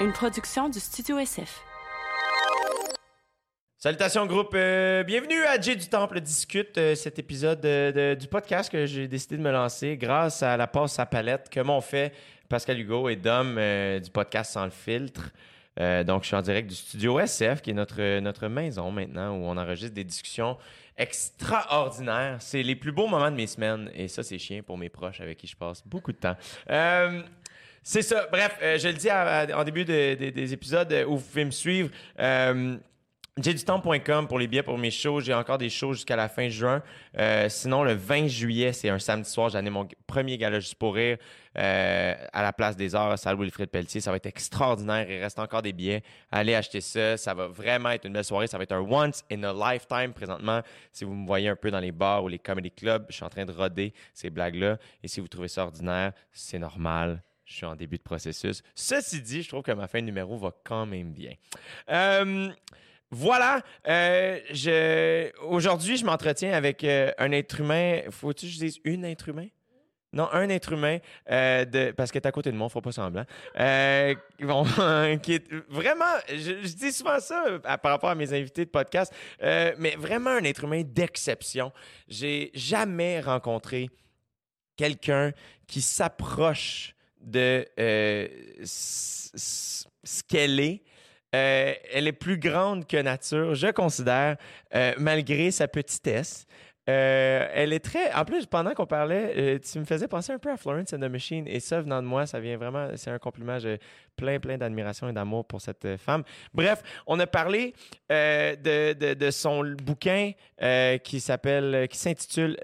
une production du Studio SF. Salutations groupe, Euh, bienvenue à Jay du Temple discute euh, cet épisode de- de- du podcast que j'ai décidé de me lancer grâce à la passe à palette que m'ont fait Pascal Hugo et Dom euh, du podcast Sans le filtre. Euh, donc je suis en direct du studio SF qui est notre, notre maison maintenant où on enregistre des discussions extraordinaires. C'est les plus beaux moments de mes semaines et ça c'est chiant pour mes proches avec qui je passe beaucoup de temps. C'est ça. Bref, euh, je le dis en début de- de- des épisodes euh, où vous pouvez me suivre. Euh, Jdutemps.com pour les billets pour mes shows. J'ai encore des shows jusqu'à la fin juin. Euh, sinon, le 20 juillet, c'est un samedi soir. J'anime mon premier gala juste pour rire à la place des Arts, à salle Wilfrid Pelletier. Ça va être extraordinaire. Il reste encore des billets. Allez acheter ça. Ça va vraiment être une belle soirée. Ça va être un once in a lifetime présentement. Si vous me voyez un peu dans les bars ou les comedy clubs, je suis en train de roder ces blagues-là. Et si vous trouvez ça ordinaire, c'est normal. Je suis en début de processus. Ceci dit, je trouve que ma fin de numéro va quand même bien. Euh, voilà, euh, aujourd'hui, je m'entretiens avec euh, un être humain. Faut-tu que je dise une être humain? Non, un être humain, de... parce que t'es à côté de moi, faut pas semblant. Vraiment, je, dis souvent ça à- par rapport à mes invités de podcast, mais vraiment un être humain d'exception. J'ai jamais rencontré quelqu'un qui s'approche de euh, ce qu'elle est. Euh, elle est plus grande que nature, je considère, euh, malgré sa petitesse. Elle est très. En plus, pendant qu'on parlait, tu me faisais penser un peu à Florence and the Machine. Et ça, venant de moi, ça vient vraiment. C'est un compliment. Plein, plein d'admiration et d'amour pour cette euh, femme. Bref, on a parlé euh, de, de, son bouquin euh, qui s'appelle. qui s'intitule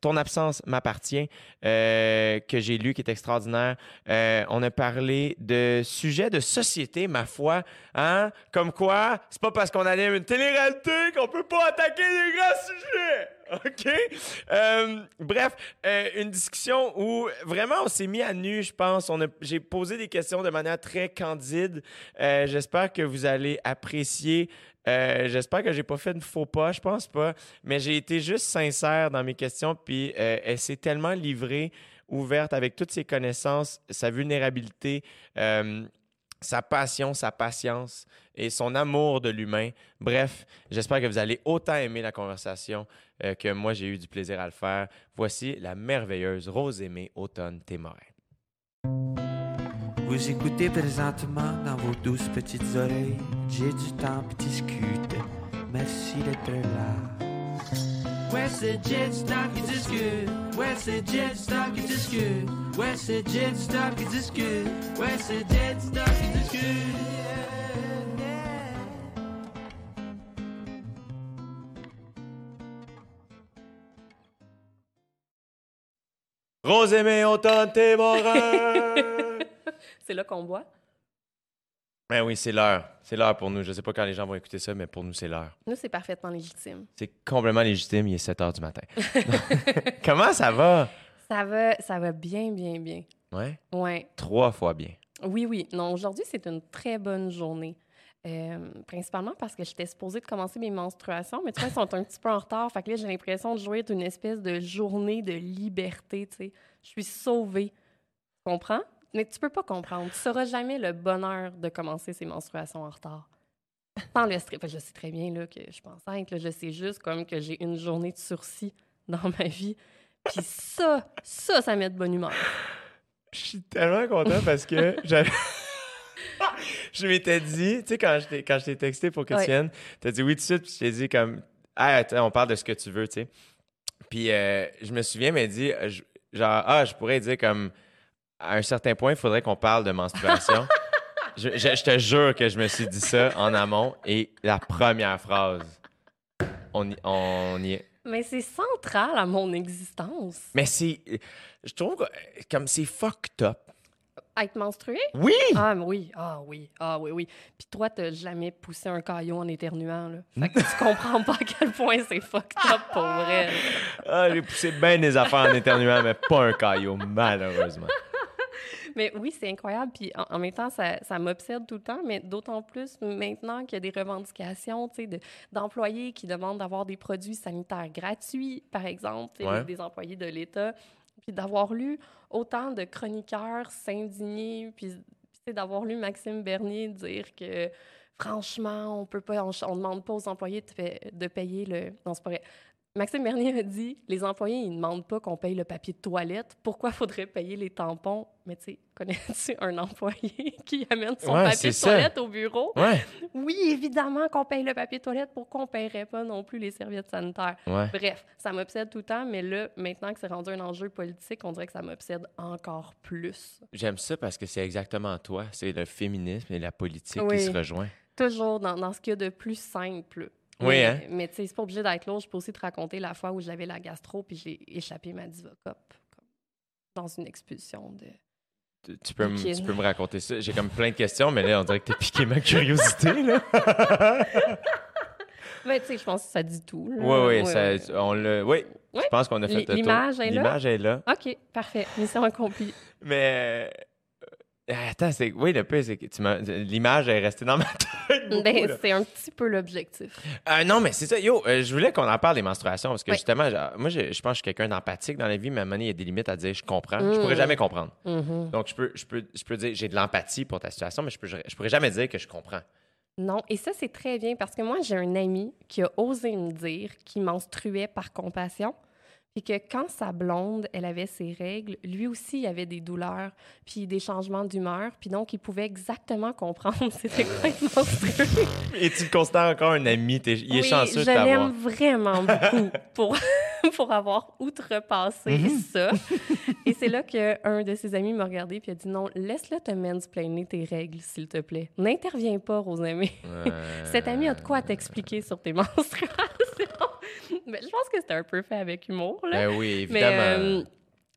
Ton absence m'appartient, que j'ai lu, qui est extraordinaire. On a parlé de sujets de société, ma foi. Hein? Comme quoi, c'est pas parce qu'on anime une télé-réalité qu'on peut pas attaquer des grands sujets. OK? Euh, bref, euh, une discussion où vraiment on s'est mis à nu, je pense. J'ai posé des questions de manière très candide. Euh, J'espère que vous allez apprécier. J'espère que j'ai pas fait de faux pas, je pense pas. Mais j'ai été juste sincère dans mes questions, puis elle s'est tellement livrée, ouverte avec toutes ses connaissances, sa vulnérabilité. Sa passion, sa patience et son amour de l'humain. Bref, j'espère que vous allez autant aimer la conversation euh, que moi j'ai eu du plaisir à le faire. Voici la merveilleuse Rose-Aimée Automne Témorin. Vous écoutez présentement dans vos douces petites oreilles. J'ai du temps pour discuter. Merci d'être là. Ouais, c'est Jet Stop qui discute. Ouais, c'est Jet Stop qui discute. Ouais, c'est Jet Stop qui discute. Ouais, c'est Jet Stop qui discute. Yeah, yeah. Rose-Aimée Automne Témorin! C'est là qu'on boit. Ben oui, c'est l'heure. C'est l'heure pour nous. Je sais pas quand les gens vont écouter ça, mais pour nous, c'est l'heure. Nous, c'est parfaitement légitime. C'est complètement légitime, il est 7 heures du matin. Comment ça va? Ça va, ça va bien, bien, bien. Ouais, Ouais. trois fois bien. Oui, oui. Non, aujourd'hui, c'est une très bonne journée. Euh, principalement parce que j'étais supposée de commencer mes menstruations, mais tu vois, elles sont un petit peu en retard. Fait que là, j'ai l'impression de jouer une espèce de journée de liberté, tu sais. Je suis sauvée. Tu comprends? Mais tu peux pas comprendre. Tu sauras jamais le bonheur de commencer ces menstruations en retard. Le stress. Je sais très bien là, que je suis enceinte. Là, je sais juste comme que j'ai une journée de sursis dans ma vie. Puis ça, ça, ça met de bonne humeur. Je suis tellement content parce que j'avais. je m'étais dit, tu sais, quand je t'ai, quand je t'ai texté pour que Ouais. tu viennes, t'as dit oui tout de suite, puis je t'ai dit comme, ah, attends, on parle de ce que tu veux, tu sais. Puis euh, je me souviens, mais dit, euh, genre, ah, je pourrais dire comme, à un certain point, il faudrait qu'on parle de menstruation. je, je- je te jure que je me suis dit ça en amont et la première phrase, on y, on y est. Mais c'est central à mon existence. Mais c'est, je trouve que, comme c'est fucked up. Être menstruée? Oui! Ah oui, ah oui, ah oui, oui. Puis toi, t'as jamais poussé un caillot en éternuant, là. Fait que tu comprends pas à quel point c'est fucked up pour vrai. Ah, j'ai poussé bien des affaires en éternuant, mais pas un caillot, malheureusement. Mais oui, c'est incroyable. Puis en, en même temps, ça, ça m'obsède tout le temps, mais d'autant plus maintenant qu'il y a des revendications, de- d'employés qui demandent d'avoir des produits sanitaires gratuits, par exemple, Ouais. des employés de l'État. Puis d'avoir lu autant de chroniqueurs s'indigner, puis d'avoir lu Maxime Bernier dire que franchement, on peut pas, on, on demande pas aux employés de, de payer le. Non, c'est pas vrai. Maxime Bernier a dit les employés, ils ne demandent pas qu'on paye le papier de toilette. Pourquoi faudrait payer les tampons? Mais tu sais, connais-tu un employé qui amène son Ouais, papier de ça. toilette au bureau? Ouais. Oui, évidemment qu'on paye le papier de toilette pour qu'on ne paierait pas non plus les serviettes sanitaires. Ouais. Bref, ça m'obsède tout le temps, mais là, maintenant que c'est rendu un enjeu politique, on dirait que ça m'obsède encore plus. J'aime ça parce que c'est exactement toi. C'est le féminisme et la politique qui se rejoignent. Toujours dans, dans ce qu'il y a de plus simple. Oui, mais, hein? Mais tu sais, c'est pas obligé d'être lourd. Je peux aussi te raconter la fois où j'avais la gastro puis j'ai échappé ma Divocop dans une expulsion de... Tu- Tu peux, me, Liquide. tu peux me raconter ça? J'ai comme plein de questions, mais là, on dirait que t'as piqué ma curiosité. Là. Mais tu sais, je pense que ça dit tout. là. Oui, oui, ça, ouais. on le, oui. Ouais. Je pense qu'on a fait l'image est là? L'image est là. OK, parfait. Mission accomplie. Mais attends, c'est oui, le pire, c'est que tu m'as- l'image est restée dans ma tête. beaucoup, Ben, c'est un petit peu l'objectif. Euh, non, mais c'est ça. Yo, euh, je voulais qu'on en parle des menstruations parce que Oui. justement, genre, moi, je, je pense que je suis quelqu'un d'empathique dans la vie, mais à un moment donné, il y a des limites à dire je comprends. Je Mm. pourrais jamais comprendre. Mhm. Donc, je peux, je peux, je peux dire j'ai de l'empathie pour ta situation, mais je, peux, je pourrais jamais dire que je comprends. Non, et ça, c'est très bien parce que moi, j'ai un ami qui a osé me dire qu'il menstruait par compassion, puis que quand sa blonde, elle avait ses règles, lui aussi, il avait des douleurs, puis des changements d'humeur, puis donc, il pouvait exactement comprendre c'était quoi être menstrué. Et tu le considères encore un ami? il est Oui, chanceux de je t'avoir. l'aime vraiment beaucoup pour, pour avoir outrepassé Mhm. ça. Et c'est là qu'un de ses amis m'a regardé puis a dit non, laisse-le te mansplainer tes règles, s'il te plaît. N'interviens pas, Rosemary. Euh, Cet ami a de quoi t'expliquer sur tes menstruations? mais je pense que c'était un peu fait avec humour, là. Ben oui, mais, évidemment. euh,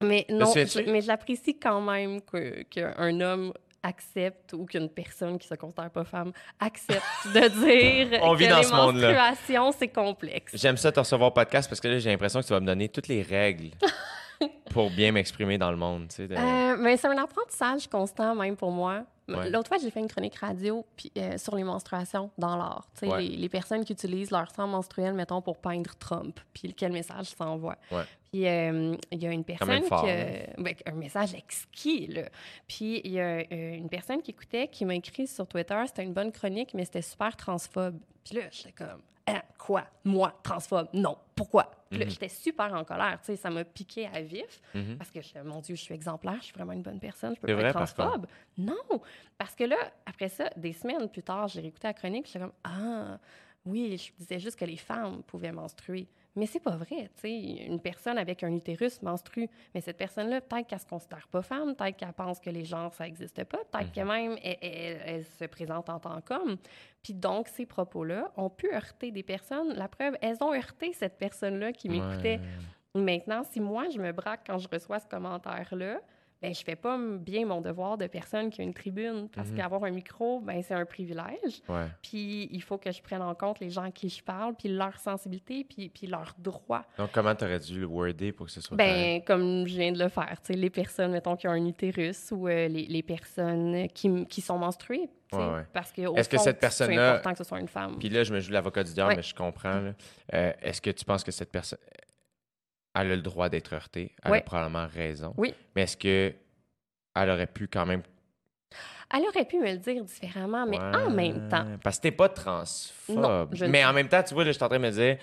mais non, souviens-tu? je- mais j'apprécie quand même que- qu'un homme accepte ou qu'une personne qui se considère pas femme accepte de dire On que vit dans les ce menstruations, c'est complexe. J'aime ça te recevoir au podcast parce que là, j'ai l'impression que tu vas me donner toutes les règles pour bien m'exprimer dans le monde. Tu sais, de- Euh, mais c'est un apprentissage constant, même pour moi. Ouais. L'autre fois, j'ai fait une chronique radio puis, euh, sur les menstruations dans l'art. Tu sais, Ouais. Les, les personnes qui utilisent leur sang menstruel, mettons, pour peindre Trump, puis quel message ça envoie. Ouais. Puis euh, il y a une personne fort, qui... a- ben, un message exquis, là. Puis il y a une personne qui écoutait, qui m'a écrit sur Twitter, c'était une bonne chronique, mais c'était super transphobe. Puis là, j'étais comme... Hein, quoi? Moi, transphobe? Non. Pourquoi? Puis là, Mhm. j'étais super en colère. Tu sais, ça m'a piqué à vif. Mhm. Parce que, je- mon Dieu, je suis exemplaire, je suis vraiment une bonne personne, je peux pas vrai, être par transphobe. Non, parce que là, après ça, des semaines plus tard, j'ai réécouté la chronique, j'étais comme, ah, oui, je disais juste que les femmes pouvaient menstruer. Mais c'est pas vrai, tu sais. Une personne avec un utérus menstrue, mais cette personne-là, peut-être qu'elle se considère pas femme, peut-être qu'elle pense que les genres, ça n'existe pas, peut-être Mhm. que même elle, elle- elle se présente en tant qu'homme. Puis donc, ces propos-là ont pu heurter des personnes. La preuve, elles ont heurté cette personne-là qui m'écoutait. Ouais. Maintenant, si moi, je me braque quand je reçois ce commentaire-là, ben, je fais pas bien mon devoir de personne qui a une tribune. Parce Mhm. qu'avoir un micro, ben, c'est un privilège. Ouais. Puis il faut que je prenne en compte les gens à qui je parle, puis leur sensibilité, puis, puis leurs droits. Donc, comment tu aurais dû le worder pour que ce soit? Ben, comme je viens de le faire, tu sais, les personnes, mettons, qui ont un utérus ou euh, les, les personnes qui, qui sont menstruées, Ouais, ouais. parce que Est-ce que cette c'est personne-là- important que ce soit une femme. Puis là, je me joue l'avocat du diable, mais je comprends. Euh, Est-ce que tu penses que cette personne elle a le droit d'être heurtée? Elle a probablement raison. Oui. Mais est-ce que elle aurait pu quand même. Elle aurait pu me le dire différemment, mais en même temps, Parce que t'es pas transphobe. Non, je mais en même temps, tu vois, là, je suis en train de me dire,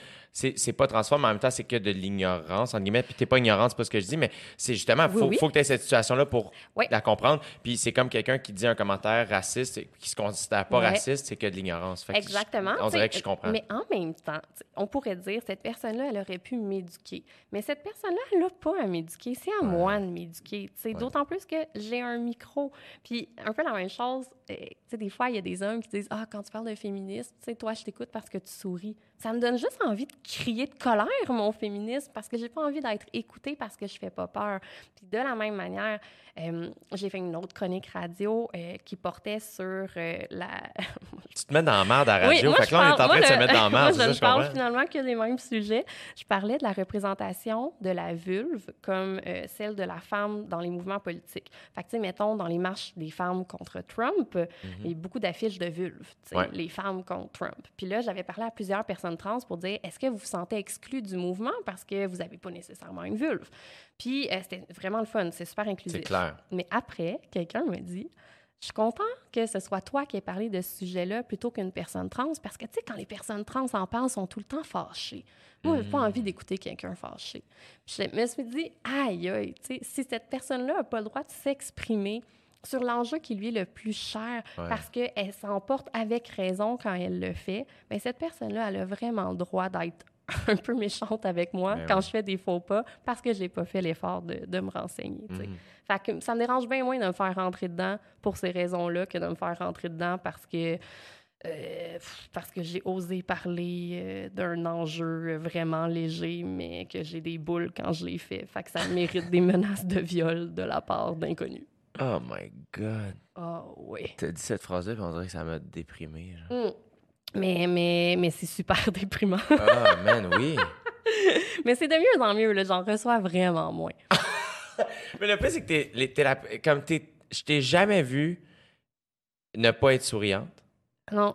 c'est pas transphobe, mais en même temps, c'est que de l'ignorance, entre guillemets. Puis t'es pas ignorante, c'est pas ce que je dis, mais c'est justement, Oui, faut, oui. faut que tu aies cette situation-là pour Oui. la comprendre. Puis c'est comme quelqu'un qui dit un commentaire raciste, qui se considère pas raciste, c'est que de l'ignorance. Je- Exactement. on dirait que je comprends. Mais en même temps, on pourrait dire cette personne-là, elle aurait pu m'éduquer. Mais cette personne-là, elle n'a pas à m'éduquer. C'est à Ouais. moi de m'éduquer. Ouais. D'autant plus que j'ai un micro. Puis un peu la même chose, euh, des fois, il y a des hommes qui disent Ah, quand tu parles de féminisme, toi, je t'écoute parce que tu souris. Ça me donne juste envie de crier de colère, mon féminisme, parce que j'ai pas envie d'être écoutée parce que je fais pas peur. Puis de la même manière, euh, j'ai fait une autre chronique radio euh, qui portait sur euh, la. Tu te mets dans la merde à la Oui, radio. moi, fait je que là, on est en train de moi, se mettre dans la moi, merde. je c'est ça, ne je parle finalement que des mêmes sujets. Je parlais de la représentation de la vulve comme celle de la femme dans les mouvements politiques. Fait que, tu sais, mettons, dans les marches des femmes contre Trump, euh, il y a beaucoup d'affiches de Mhm. Ouais. les femmes contre Trump. Puis là, j'avais parlé à plusieurs personnes trans pour dire, est-ce que vous vous sentez exclu du mouvement parce que vous n'avez pas nécessairement une vulve? Puis euh, c'était vraiment le fun, c'est super inclusif. C'est clair. Mais après, quelqu'un m'a dit Je suis contente que ce soit toi qui aies parlé de ce sujet-là plutôt qu'une personne trans, parce que, tu sais, quand les personnes trans en parlent, sont tout le temps fâchées. Moi, j'ai pas envie d'écouter quelqu'un fâché. Puis je me suis dit, aïe, aïe, tu sais, si cette personne-là n'a pas le droit de s'exprimer sur l'enjeu qui lui est le plus cher Ouais. parce qu'elle s'emporte avec raison quand elle le fait, bien, cette personne-là, elle a vraiment le droit d'être un peu méchante avec moi Ben quand je fais des faux pas parce que je n'ai pas fait l'effort de, de me renseigner. Mhm. Fait que ça me dérange bien moins de me faire rentrer dedans pour ces raisons-là que de me faire rentrer dedans parce que euh, parce que j'ai osé parler euh, d'un enjeu vraiment léger, mais que j'ai des boules quand je l'ai fait. Fait que ça mérite des menaces de viol de la part d'inconnus. Oh my God. Ah oui. T'as dit cette phrase-là, puis on dirait que ça m'a déprimé. Mm. Mais, mais, mais c'est super déprimant. Ah, man, oui. mais c'est de mieux en mieux, là. J'en reçois vraiment moins. Mais le pire, c'est que t'es, les- t'es la- comme t'es, je t'ai jamais vu ne pas être souriante, Non.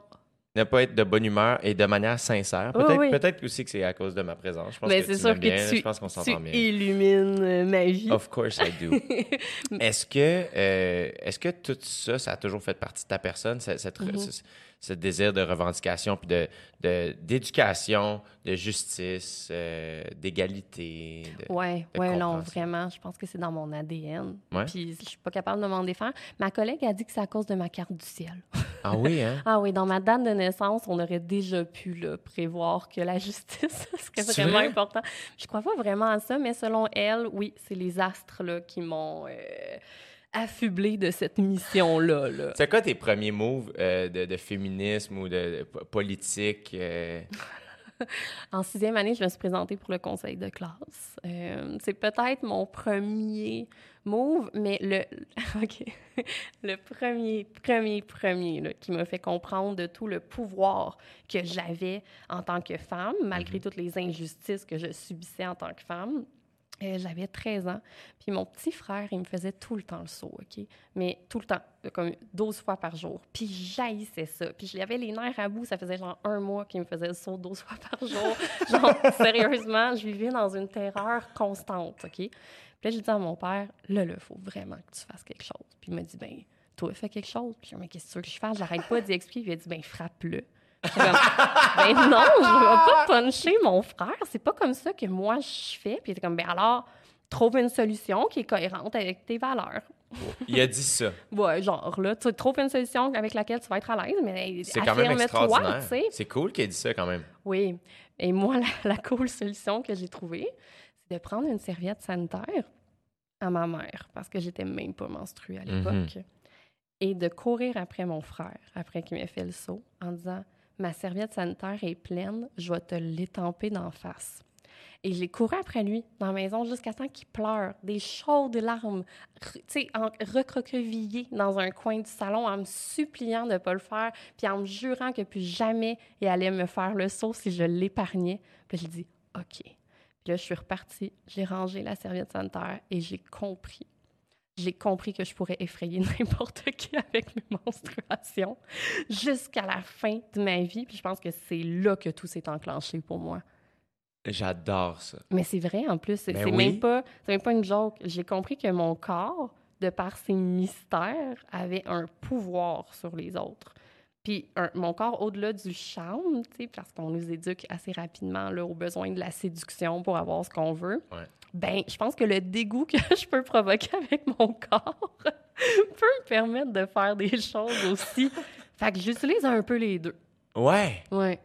Ne pas être de bonne humeur et de manière sincère. Oui, Peut-être, oui. peut-être aussi que c'est à cause de ma présence. Je pense Mais que c'est tu sûr bien, tu, Je pense qu'on s'entend bien. illumines euh, ma vie. Of course I do. est-ce que, euh, est-ce que tout ça, ça a toujours fait partie de ta personne, cette- Mhm. ce- ce désir de revendication, puis de, d'éducation, de justice, euh, d'égalité? de- Ouais, non, vraiment. Je pense que c'est dans mon ADN. Ouais. Puis je suis pas capable de m'en défaire. Ma collègue a dit que c'est à cause de ma carte du ciel. Ah oui, hein? Ah oui, dans ma date de naissance, on aurait déjà pu là, prévoir que la justice serait C'est vraiment vrai? important. Je crois pas vraiment à ça, mais selon elle, oui, c'est les astres là, qui m'ont euh, affublé de cette mission-là. Là. C'est quoi tes premiers moves euh, de, de féminisme ou de, de po- politique? euh? En sixième année, je me suis présentée pour le conseil de classe. Euh, c'est peut-être mon premier move, mais le, OK. le premier, premier, premier là, qui m'a fait comprendre de tout le pouvoir que j'avais en tant que femme, malgré toutes les injustices que je subissais en tant que femme. Euh, j'avais 13 ans. Puis mon petit frère, il me faisait tout le temps le saut, OK? Mais tout le temps, euh, comme 12 fois par jour. Puis j'haïssais ça. Puis je l'avais les nerfs à bout. Ça faisait genre un mois qu'il me faisait le saut 12 fois par jour. genre, sérieusement, je vivais dans une terreur constante, OK? Puis là, j'ai dit à mon père, là, là, il faut vraiment que tu fasses quelque chose. Puis il m'a dit, ben, toi, fais quelque chose. Puis j'ai dit, mais qu'est-ce que tu veux que je fasse? J'arrête pas d'y expliquer. Puis il a dit, ben, frappe-le. Comme, ben non, je vais pas puncher mon frère. C'est pas comme ça que moi je fais. Puis il était comme, ben alors, trouve une solution qui est cohérente avec tes valeurs. Il a dit ça. Ouais, genre là, tu trouves une solution avec laquelle tu vas être à l'aise, mais C'est quand même extraordinaire. tu sais. C'est cool qu'il ait dit ça quand même. Oui. Et moi, la, la cool solution que j'ai trouvée, c'est de prendre une serviette sanitaire à ma mère, parce que j'étais même pas menstruée à l'époque, Mhm. et de courir après mon frère, après qu'il m'ait fait le saut, en disant Ma serviette sanitaire est pleine, je vais te l'étamper d'en face. Et j'ai couru après lui dans la maison jusqu'à temps qu'il pleure, des chaudes larmes, tu sais, recroquevillé dans un coin du salon en me suppliant de ne pas le faire, puis en me jurant que plus jamais il allait me faire le saut si je l'épargnais. Puis j'ai dit OK. Puis là, je suis repartie, j'ai rangé la serviette sanitaire et j'ai compris. J'ai compris que je pourrais effrayer n'importe qui avec mes menstruations jusqu'à la fin de ma vie. Puis je pense que c'est là que tout s'est enclenché pour moi. J'adore ça. Mais c'est vrai, en plus, c'est Ben c'est oui. même pas, c'est même pas une joke. J'ai compris que mon corps, de par ses mystères, avait un pouvoir sur les autres. Puis un- mon corps, au-delà du charme, tu sais, parce qu'on nous éduque assez rapidement là, aux besoins de la séduction pour avoir ce qu'on veut, Ouais. ben, je pense que le dégoût que je peux provoquer avec mon corps peut me permettre de faire des choses aussi. fait que j'utilise un peu les deux. Ouais. Ouais,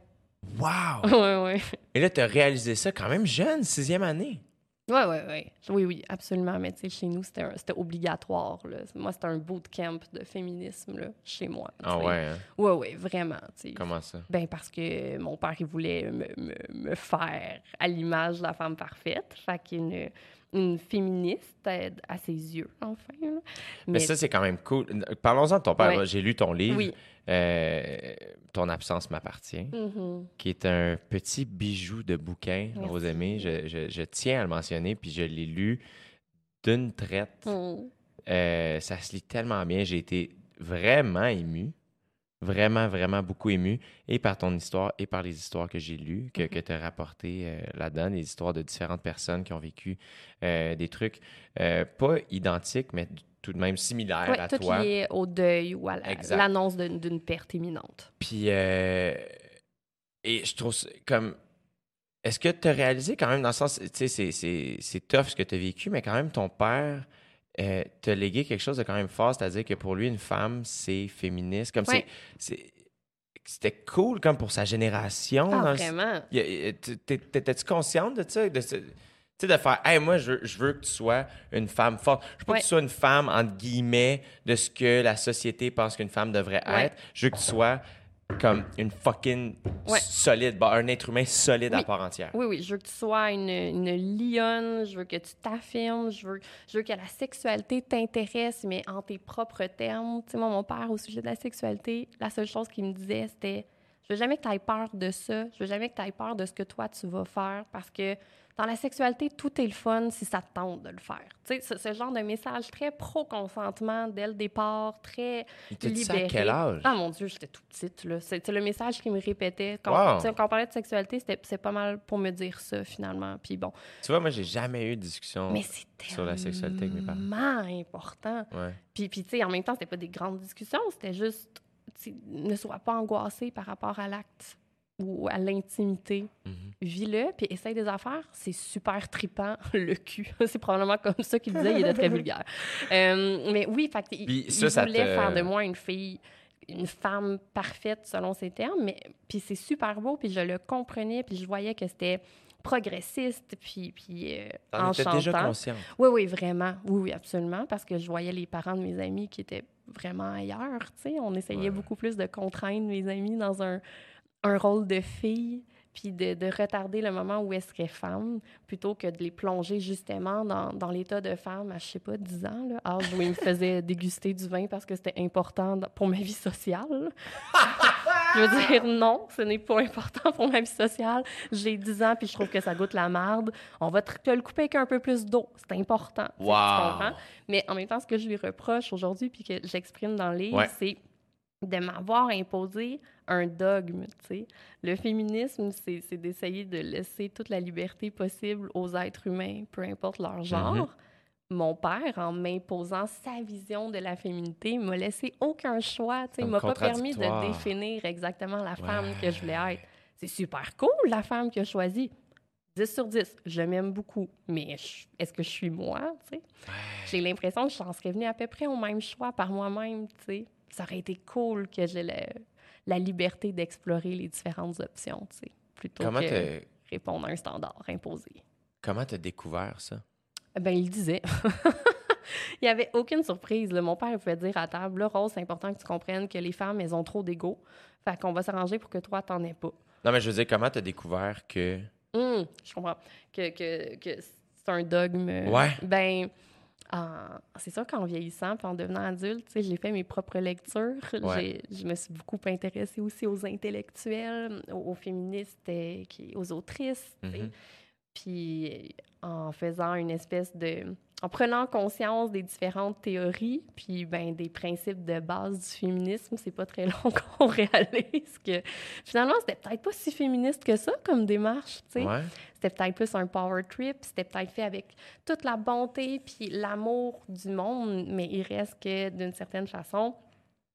Wow. ouais, ouais. Et là, tu as réalisé ça quand même jeune, sixième année? Oui, oui, oui. Oui, oui, absolument. Mais tu sais, chez nous, c'était obligatoire. Là. Moi, c'était un bootcamp de féminisme là, chez moi. Ah ouais, hein? Oui, oui, vraiment. Comment ça? Ben, parce que mon père, il voulait me, me, me faire à l'image de la femme parfaite. Fait qu'une une féministe à ses yeux, enfin. là. Mais, ça, c'est quand même cool. Parlons-en de ton père. Ouais. J'ai lu ton livre. Oui. Euh, ton absence m'appartient, Mhm. qui est un petit bijou de bouquin, Merci. Rosemée. Je, je- je tiens à le mentionner, puis je l'ai lu d'une traite. Mhm. Euh, ça se lit tellement bien. J'ai été vraiment ému. Vraiment, vraiment beaucoup ému. Et par ton histoire et par les histoires que j'ai lues, que, que tu as rapportées euh, là-dedans, des histoires de différentes personnes qui ont vécu euh, des trucs pas identiques, mais tout de même similaires Ouais, à tout toi. lié au deuil ou à l'annonce d'une d'une perte imminente. Puis, euh, et je trouve comme. Est-ce que tu as réalisé quand même, dans le sens, tu sais, c'est- tough ce que tu as vécu, mais quand même, ton père euh, t'a légué quelque chose de quand même fort, c'est-à-dire que pour lui, une femme, c'est féministe. Comme Ouais. c'est-. C'était cool, comme pour sa génération. Ah, dans vraiment? T'étais-tu consciente de ça? De ce- tu sais, de faire, hey, moi, je, je veux que tu sois une femme forte. Je veux pas Ouais. que tu sois une femme, entre guillemets, de ce que la société pense qu'une femme devrait Ouais. être. Je veux que tu sois comme une fucking Ouais. solide, bah, un être humain solide à part entière. Oui, oui, je veux que tu sois une, une lionne, je veux que tu t'affirmes, je veux, je veux que la sexualité t'intéresse, mais en tes propres termes. Tu sais, moi, mon père, au sujet de la sexualité, la seule chose qu'il me disait, c'était Je veux jamais que tu aies peur de ça, je veux jamais que tu aies peur de ce que toi, tu vas faire, parce que dans la sexualité, tout est le fun si ça te tente de le faire. Tu sais, ce, ce genre de message très pro-consentement dès le départ, très Il dit ça à libéré. quel âge? Ah mon Dieu, j'étais toute petite. là. C'est le message qu'il me répétait. Quand, Wow. on parlait de sexualité, c'était c'est pas mal pour me dire ça, finalement. Puis bon. Tu vois, moi, j'ai jamais eu de discussion. Mais sur la sexualité avec mes parents. important. Ouais. Puis, puis tu sais, en même temps, c'était pas des grandes discussions. C'était juste, ne sois pas angoissé par rapport à l'acte ou à l'intimité. Mhm. Vis-le, puis essaye des affaires. C'est super tripant, le cul. c'est probablement comme ça qu'il disait. Il était très vulgaire. Euh, mais oui, fait il, Puis il ça, ça voulait te- faire de moi une fille une femme parfaite selon ses termes, mais puis c'est super beau, puis je le comprenais, puis je voyais que c'était progressiste, puis, puis euh, T'en étais déjà consciente. Oui, oui, vraiment. Oui, oui, absolument. Parce que je voyais les parents de mes amis qui étaient vraiment ailleurs. Tu sais, on essayait Ouais. beaucoup plus de contraindre mes amis dans un, un rôle de fille, puis de, de retarder le moment où elles seraient femmes, plutôt que de les plonger justement dans, dans l'état de femme à, je sais pas, 10 ans, là, âge où ils me faisaient déguster du vin parce que c'était important pour ma vie sociale. je veux dire, non, ce n'est pas important pour ma vie sociale. J'ai 10 ans, puis je trouve que ça goûte la marde. On va te le couper avec un peu plus d'eau. C'est important. Tu Wow. Mais en même temps, ce que je lui reproche aujourd'hui, puis que j'exprime dans le livre, Ouais. c'est de m'avoir imposé un dogme, tu sais. Le féminisme, c'est d'essayer de laisser toute la liberté possible aux êtres humains, peu importe leur genre. Mhm. Mon père, en m'imposant sa vision de la féminité, m'a laissé aucun choix, tu. Il m'a pas permis de définir exactement la femme Ouais. que je voulais être. C'est super cool, la femme que j'ai choisie. 10 sur 10, je m'aime beaucoup, mais je- est-ce que je suis moi, tu? J'ai l'impression que j'en serais venue à peu près au même choix par moi-même, tu. Ça aurait été cool que j'ai la, la liberté d'explorer les différentes options, tu plutôt Comment que répondre à un standard imposé. comment t'as découvert ça? Ben, il disait. il n'y avait aucune surprise. là. Mon père il pouvait dire à table, là, Rose, c'est important que tu comprennes que les femmes, elles ont trop d'ego. Fait qu'on va s'arranger pour que toi, t'en aies pas. Non, mais je veux dire, comment t'as découvert que. Hum, je comprends. Que, que, que c'est un dogme. Ouais. Ben, en- c'est sûr qu'en vieillissant puis en devenant adulte, j'ai fait mes propres lectures. Ouais. Je me suis beaucoup intéressée aussi aux intellectuels, aux, aux féministes, euh, qui, aux autrices. Mhm. Puis euh, en faisant une espèce de... En prenant conscience des différentes théories, puis ben, des principes de base du féminisme, c'est pas très long qu'on réalise que finalement, c'était peut-être pas si féministe que ça comme démarche, tu sais. Ouais. C'était peut-être plus un power trip, c'était peut-être fait avec toute la bonté puis l'amour du monde, mais il reste que d'une certaine façon,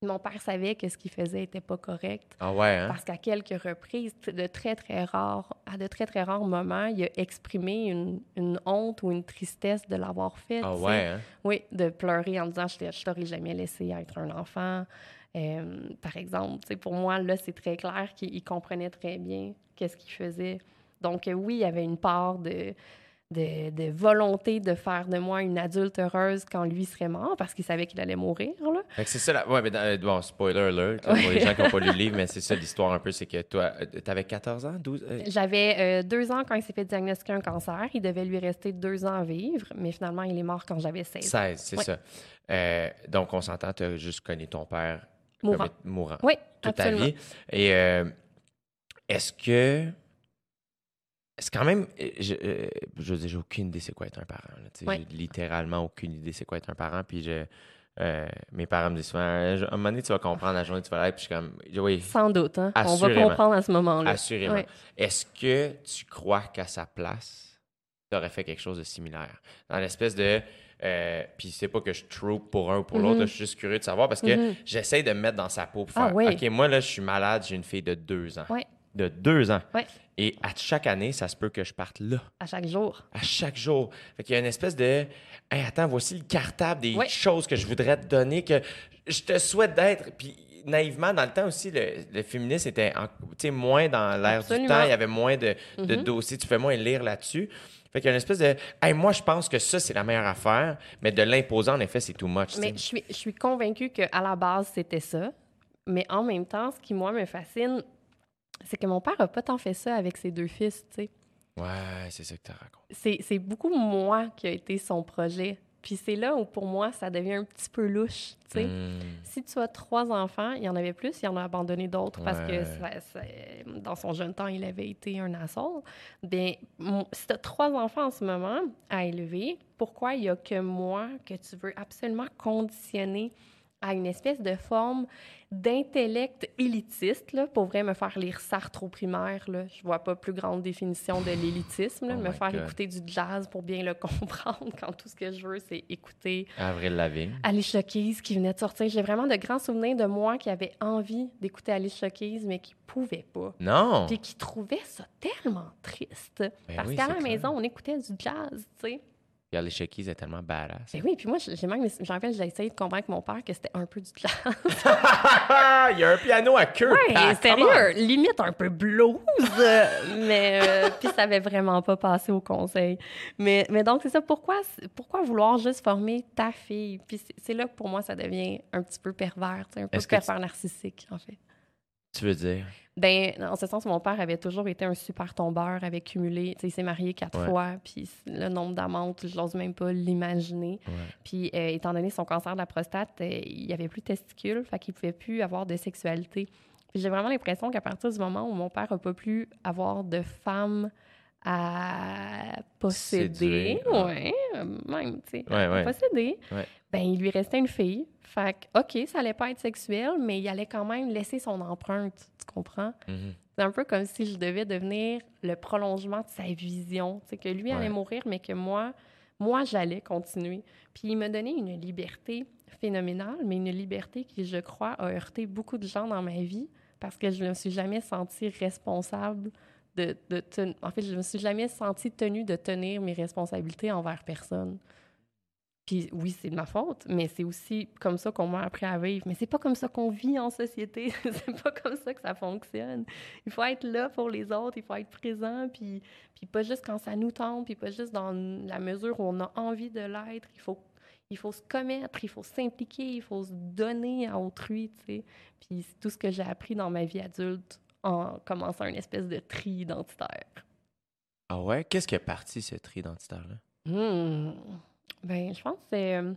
mon père savait que ce qu'il faisait était pas correct. Ah ouais, hein? Parce qu'à quelques reprises, de très, très rares, à de très, très rares moments, il a exprimé une, une honte ou une tristesse de l'avoir fait. Ah ouais, hein? Oui, de pleurer en disant « je je t'aurais jamais laissé être un enfant Euh, par exemple. Pour moi, là, c'est très clair qu'il il comprenait très bien qu'est-ce qu'il faisait. Donc, euh, oui, il y avait une part de, de, de volonté de faire de moi une adulte heureuse quand lui serait mort, parce qu'il savait qu'il allait mourir. Là. C'est ça, la... ouais, mais dans- euh, bon, spoiler alert, pour les gens qui n'ont pas lu le livre, mais c'est ça l'histoire un peu, c'est que toi, euh, t'avais 14 ans, 12? euh, J'avais euh, deux ans quand il s'est fait diagnostiquer un cancer. Il devait lui rester deux ans à vivre, mais finalement, il est mort quand j'avais 16 ans. 16, c'est Ouais. ça. Euh, donc, on s'entend, tu as juste connu ton père Mourant. comme mourant Oui, toute ta absolument. vie. Et euh, est-ce que. C'est quand même. euh, Je, euh, je j'ai aucune idée c'est quoi être un parent. Ouais. J'ai littéralement aucune idée c'est quoi être un parent. Puis je, euh, mes parents me disent souvent, à un moment donné, tu vas comprendre la journée, tu vas l'être. Puis je suis comme, oui, Sans doute, hein? On va comprendre à ce moment-là. assurément. Ouais. Est-ce que tu crois qu'à sa place, tu aurais fait quelque chose de similaire? Dans l'espèce de. Euh, puis c'est pas que je trouve pour un ou pour l'autre, Mhm. là, je suis juste curieux de savoir parce que Mhm. j'essaie de me mettre dans sa peau pour Ah faire oui. OK, moi là, je suis malade, j'ai une fille de deux ans. Ouais. De deux ans. Ouais. Et à chaque année, ça se peut que je parte là, À chaque jour. à chaque jour. Fait qu'il y a une espèce de Hey, attends, voici le cartable des choses que je voudrais te donner, que je te souhaite d'être. Puis naïvement, dans le temps aussi, le, le féminisme était en- moins dans l'air du temps. Il y avait moins de, de Mhm. dossiers. Tu fais moins lire là-dessus. Fait qu'il y a une espèce de Hey, moi, je pense que ça, c'est la meilleure affaire, mais de l'imposer, en effet, c'est too much. Mais sais. je suis, je suis convaincue qu'à la base, c'était ça. Mais en même temps, ce qui, moi, me fascine, c'est que mon père n'a pas tant fait ça avec ses deux fils, tu sais. Ouais, c'est ça que tu racontes. C'est beaucoup moi qui a été son projet. Puis c'est là où, pour moi, ça devient un petit peu louche, tu sais. Hmm. Si tu as trois enfants, il y en avait plus, il en a abandonné d'autres parce que Ouais. ça- ça- dans son jeune temps, il avait été un assaut. Bien, si tu as trois enfants en ce moment à élever, pourquoi il n'y a que moi que tu veux absolument conditionner à une espèce de forme d'intellect élitiste, là, pour vrai me faire lire Sartre au primaire, là. Je vois pas plus grande définition de l'élitisme, Oh me faire God. écouter du jazz pour bien le comprendre quand tout ce que je veux, c'est écouter Avril Lavigne. Alicia Keys qui venait de sortir. J'ai vraiment de grands souvenirs de moi qui avait envie d'écouter Alicia Keys, mais qui pouvait pas. Non! Puis qui trouvait ça tellement triste. Ben parce oui, qu'à la clair. maison, on écoutait du jazz, tu sais. Puis Alicia Keys est tellement badass. Ben oui, puis moi, j'ai même, j'en rappelle, j'ai essayé de convaincre mon père que c'était un peu du jazz. Il y a un piano à queue! Ouais, Ah, sérieux, limite un peu blues. euh, mais euh, puis ça avait vraiment pas passé au conseil. Mais, mais donc, c'est ça. Pourquoi, pourquoi vouloir juste former ta fille? Puis c'est- c'est là que pour moi, ça devient un petit peu pervers, un peu pervers narcissique, en fait. Tu veux dire? Ben, en ce sens, mon père avait toujours été un super tombeur, avait cumulé, tu sais, il s'est marié quatre Ouais. fois, puis le nombre d'amantes, je n'ose même pas l'imaginer. Ouais. Puis, euh, étant donné son cancer de la prostate, euh, il n'y avait plus de testicules, fait qu'il ne pouvait plus avoir de sexualité. J'ai vraiment l'impression qu'à partir du moment où mon père n'a pas pu avoir de femme à posséder, ah. ouais, même, tu sais, Ouais, à ouais. posséder, Ouais. ben il lui restait une fille. Fait que, OK, ça allait pas être sexuel, mais il allait quand même laisser son empreinte, tu comprends? Mhm. C'est un peu comme si je devais devenir le prolongement de sa vision. Tu sais, que lui allait mourir, mais que moi, moi, j'allais continuer. Puis il m'a donné une liberté phénoménale, mais une liberté qui, je crois, a heurté beaucoup de gens dans ma vie parce que je ne me suis jamais sentie responsable de... En fait, je ne me suis jamais sentie tenue de tenir mes responsabilités envers personne. Puis oui, c'est de ma faute, mais c'est aussi comme ça qu'on m'a appris à vivre. Mais c'est pas comme ça qu'on vit en société. c'est pas comme ça que ça fonctionne. Il faut être là pour les autres, il faut être présent, puis, puis pas juste quand ça nous tente, puis pas juste dans la mesure où on a envie de l'être. Il faut, il faut se commettre, il faut s'impliquer, il faut se donner à autrui, tu sais. Puis c'est tout ce que j'ai appris dans ma vie adulte en commençant une espèce de tri identitaire. Ah ouais? Qu'est-ce qui a parti ce tri identitaire-là? Hmm. Ben, je pense que c'est. euh,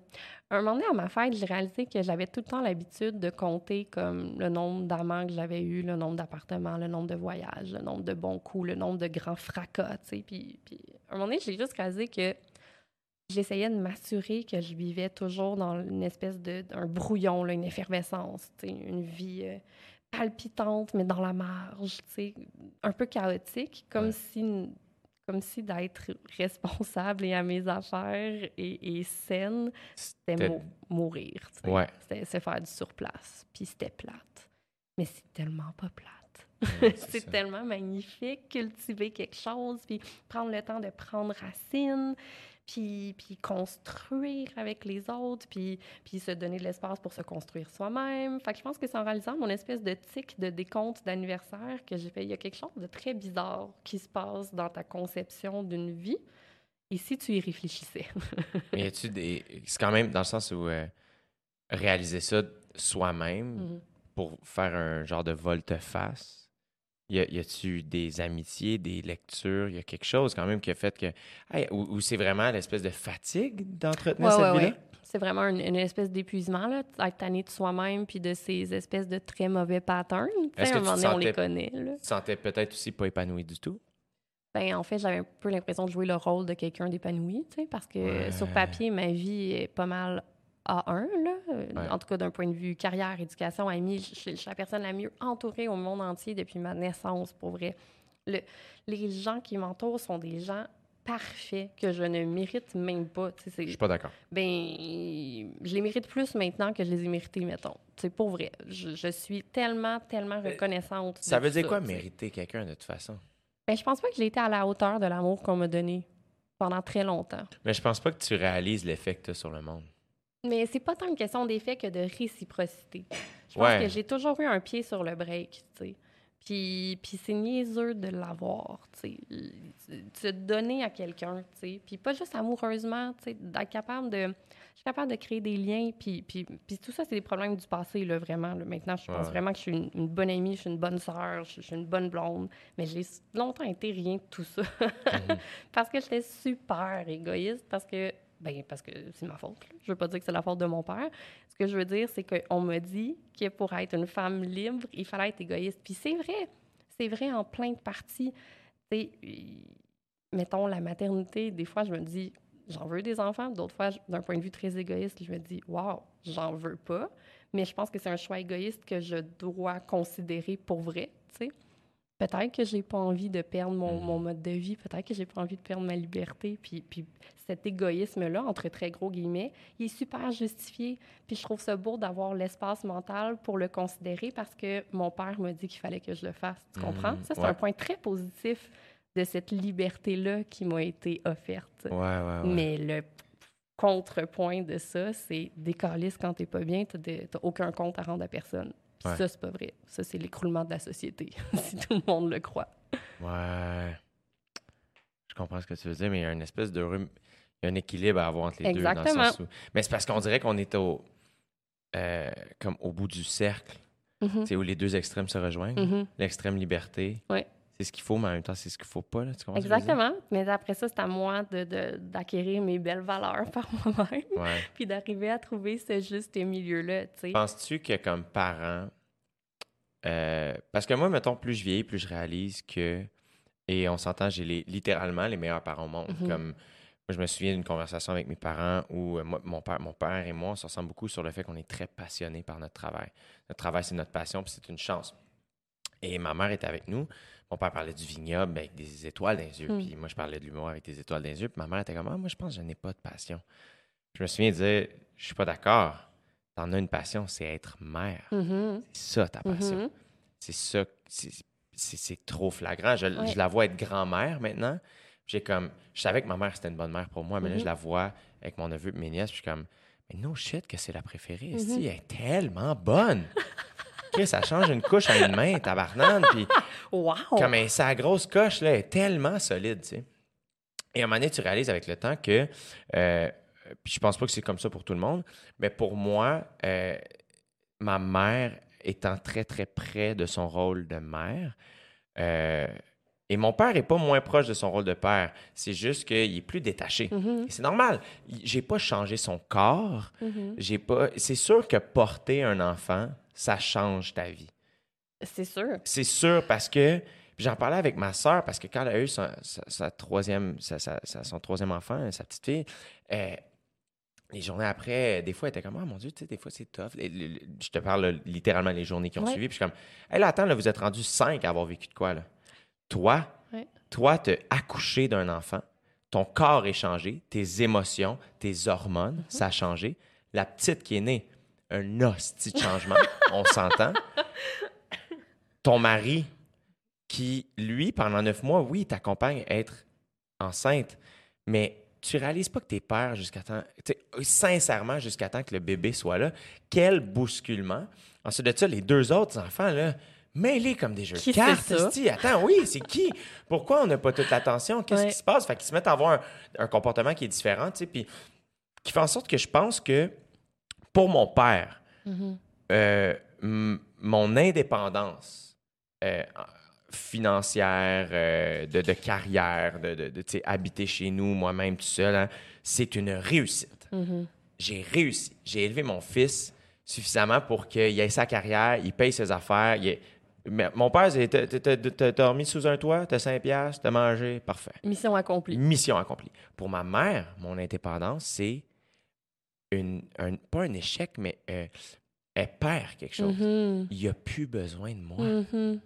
un moment donné, à ma fête, j'ai réalisé que j'avais tout le temps l'habitude de compter comme le nombre d'amants que j'avais eu, le nombre d'appartements, le nombre de voyages, le nombre de bons coups, le nombre de grands fracas, tu sais. Puis, puis, à un moment donné, j'ai juste réalisé que j'essayais de m'assurer que je vivais toujours dans une espèce de. un brouillon, là, une effervescence, tu sais, une vie. euh, palpitante, mais dans la marge, un peu chaotique, comme Ouais. si comme si d'être responsable et à mes affaires et, et saine, c'était C'était- mou- mourir. Ouais. C'était se faire du surplace. Puis c'était plate. Mais c'est tellement pas plate. Ouais, c'est tellement magnifique, cultiver quelque chose, puis prendre le temps de prendre racine, puis, puis construire avec les autres, puis, puis se donner de l'espace pour se construire soi-même. Fait que je pense que c'est en réalisant mon espèce de tic de décompte d'anniversaire que j'ai fait, il y a quelque chose de très bizarre qui se passe dans ta conception d'une vie. Et si tu y réfléchissais? Mais y a-tu des. C'est quand même dans le sens où euh, réaliser ça soi-même Mhm. pour faire un genre de volte-face? Y a- y a-tu des amitiés, des lectures? Y a quelque chose quand même qui a fait que. Hey, ou, ou c'est vraiment l'espèce de fatigue d'entretenir Ouais, cette ouais, vie-là? ouais. C'est vraiment une, une espèce d'épuisement, là, être tanné de soi-même puis de ces espèces de très mauvais patterns. Est-ce que un moment donné, on les connaît. Là. Tu te sentais peut-être aussi pas épanoui du tout? Ben, en fait, j'avais un peu l'impression de jouer le rôle de quelqu'un d'épanoui, tu sais, parce que sur papier, ma vie est pas mal A1, là. Ouais. En tout cas, d'un point de vue carrière, éducation, amis, je, suis la personne la mieux entourée au monde entier depuis ma naissance, pour vrai. Le- les gens qui m'entourent sont des gens parfaits que je ne mérite même pas. Tu sais, c'est- Je suis pas d'accord. ben, je les mérite plus maintenant que je les ai mérités, mettons. C'est pour vrai. Je, je suis tellement, tellement reconnaissante. Ça veut dire quoi, mériter quelqu'un de toute façon? Ben, je pense pas que j'ai été à la hauteur de l'amour qu'on m'a donné pendant très longtemps. Mais je pense pas que tu réalises l'effet que tu as sur le monde. Mais c'est pas tant une question d'effet que de réciprocité. Je pense Ouais. que j'ai toujours eu un pied sur le break, tu sais. Puis, puis c'est niaiseux de l'avoir, tu sais. Se donner à quelqu'un, tu sais. Puis pas juste amoureusement, tu sais, d'être capable de... Je suis capable de créer des liens, puis, puis, puis tout ça, c'est des problèmes du passé, là, vraiment. là. Maintenant, je pense Ouais. vraiment que je suis une, une bonne amie, je suis une bonne sœur, je, je suis une bonne blonde. Mais j'ai longtemps été rien de tout ça. parce que j'étais super égoïste, parce que... Ben, parce que c'est ma faute. là. Je veux pas dire que c'est la faute de mon père. Ce que je veux dire, c'est qu'on m'a dit que pour être une femme libre, il fallait être égoïste. Puis c'est vrai. C'est vrai en plein de parties. Mettons, la maternité, des fois, je me dis, j'en veux des enfants. D'autres fois, d'un point de vue très égoïste, je me dis, waouh, j'en veux pas. Mais je pense que c'est un choix égoïste que je dois considérer pour vrai. Peut-être que j'ai pas envie de perdre mon, mon mode de vie, peut-être que j'ai pas envie de perdre ma liberté, puis, puis cet égoïsme-là, entre très gros guillemets, il est super justifié. Puis je trouve ça beau d'avoir l'espace mental pour le considérer parce que mon père m'a dit qu'il fallait que je le fasse. Tu comprends? Mhm, Ça, c'est ouais. un point très positif de cette liberté-là qui m'a été offerte. Ouais, ouais, ouais. Mais le contrepoint de ça, c'est décaliste quand t'es pas bien, t'as aucun compte à rendre à personne. Puis Ouais. ça, c'est pas vrai. Ça, c'est l'écroulement de la société, si tout le monde le croit. Ouais. Je comprends ce que tu veux dire, mais il y a une espèce de... Il y a un équilibre à avoir entre les deux. Dans Exactement. le sens où... Mais c'est parce qu'on dirait qu'on est au... euh, comme au bout du cercle, Mhm, c'est où les deux extrêmes se rejoignent. mhm. L'extrême liberté, Ouais. C'est ce qu'il faut, mais en même temps, c'est ce qu'il faut pas. Là. Tu? Exactement. Mais après ça, c'est à moi de- de- d'acquérir mes belles valeurs par moi-même, Ouais. puis d'arriver à trouver ce juste milieu-là. Penses-tu que comme parent, euh, parce que moi, mettons, plus je vieillis, plus je réalise que, et on s'entend, j'ai les- littéralement les meilleurs parents au monde. Mhm. Comme, moi, je me souviens d'une conversation avec mes parents où euh, moi- mon, père, mon père et moi, on se ressemble beaucoup sur le fait qu'on est très passionnés par notre travail. Notre travail, c'est notre passion, puis c'est une chance. Et ma mère était avec nous. Mon père parlait du vignoble avec des étoiles dans les yeux. Mm. Puis moi, je parlais de l'humour avec des étoiles dans les yeux. Puis ma mère était comme, ah, moi, je pense que je n'ai pas de passion. Je me souviens de dire, je suis pas d'accord. T'en as une passion, c'est être mère. Mhm, C'est ça ta passion. mhm. C'est ça. c'est- trop flagrant. Je, Ouais. je la vois être grand-mère maintenant. J'ai comme. Je savais que ma mère, c'était une bonne mère pour moi, mais là, je la vois avec mon neveu et mes nièces. Puis je suis comme, mais no shit, que c'est la préférée. Elle est tellement bonne. Chris, ça change une couche à une main, tabarnane. Puis Wow! comme elle, sa grosse coche, là, est tellement solide, tu sais. Et à un moment donné, tu réalises avec le temps que, euh, puis je pense pas que c'est comme ça pour tout le monde, mais pour moi, euh, ma mère étant très, très près de son rôle de mère, euh, et mon père est pas moins proche de son rôle de père, c'est juste qu'il est plus détaché. Mhm, Et C'est normal. J'ai pas changé son corps. mhm. J'ai pas. C'est sûr que porter un enfant, ça change ta vie. C'est sûr. C'est sûr parce que j'en parlais avec ma soeur parce que quand elle a eu sa, sa- sa troisième, sa- son troisième enfant, sa petite fille, euh, les journées après, des fois, elle était comme Ah mon Dieu, tu sais, des fois c'est tough. Je te parle là, littéralement les journées qui ont Ouais. suivi. Puis je suis comme Hey, là, attends, là, vous êtes rendu cinq à avoir vécu de quoi là? Toi, Ouais. toi, te accoucher d'un enfant, ton corps est changé, tes émotions, tes hormones, Mm-hmm. ça a changé. La petite qui est née, un hostie de changement, on s'entend? Ton mari, qui, lui, pendant neuf mois, oui, t'accompagne à être enceinte, mais tu réalises pas que t'es père jusqu'à temps, sincèrement, jusqu'à temps que le bébé soit là. Quel bousculement. Ensuite de ça, les deux autres enfants, là, mêlés comme des jeux Qui de cartes. Attends, oui, c'est qui? Pourquoi on n'a pas toute l'attention? Qu'est-ce Ouais. qui se passe? Fait qu'ils se mettent à avoir un, un comportement qui est différent, tu sais, puis qui fait en sorte que je pense que pour mon père, Mhm. euh, mon indépendance euh, financière, euh, de, de carrière, de, habiter chez nous moi-même tout seul, hein, c'est une réussite. Mhm. J'ai réussi. J'ai élevé mon fils suffisamment pour qu'il ait sa carrière, il paye ses affaires. il ait- Mais mon père, t'as dormi sous un toit, t'as 5 piastres, t'as mangé, parfait. Mission accomplie. Mission accomplie. Pour ma mère, mon indépendance, c'est une, un- pas un échec, mais euh, elle perd quelque chose. Mhm. Il n'y a plus besoin de moi. Mhm.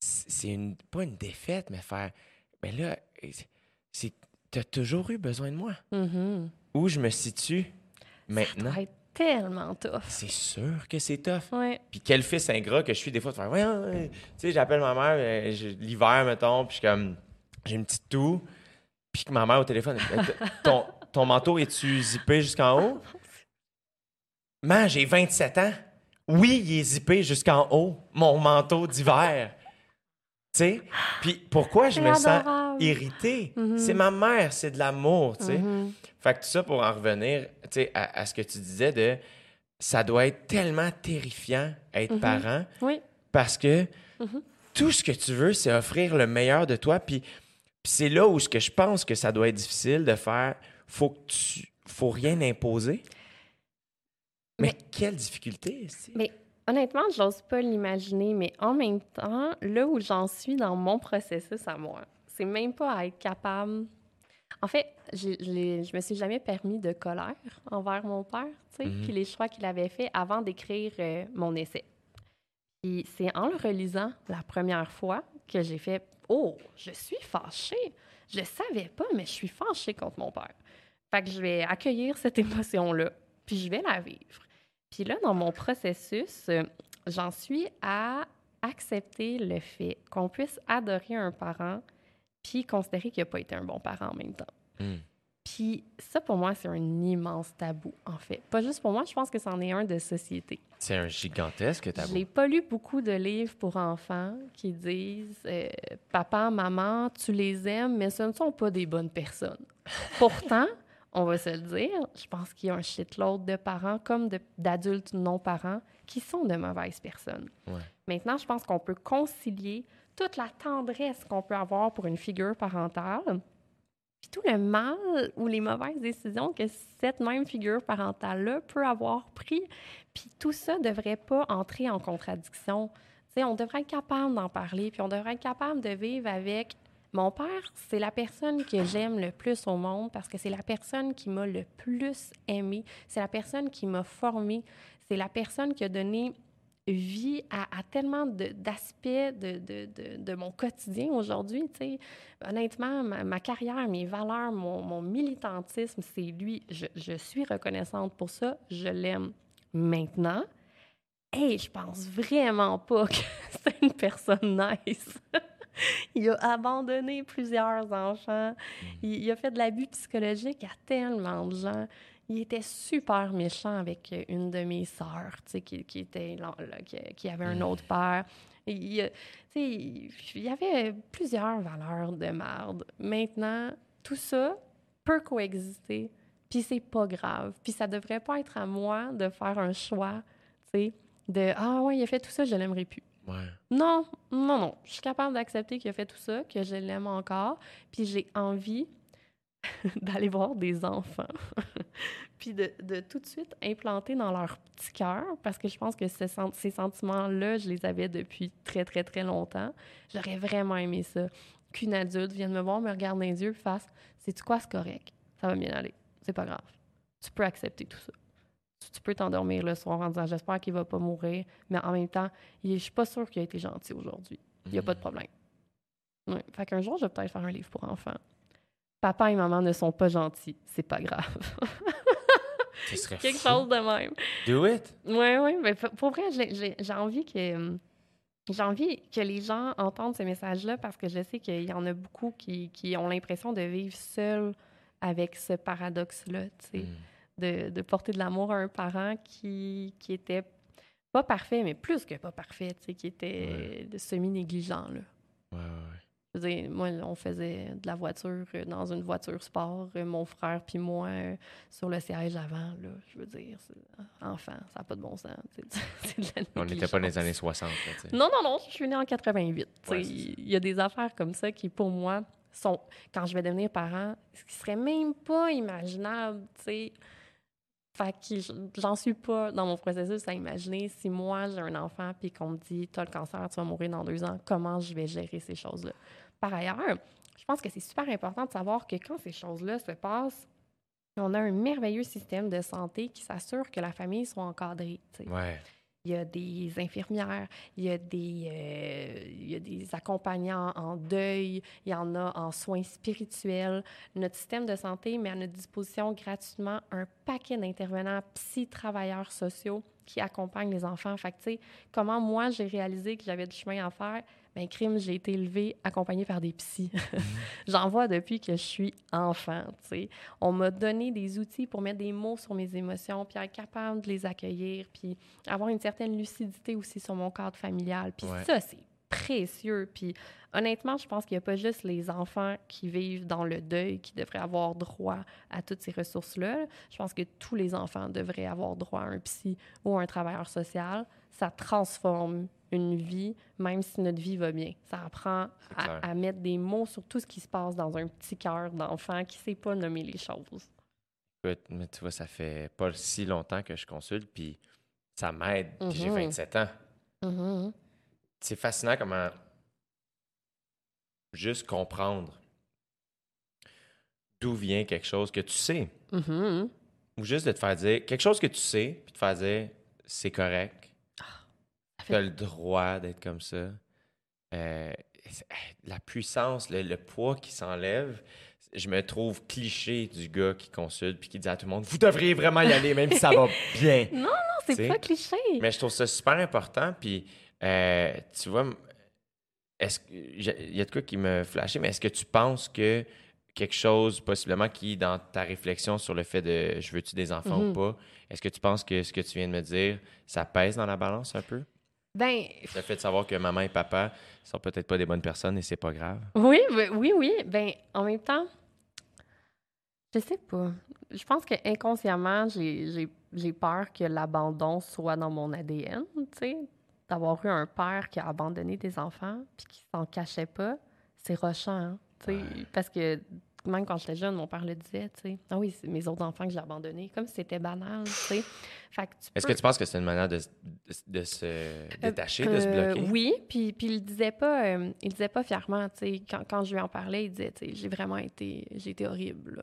C'est c'est une, pas une défaite, mais faire. Mais là, c'est tu as toujours eu besoin de moi. Mhm. Où je me situe Ça maintenant, doit être tellement tough. c'est sûr que c'est tough. Ouais. Puis quel fils ingrat que je suis des fois de faire, voyons, euh, tu sais, j'appelle ma mère euh, l'hiver, mettons, puis je comme, j'ai une petite toux, puis que ma mère au téléphone, ton, ton manteau, est-tu zippé jusqu'en haut? Man, j'ai 27 ans. Oui, il est zippé jusqu'en haut, mon manteau d'hiver. Tu sais? Puis pourquoi je me sens irrité? Mhm. C'est ma mère, c'est de l'amour, tu sais. Mhm. Fait que tout ça pour en revenir tu sais, à, à ce que tu disais de ça doit être tellement terrifiant être Mhm. parent Oui. parce que tout ce que tu veux, c'est offrir le meilleur de toi. Puis, puis c'est là où ce que je pense que ça doit être difficile de faire. Faut que tu, faut rien imposer. Mais, Mais- quelle difficulté c'est Mais honnêtement, j'ose pas l'imaginer, mais en même temps, là où j'en suis dans mon processus à moi, c'est même pas à être capable. En fait, je je me suis jamais permis de colère envers mon père, tu sais, Mhm. puis les choix qu'il avait faits avant d'écrire euh, mon essai. Puis c'est en le relisant la première fois que j'ai fait Oh, je suis fâchée. Je savais pas, mais je suis fâchée contre mon père. Fait que je vais accueillir cette émotion-là, puis je vais la vivre. Puis là, dans mon processus, euh, j'en suis à accepter le fait qu'on puisse adorer un parent puis considérer qu'il n'a pas été un bon parent en même temps. Hmm. Puis ça, pour moi, c'est un immense tabou, en fait. Pas juste pour moi, je pense que c'en est un de société. C'est un gigantesque Je tabou. n'ai pas lu beaucoup de livres pour enfants qui disent euh, Papa, maman, tu les aimes, mais ce ne sont pas des bonnes personnes. Pourtant, on va se le dire, je pense qu'il y a un shitload de parents comme d'adultes non-parents qui sont de mauvaises personnes. Ouais. Maintenant, je pense qu'on peut concilier toute la tendresse qu'on peut avoir pour une figure parentale, puis tout le mal ou les mauvaises décisions que cette même figure parentale-là peut avoir pris. Puis tout ça ne devrait pas entrer en contradiction. Tu sais, on devrait être capable d'en parler, puis on devrait être capable de vivre avec mon père, c'est la personne que j'aime le plus au monde parce que c'est la personne qui m'a le plus aimé, c'est la personne qui m'a formé, c'est la personne qui a donné vie à, tellement d'aspects de, de, de, de mon quotidien aujourd'hui. Honnêtement, ma, carrière, mes valeurs, mon, mon militantisme, c'est lui. Je, je suis reconnaissante pour ça. Je l'aime maintenant. Et je pense vraiment pas que c'est une personne nice. il a abandonné plusieurs enfants. Il, il a fait de l'abus psychologique à tellement de gens. Il était super méchant avec euh, une de mes sœurs, qui, qui était là- là, qui, qui avait un autre père. Il, il il y avait plusieurs valeurs de merde. Maintenant, tout ça peut coexister, puis c'est pas grave. Puis ça devrait pas être à moi de faire un choix, tu sais, de « Ah ouais, il a fait tout ça, je l'aimerais plus ». Non, non, non. Je suis capable d'accepter qu'il a fait tout ça, que je l'aime encore, puis j'ai envie d'aller voir des enfants, puis de, de tout de suite implanter dans leur petit cœur, parce que je pense que ce ces sentiments-là, je les avais depuis très, très, très longtemps. J'aurais vraiment aimé ça. Qu'une adulte vienne me voir, me regarde dans les yeux, et fasse C'est-tu quoi, c'est correct, ça va bien aller, c'est pas grave. Tu peux accepter tout ça. Tu, peux t'endormir le soir en disant J'espère qu'il va pas mourir, mais en même temps, je suis pas sûre qu'il a été gentil aujourd'hui. Il n'y a pas de problème. Ouais. Fait qu'un jour, je vais peut-être faire un livre pour enfants. Papa et maman ne sont pas gentils. C'est pas grave. Ce serait Quelque fou. chose de même. Do it. Oui, oui. Mais pour vrai, j'ai- envie que. hum, J'ai envie que les gens entendent ce message-là parce que je sais qu'il y en a beaucoup qui, qui ont l'impression de vivre seuls avec ce paradoxe-là, tu sais, Mm. De, de porter de l'amour à un parent qui, qui était pas parfait, mais plus que pas parfait, tu sais, qui était semi-négligent, là. Ouais, ouais, ouais. Je veux dire, moi, on faisait de la voiture euh, dans une voiture sport, euh, mon frère puis moi euh, sur le siège avant, là. Je veux dire, enfant, ça n'a pas de bon sens. C'est de la On n'était pas dans les années 60. là, tu sais. Non, non, non, je suis née en 88. tu sais. Ouais, c'est ça. Il y a des affaires comme ça qui, pour moi, sont, quand je vais devenir parent, ce qui serait même pas imaginable, tu sais. Fait que j'en suis pas dans mon processus à imaginer si moi j'ai un enfant puis qu'on me dit t'as le cancer, tu vas mourir dans deux ans, comment je vais gérer ces choses-là? Par ailleurs, je pense que c'est super important de savoir que quand ces choses-là se passent, on a un merveilleux système de santé qui s'assure que la famille soit encadrée. Ouais. Il y a des infirmières, il y a des, euh, il y a des accompagnants en deuil, il y en a en soins spirituels. Notre système de santé met à notre disposition gratuitement un paquet d'intervenants psy-travailleurs sociaux qui accompagnent les enfants. Fait que, comment moi j'ai réalisé que j'avais du chemin à faire? Ben, crime, j'ai été élevée accompagnée par des psys. J'en vois depuis que je suis enfant, tu sais. On m'a donné des outils pour mettre des mots sur mes émotions, puis être capable de les accueillir, puis avoir une certaine lucidité aussi sur mon cadre familial. Puis Ouais. ça, c'est précieux. Puis honnêtement, je pense qu'il n'y a pas juste les enfants qui vivent dans le deuil qui devraient avoir droit à toutes ces ressources-là. Je pense que tous les enfants devraient avoir droit à un psy ou à un travailleur social. Ça transforme une vie, même si notre vie va bien. Ça apprend à, à mettre des mots sur tout ce qui se passe dans un petit cœur d'enfant qui ne sait pas nommer les choses. Écoute, mais tu vois, ça fait pas si longtemps que je consulte, puis ça m'aide. Puis j'ai Mhm. 27 ans. Mhm. C'est fascinant comment juste comprendre d'où vient quelque chose que tu sais, Mhm. ou juste de te faire dire quelque chose que tu sais, puis de te faire dire c'est correct, tu as le droit d'être comme ça. Euh, c'est- la puissance, le, le poids qui s'enlève, je me trouve cliché du gars qui consulte puis qui dit à tout le monde Vous devriez vraiment y aller, même si ça va bien. Non, c'est T'sais, pas cliché. Mais je trouve ça super important. Puis, euh, tu vois, est-ce il y a de quoi qui me flashait, mais est-ce que tu penses que quelque chose, possiblement, qui, dans ta réflexion sur le fait de je veux-tu des enfants ou Mhm. pas, est-ce que tu penses que ce que tu viens de me dire, ça pèse dans la balance un peu? Ben, Le fait de savoir que maman et papa sont peut-être pas des bonnes personnes et c'est pas grave. Oui, oui, oui. Ben, en même temps, je sais pas. Je pense que inconsciemment, j'ai peur que l'abandon soit dans mon ADN, tu sais. D'avoir eu un père qui a abandonné des enfants puis qui s'en cachait pas, c'est rochant, hein, tu sais. Ouais. Parce que même quand j'étais jeune, mon père le disait, tu sais. Ah oui, c'est mes autres enfants que j'ai abandonnés, comme si c'était banal, tu sais. Fait que tu Est-ce peux- que tu penses que c'est une manière de, s- de, de se détacher, de se euh, bloquer? oui, puis, puis il le disait pas, euh, il disait pas fièrement, tu sais. Quand, quand je lui en parlais, il disait, tu sais, j'ai vraiment été, j'ai été horrible, là.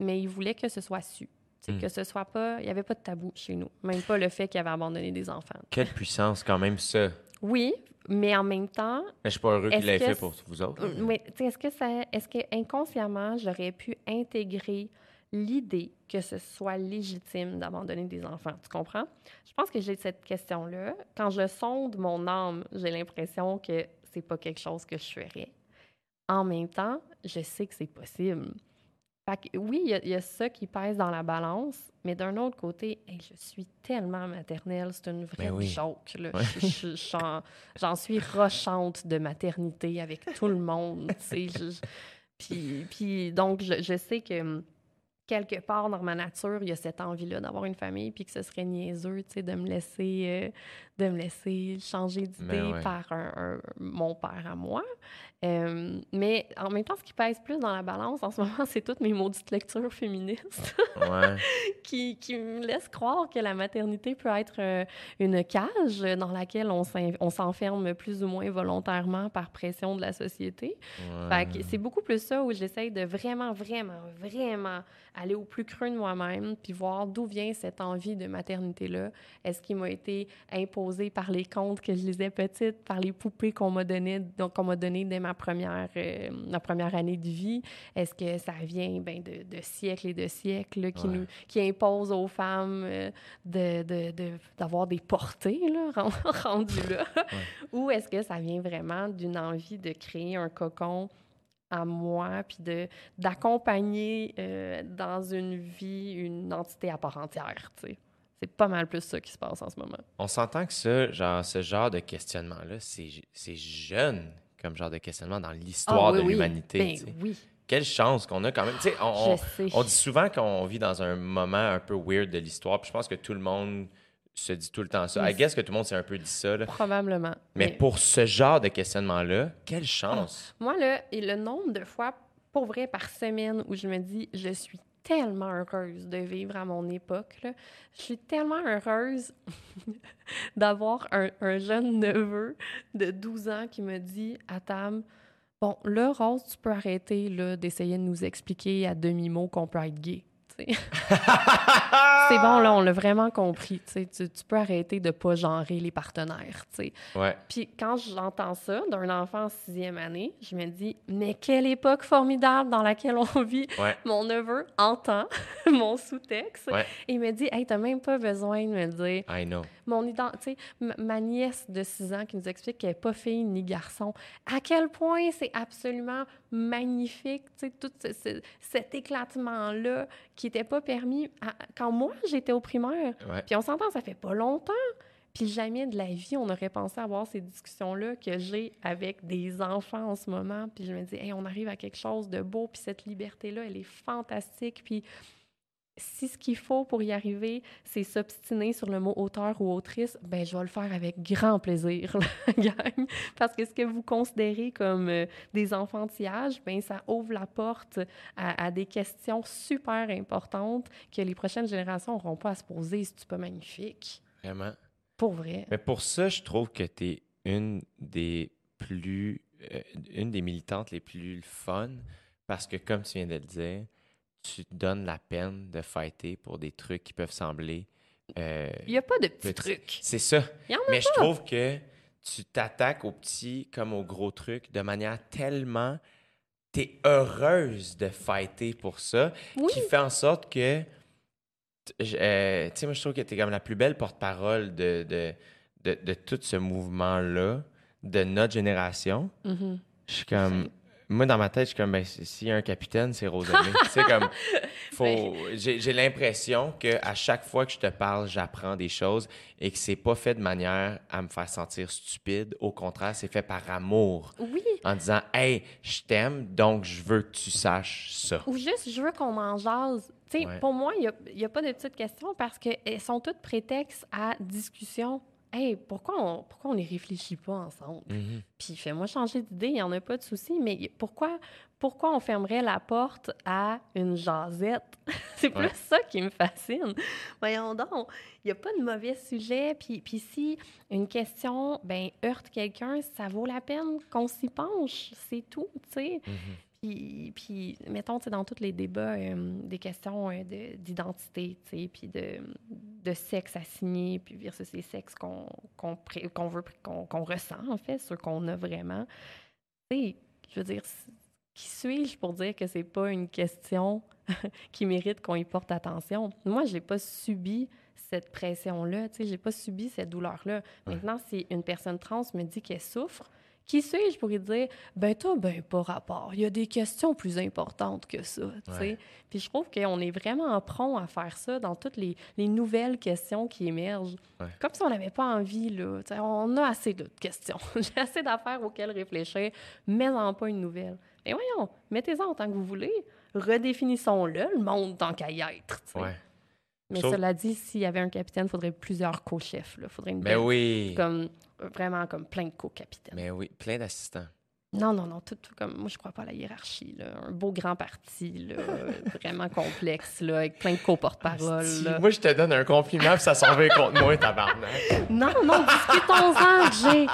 Mais il voulait que ce soit su, tu sais, Mm. que ce soit pas, il y avait pas de tabou chez nous, même pas le fait qu'il avait abandonné des enfants. Quelle puissance, quand même, ça. Oui, mais en même temps, Mais je suis pas heureux qu'il l'ait fait pour vous autres. mais tu sais, est-ce que ça, est-ce que inconsciemment j'aurais pu intégrer l'idée que ce soit légitime d'abandonner des enfants? Tu comprends? Je pense que j'ai cette question-là. Quand je sonde mon âme, j'ai l'impression que c'est pas quelque chose que je ferais. En même temps, je sais que c'est possible. Fait que oui, il y a- il y, a ça qui pèse dans la balance, mais d'un autre côté, hey, je suis tellement maternelle, c'est une vraie Mais oui. joke. là. Ouais. Je- je- j'en- J'en suis rochante de maternité avec tout le monde. puis, puis donc, je, je sais que hum, quelque part dans ma nature, il y a cette envie-là d'avoir une famille, puis que ce serait niaiseux, tu sais, de me laisser, euh, de me laisser changer d'idée ouais. par un- un- mon père à moi. Euh, mais en même temps, ce qui pèse plus dans la balance en ce moment, c'est toutes mes maudites lectures féministes Ouais. qui, qui me laissent croire que la maternité peut être euh, une cage dans laquelle on s'en- on s'enferme plus ou moins volontairement par pression de la société. Fait que ouais. c'est beaucoup plus ça où j'essaye de vraiment, vraiment, vraiment aller au plus creux de moi-même puis voir d'où vient cette envie de maternité-là. Est-ce qu'il m'a été imposé par les contes que je lisais petite, par les poupées qu'on m'a donné, donc qu'on m'a donné dès ma première, euh, ma première année de vie? Est-ce que ça vient ben, de, de siècles et de siècles là, qui, Ouais. nous, qui imposent aux femmes euh, de, de- de- d'avoir des portées là, ren- rendues là? Ou est-ce que ça vient vraiment d'une envie de créer un cocon à moi, puis de, d'accompagner euh, dans une vie une entité à part entière, tu sais. C'est pas mal plus ça qui se passe en ce moment. On s'entend que ça, genre, ce genre de questionnement-là, c'est c'est jeune comme genre de questionnement dans l'histoire Ah oui, de oui. l'humanité. Ben tu sais. oui, Quelle chance qu'on a quand même. Tu sais, on, on dit souvent qu'on vit dans un moment un peu weird de l'histoire, puis je pense que tout le monde se dit tout le temps ça. Mais I guess que tout le monde s'est un peu dit ça. là. Probablement. Mais pour ce genre de questionnement-là, quelle chance? Moi, là, et le nombre de fois, pour vrai, par semaine, où je me dis, je suis tellement heureuse de vivre à mon époque. là. Je suis tellement heureuse d'avoir un, un jeune neveu de 12 ans qui me dit à Tam, bon, là, Rose, tu peux arrêter d'essayer de nous expliquer à demi-mot qu'on peut être gay. C'est bon, là, on l'a vraiment compris, tu. Tu, peux arrêter de pas genrer les partenaires, tu sais. Ouais. Puis quand j'entends ça d'un enfant en sixième année, je me dis, mais quelle époque formidable dans laquelle on vit. Ouais. Mon neveu entend mon sous-texte Ouais. et il me dit, hey, t'as même pas besoin de me dire I know. mon ident- tu sais, m- ma nièce de 6 ans qui nous explique qu'elle n'est pas fille ni garçon, à quel point c'est absolument magnifique, tu sais, tout ce- ce- cet éclatement-là qui n'était pas permis à- quand moi j'étais au primaire. Ouais. Puis on s'entend, ça fait pas longtemps. Puis jamais de la vie, on aurait pensé avoir ces discussions-là que j'ai avec des enfants en ce moment. Puis je me dis, hey, on arrive à quelque chose de beau, puis cette liberté-là, elle est fantastique. Puis si ce qu'il faut pour y arriver, c'est s'obstiner sur le mot auteur ou autrice, ben je vais le faire avec grand plaisir, la gang. Parce que ce que vous considérez comme euh, des enfantillages, ben ça ouvre la porte à, à des questions super importantes que les prochaines générations n'auront pas à se poser. C'est pas magnifique? Vraiment. Pour vrai. Mais pour ça, je trouve que tu es une des plus. euh, une des militantes les plus fun parce que, comme tu viens de le dire, tu te donnes la peine de fighter pour des trucs qui peuvent sembler. euh, Il n'y a pas de petits trucs. C'est ça. Il y en a Mais je trouve que tu t'attaques aux petits comme aux gros trucs de manière tellement. T'es heureuse de fighter pour ça, Oui. qui fait en sorte que. euh, tu sais, moi, je trouve que t'es comme la plus belle porte-parole de, de, de, de tout ce mouvement-là, de notre génération. Mhm. Je suis comme. Moi, dans ma tête, je suis comme, ben, s'il y a un capitaine, c'est Rosalie. sais, comme. Faut... J'ai j'ai l'impression qu'à chaque fois que je te parle, j'apprends des choses et que c'est pas fait de manière à me faire sentir stupide. Au contraire, c'est fait par amour. Oui. En disant, hey, je t'aime, donc je veux que tu saches ça. Ou juste, je veux qu'on en jase. Tu sais, Ouais. pour moi, il n'y a, pas de petites questions parce qu'elles sont toutes prétextes à discussion. Hey, pourquoi on pourquoi on n'y réfléchit pas ensemble? Mhm. Puis fais-moi changer d'idée, il n'y en a pas de souci, mais pourquoi, pourquoi on fermerait la porte à une jasette? C'est plus Ouais. ça qui me fascine. Voyons donc, il n'y a pas de mauvais sujet. Puis, puis si une question ben, heurte quelqu'un, ça vaut la peine qu'on s'y penche. C'est tout, tu sais. Mhm. Puis, puis, mettons, dans tous les débats, euh, des questions euh, de- d'identité, puis de, de sexe assigné, puis versus les sexes qu'on qu'on veut, ressent, en fait, ceux qu'on a vraiment. Tu sais, je veux dire, qui suis-je pour dire que c'est pas une question qui mérite qu'on y porte attention? Moi, j'ai pas subi cette pression-là, tu sais, j'ai pas subi cette douleur-là. Maintenant, si une personne trans me dit qu'elle souffre, qui suis-je pour lui dire, ben toi, ben pas rapport. Il y a des questions plus importantes que ça, tu sais. Ouais. Puis je trouve qu'on est vraiment prompt à faire ça dans toutes les, les nouvelles questions qui émergent. Ouais. Comme si on n'avait pas envie, là. On a assez de questions. J'ai assez d'affaires auxquelles réfléchir. Mets-en pas une nouvelle. Mais voyons, mettez-en autant que vous voulez. Redéfinissons-le, le monde tant qu'à y être, tu sais. Ouais. Mais Sauf- cela dit, s'il y avait un capitaine, il faudrait plusieurs co-chefs. Il faudrait une Ben belle- oui. comme vraiment comme plein de co-capitaines. Mais oui, plein d'assistants. Non, non, non, tout, tout comme moi, je crois pas à la hiérarchie. Là. Un beau grand parti, là, vraiment complexe, là, avec plein de co-porte-parole. Moi, je te donne un compliment puis ça s'en va contre moi, tabarnak. Non, non, discutons-en, Jay.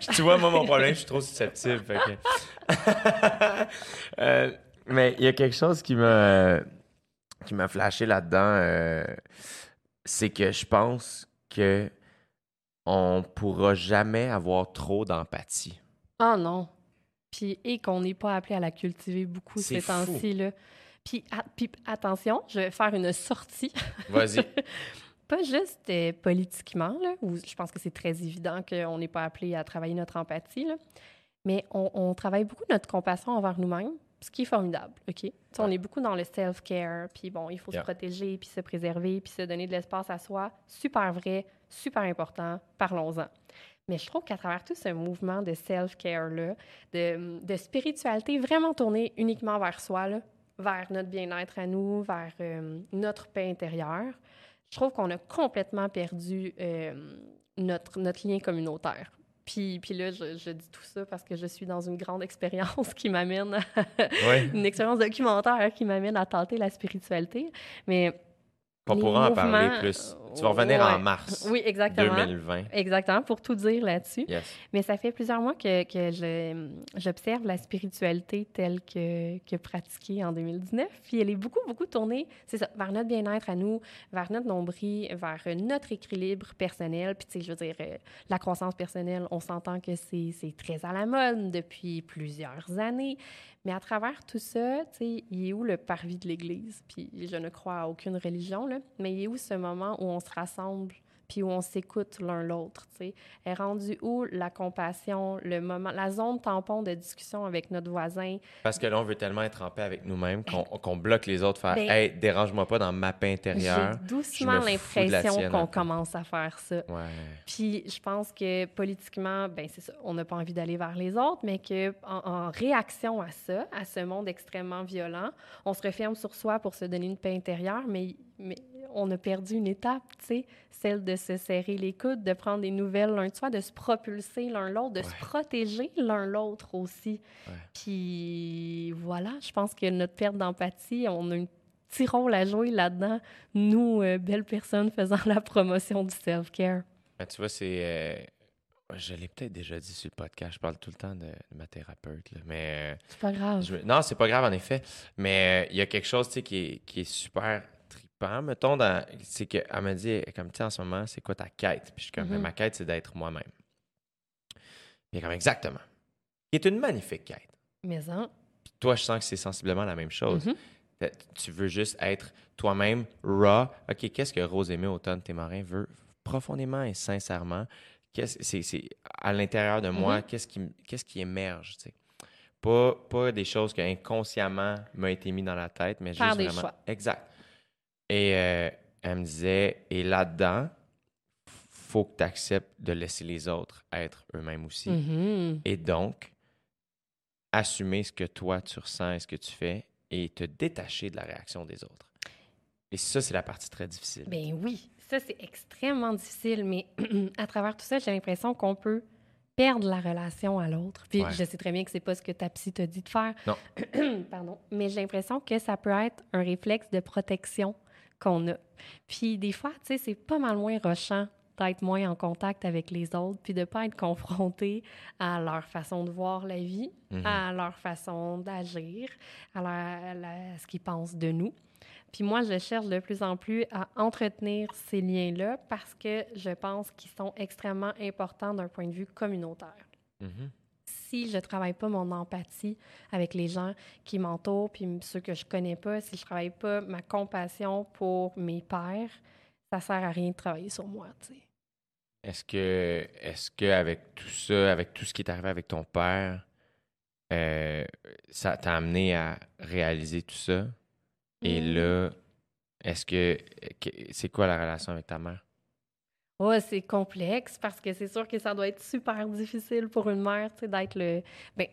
tu vois, moi, mon problème, je suis trop susceptible. que- Euh, mais il y a quelque chose qui m'a qui m'a flashé là-dedans. euh, c'est que je pense que on pourra jamais avoir trop d'empathie. Ah non. Puis, et qu'on n'est pas appelé à la cultiver beaucoup ces temps-ci, là. Puis, a- puis, attention, je vais faire une sortie. Vas-y. Pas juste euh, politiquement, là, où je pense que c'est très évident qu'on n'est pas appelé à travailler notre empathie, là, mais on, on travaille beaucoup notre compassion envers nous-mêmes, ce qui est formidable, OK? On est beaucoup dans le self-care, puis bon, il faut Yeah. se protéger, puis se préserver, puis se donner de l'espace à soi. Super vrai, super important, parlons-en. Mais je trouve qu'à travers tout ce mouvement de self-care-là, de, de spiritualité vraiment tournée uniquement vers soi, là, vers notre bien-être à nous, vers euh, notre paix intérieure, je trouve qu'on a complètement perdu euh, notre, notre lien communautaire. Puis, puis là, je, je dis tout ça parce que je suis dans une grande expérience qui m'amène à une expérience documentaire qui m'amène à tenter la spiritualité. Mais On les pourra en parler plus. Tu vas revenir en mars Oui, exactement. 2020. Exactement, pour tout dire là-dessus. Yes. Mais ça fait plusieurs mois que, que j'observe la spiritualité telle que, que pratiquée en 2019. Puis elle est beaucoup, beaucoup tournée, c'est ça, vers notre bien-être à nous, vers notre nombril, vers notre équilibre personnel. Puis, tu sais, je veux dire, euh, la croissance personnelle, on s'entend que c'est très à la mode depuis plusieurs années. Mais à travers tout ça, tu sais, il où le parvis de l'Église? Puis je ne crois à aucune religion, là, mais il est où ce moment où on se rassemble puis où on s'écoute l'un l'autre, tu sais? Est rendu où la compassion, le moment, la zone tampon de discussion avec notre voisin? Parce que là, on veut tellement être en paix avec nous-mêmes qu'on qu'on bloque les autres, faire Ben, Hey, dérange-moi pas dans ma paix intérieure. J'ai doucement l'impression qu'on commence à faire ça. Ouais. Puis je pense que politiquement, ben c'est ça, on n'a pas envie d'aller vers les autres, mais que en, en réaction à ça, à ce monde extrêmement violent, on se referme sur soi pour se donner une paix intérieure, mais, mais on a perdu une étape, tu sais, celle de se serrer les coudes, de prendre des nouvelles l'un de soi, de se propulser l'un l'autre, de se protéger l'un l'autre aussi. Ouais. Puis voilà, je pense que notre perte d'empathie, on a un petit rôle à jouer là-dedans, nous, euh, belles personnes faisant la promotion du self-care. Ben, tu vois, c'est. euh, Je l'ai peut-être déjà dit sur le podcast. Je parle tout le temps de, de ma thérapeute. là, mais. euh, C'est pas grave. je Non, c'est pas grave, en effet. Mais il y a quelque chose tu sais, qui est, qui est super mettons. dans- C'est qu'elle me dit, comme tu sais, en ce moment, c'est quoi ta quête? Puis je suis comme, Mhm. ma quête, c'est d'être moi-même. Puis comme, exactement. Qui est une magnifique quête. Mais hein, Puis toi, je sens que c'est sensiblement la même chose. mhm. Fait- Tu veux juste être toi-même, raw. OK, qu'est-ce que Rose-Aimée Automne Témorin veut profondément et sincèrement? Qu'est-ce, c'est, c'est à l'intérieur de moi, Mhm. qu'est-ce, qui, qu'est-ce qui émerge? tu sais? Pas, pas des choses qui inconsciemment m'a été mis dans la tête, mais Faire juste des vraiment... choix. Exact. Et euh, elle me disait, et là-dedans, faut que tu acceptes de laisser les autres être eux-mêmes aussi. Mhm. Et donc, assumer ce que toi tu ressens et ce que tu fais et te détacher de la réaction des autres. Et ça, c'est la partie très difficile. Ben oui, ça c'est extrêmement difficile, mais à travers tout ça, j'ai l'impression qu'on peut perdre la relation à l'autre. Puis Ouais. je sais très bien que c'est pas ce que ta psy t'a dit de faire. Non. Pardon. Mais j'ai l'impression que ça peut être un réflexe de protection qu'on a. Puis des fois, tu sais, c'est pas mal moins rochant d'être moins en contact avec les autres, puis de pas être confronté à leur façon de voir la vie, Mhm. à leur façon d'agir, à, ce qu'ils pensent de nous. Puis moi, je cherche de plus en plus à entretenir ces liens-là parce que je pense qu'ils sont extrêmement importants d'un point de vue communautaire. Mhm. Si je travaille pas mon empathie avec les gens qui m'entourent, puis ceux que je connais pas, si je travaille pas ma compassion pour mes pères, ça sert à rien de travailler sur moi, tu sais. Est-ce que, est-ce que avec tout ça, avec tout ce qui est arrivé avec ton père, euh, ça t'a amené à réaliser tout ça? Et Mm. là, est-ce que, que- c'est quoi la relation avec ta mère? Ouais, c'est complexe parce que c'est sûr que ça doit être super difficile pour une mère, tu sais, d'être le. Ben,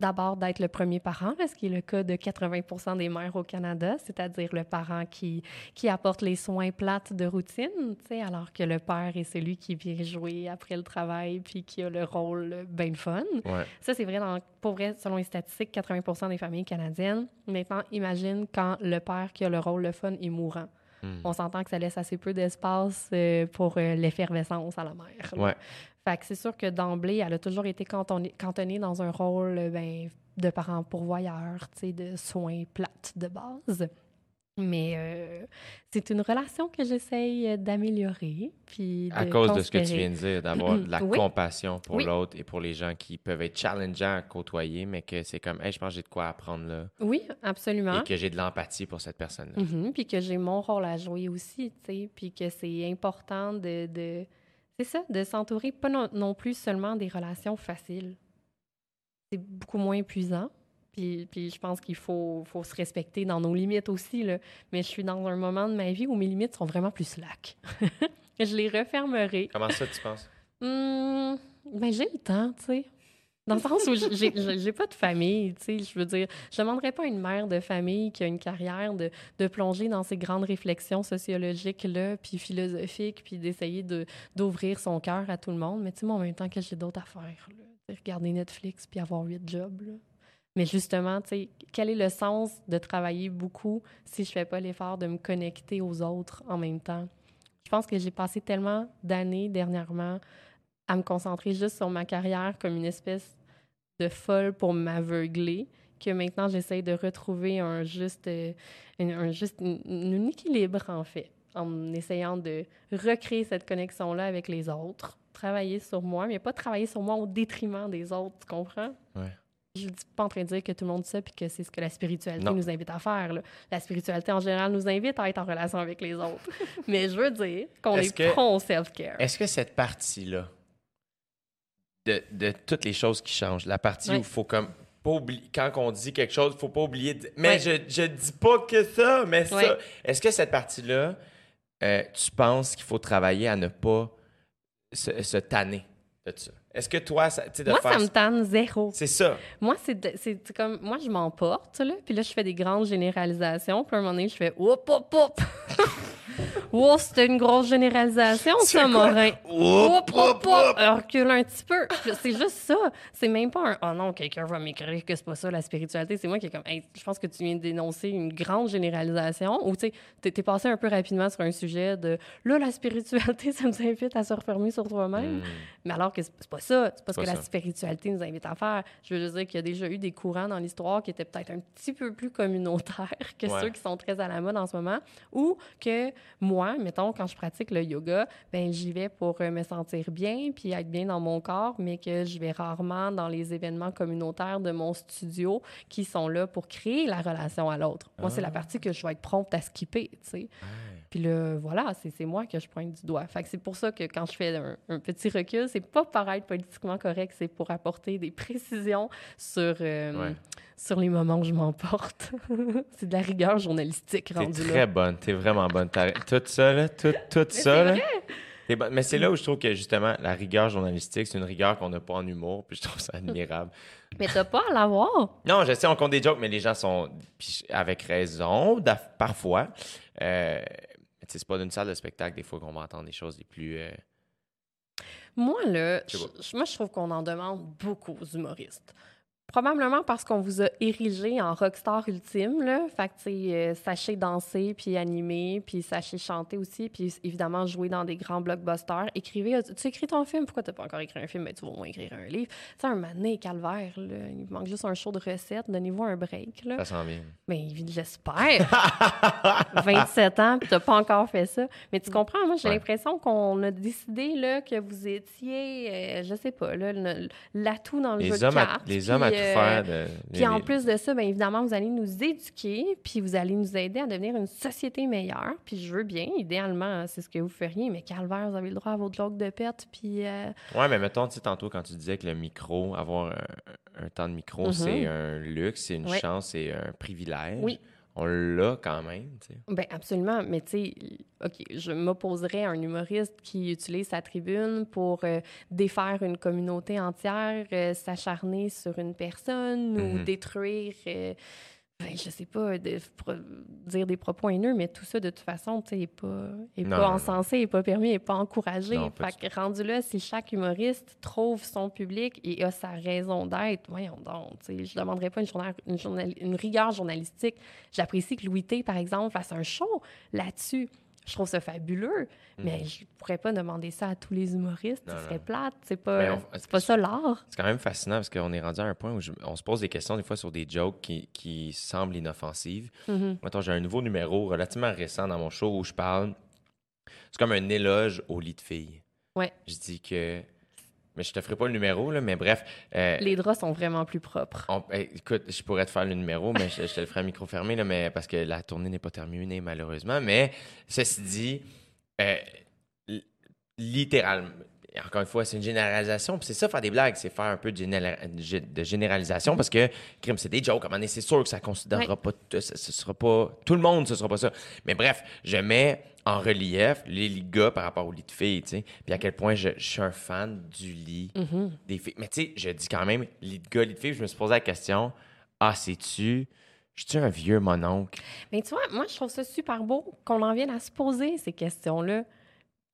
d'abord, d'être le premier parent, ce qui est le cas de 80% des mères au Canada, c'est-à-dire le parent qui, qui apporte les soins plates de routine, alors que le père est celui qui vient jouer après le travail puis qui a le rôle bien fun. Ouais. Ça, c'est vrai, dans, pour vrai, selon les statistiques, 80% des familles canadiennes. Maintenant, imagine quand le père qui a le rôle le fun est mourant. Hmm. On s'entend que ça laisse assez peu d'espace euh, pour euh, l'effervescence à la mère. là. Ouais. Fait que c'est sûr que d'emblée, elle a toujours été cantonnée, cantonnée dans un rôle ben, de parent pourvoyeur, de soins plates de base. Mais euh, c'est une relation que j'essaye euh, d'améliorer. Puis À de cause de ce que tu viens de dire, d'avoir de la Oui. compassion pour Oui. l'autre et pour les gens qui peuvent être challengeants à côtoyer, mais que c'est comme, hey, je pense que j'ai de quoi apprendre là. Oui, absolument. Et que j'ai de l'empathie pour cette personne-là. Mhm, puis que j'ai mon rôle à jouer aussi, tu sais, puis que c'est important de, de- c'est ça, de s'entourer pas non, non plus seulement des relations faciles. C'est beaucoup moins épuisant. Puis, puis je pense qu'il faut, faut se respecter dans nos limites aussi, là. Mais je suis dans un moment de ma vie où mes limites sont vraiment plus slack. je les refermerai. Comment ça, tu penses? Hum, ben j'ai le temps, tu sais. Dans le sens où j'ai- pas de famille, tu sais. Je veux dire, je demanderais pas à une mère de famille qui a une carrière de, de plonger dans ces grandes réflexions sociologiques-là, puis philosophiques, puis d'essayer de- d'ouvrir son cœur à tout le monde. Mais tu sais, moi, en même temps que j'ai d'autres affaires, là. Regarder Netflix puis avoir huit jobs, là. Mais justement, tu sais, quel est le sens de travailler beaucoup si je fais pas l'effort de me connecter aux autres en même temps? je pense que j'ai passé tellement d'années dernièrement à me concentrer juste sur ma carrière comme une espèce de folle pour m'aveugler que maintenant j'essaye de retrouver un juste, euh, un, juste un, un équilibre en fait en essayant de recréer cette connexion-là avec les autres, travailler sur moi, mais pas travailler sur moi au détriment des autres, tu comprends? Ouais. Je ne suis pas en train de dire que tout le monde sait puis que c'est ce que la spiritualité Non. nous invite à faire. là. La spiritualité, en général, nous invite à être en relation avec les autres. mais je veux dire qu'on Est-ce est, que- pro self-care. Est-ce que cette partie-là, de, de toutes les choses qui changent, la partie où il faut comme pas oublier, quand on dit quelque chose, il faut pas oublier. de- mais je, je dis pas que ça, mais ça. Est-ce que cette partie-là, euh, tu penses qu'il faut travailler à ne pas se, se tanner de ça? Est-ce que toi, ça, de Moi, faire. ça? me tanne zéro. C'est ça. Moi, c'est comme. Moi, je m'emporte, là. Puis là, je fais des grandes généralisations. Puis à un moment donné, je fais Hop, hop, hop! Wow, c'était une grosse généralisation, ça? Morin. Hop, hop! Euh, Recule un petit peu. C'est juste ça. C'est même pas un Oh non, quelqu'un va m'écrire que c'est pas ça la spiritualité. C'est moi qui est comme Hey, je pense que tu viens de dénoncer une grande généralisation. Ou tu sais, t'es passé un peu rapidement sur un sujet de là, la spiritualité, ça nous invite à se refermer sur toi-même. Hmm. Mais alors que c'est c'est pas ça. C'est pas ce que la spiritualité nous invite à faire. Je veux juste dire qu'il y a déjà eu des courants dans l'histoire qui étaient peut-être un petit peu plus communautaires que Ouais. ceux qui sont très à la mode en ce moment. Ou que moi, mettons, quand je pratique le yoga, ben j'y vais pour euh, me sentir bien puis être bien dans mon corps, mais que je vais rarement dans les événements communautaires de mon studio qui sont là pour créer la relation à l'autre. Moi, c'est la Ah. partie que je vais être prompte à skipper, tu sais. Puis là, voilà, c'est moi que je pointe du doigt. Fait que c'est pour ça que quand je fais un, un petit recul, c'est pas pour être politiquement correct, c'est pour apporter des précisions sur, euh, Ouais. sur les moments où je m'emporte. c'est de la rigueur journalistique T'es rendue très là. bonne, t'es vraiment bonne. T'as- Tout ça, là, tout, tout ça, là. t'es bonne. Mais c'est là où je trouve que, justement, la rigueur journalistique, c'est une rigueur qu'on n'a pas en humour, puis je trouve ça admirable. Mais t'as pas à l'avoir? Non, je sais, on compte des jokes, mais les gens sont, puis avec raison, parfois. Euh, c'est pas d'une salle de spectacle, des fois, qu'on va entendre des choses les plus... euh, Moi, là, moi, je trouve qu'on en demande beaucoup aux humoristes. Probablement parce qu'on vous a érigé en rockstar ultime, là. Fait que, euh, sachez danser, puis animer, puis sachez chanter aussi, puis évidemment jouer dans des grands blockbusters. Écrivez, tu écris ton film, pourquoi t'as pas encore écrit un film? Mais tu vas au moins écrire un livre. Tu un mané calvaire, là. Il manque juste un show de recettes. Donnez-vous un break, là. Ça sent bien. Mais j'espère. 27 ans, puis t'as pas encore fait ça. Mais tu comprends, moi, j'ai Ouais. l'impression qu'on a décidé là, que vous étiez, euh, je sais pas, là, l'atout dans le jeu Les de hommes, à, cartes. les hommes à faire. De, Puis en plus de ça, bien évidemment, vous allez nous éduquer, puis vous allez nous aider à devenir une société meilleure. Puis je veux bien, idéalement, c'est ce que vous feriez, mais calvaire, vous avez le droit à votre joke de pète, puis... euh, Ouais, mais mettons, tu sais, tantôt, quand tu disais que le micro, avoir un, un temps de micro, Mhm. c'est un luxe, c'est une chance, c'est un privilège. Oui. On l'a quand même, tu sais. Ben absolument, mais tu sais, OK, je m'opposerais à un humoriste qui utilise sa tribune pour euh, défaire une communauté entière, euh, s'acharner sur une personne ou Mhm. détruire, euh, ben, je sais pas, de- dire des propos haineux, mais tout ça, de toute façon, tu sais, est pas, est Non, pas non, encensé, est pas permis, est pas encouragé. Non, fait que rendu là, si chaque humoriste trouve son public et a sa raison d'être, voyons donc, tu sais, je demanderais pas une, journal- une, journal- une rigueur journalistique. J'apprécie que Louis T, par exemple, fasse un show là-dessus. Je trouve ça fabuleux, mais je pourrais pas demander ça à tous les humoristes. Mhm. Ce serait plate. C'est pas, on- c'est pas ça l'art. C'est quand même fascinant parce qu'on est rendu à un point où je- on se pose des questions des fois sur des jokes qui, qui semblent inoffensives. Mhm. Mettons, j'ai un nouveau numéro relativement récent dans mon show où je parle. C'est comme un éloge au lit de filles. Ouais. Je dis que. Mais je te ferai pas le numéro, là, mais bref. euh, Les draps sont vraiment plus propres. on- hey, écoute, je pourrais te faire le numéro, mais je, je te le ferai à micro fermé, là, mais, parce que la tournée n'est pas terminée, malheureusement. Mais ceci dit, euh, li- littéralement, et encore une fois, c'est une généralisation. Puis c'est ça, faire des blagues, c'est faire un peu de, généra- de généralisation parce que, crime, c'est des jokes. À un c'est sûr que ça ne considérera pas, t- ce, ce sera pas, tout le monde, ce sera pas ça. Mais bref, je mets en relief les lits gars par rapport aux lits de filles, tu sais. Puis à quel point je, je suis un fan du lit Mhm. des filles. Mais tu sais, je dis quand même, lit de gars, lit de filles, je me suis posé la question, ah, c'est-tu, je suis un vieux mononcle? Mais tu vois, moi, je trouve ça super beau qu'on en vienne à se poser ces questions-là.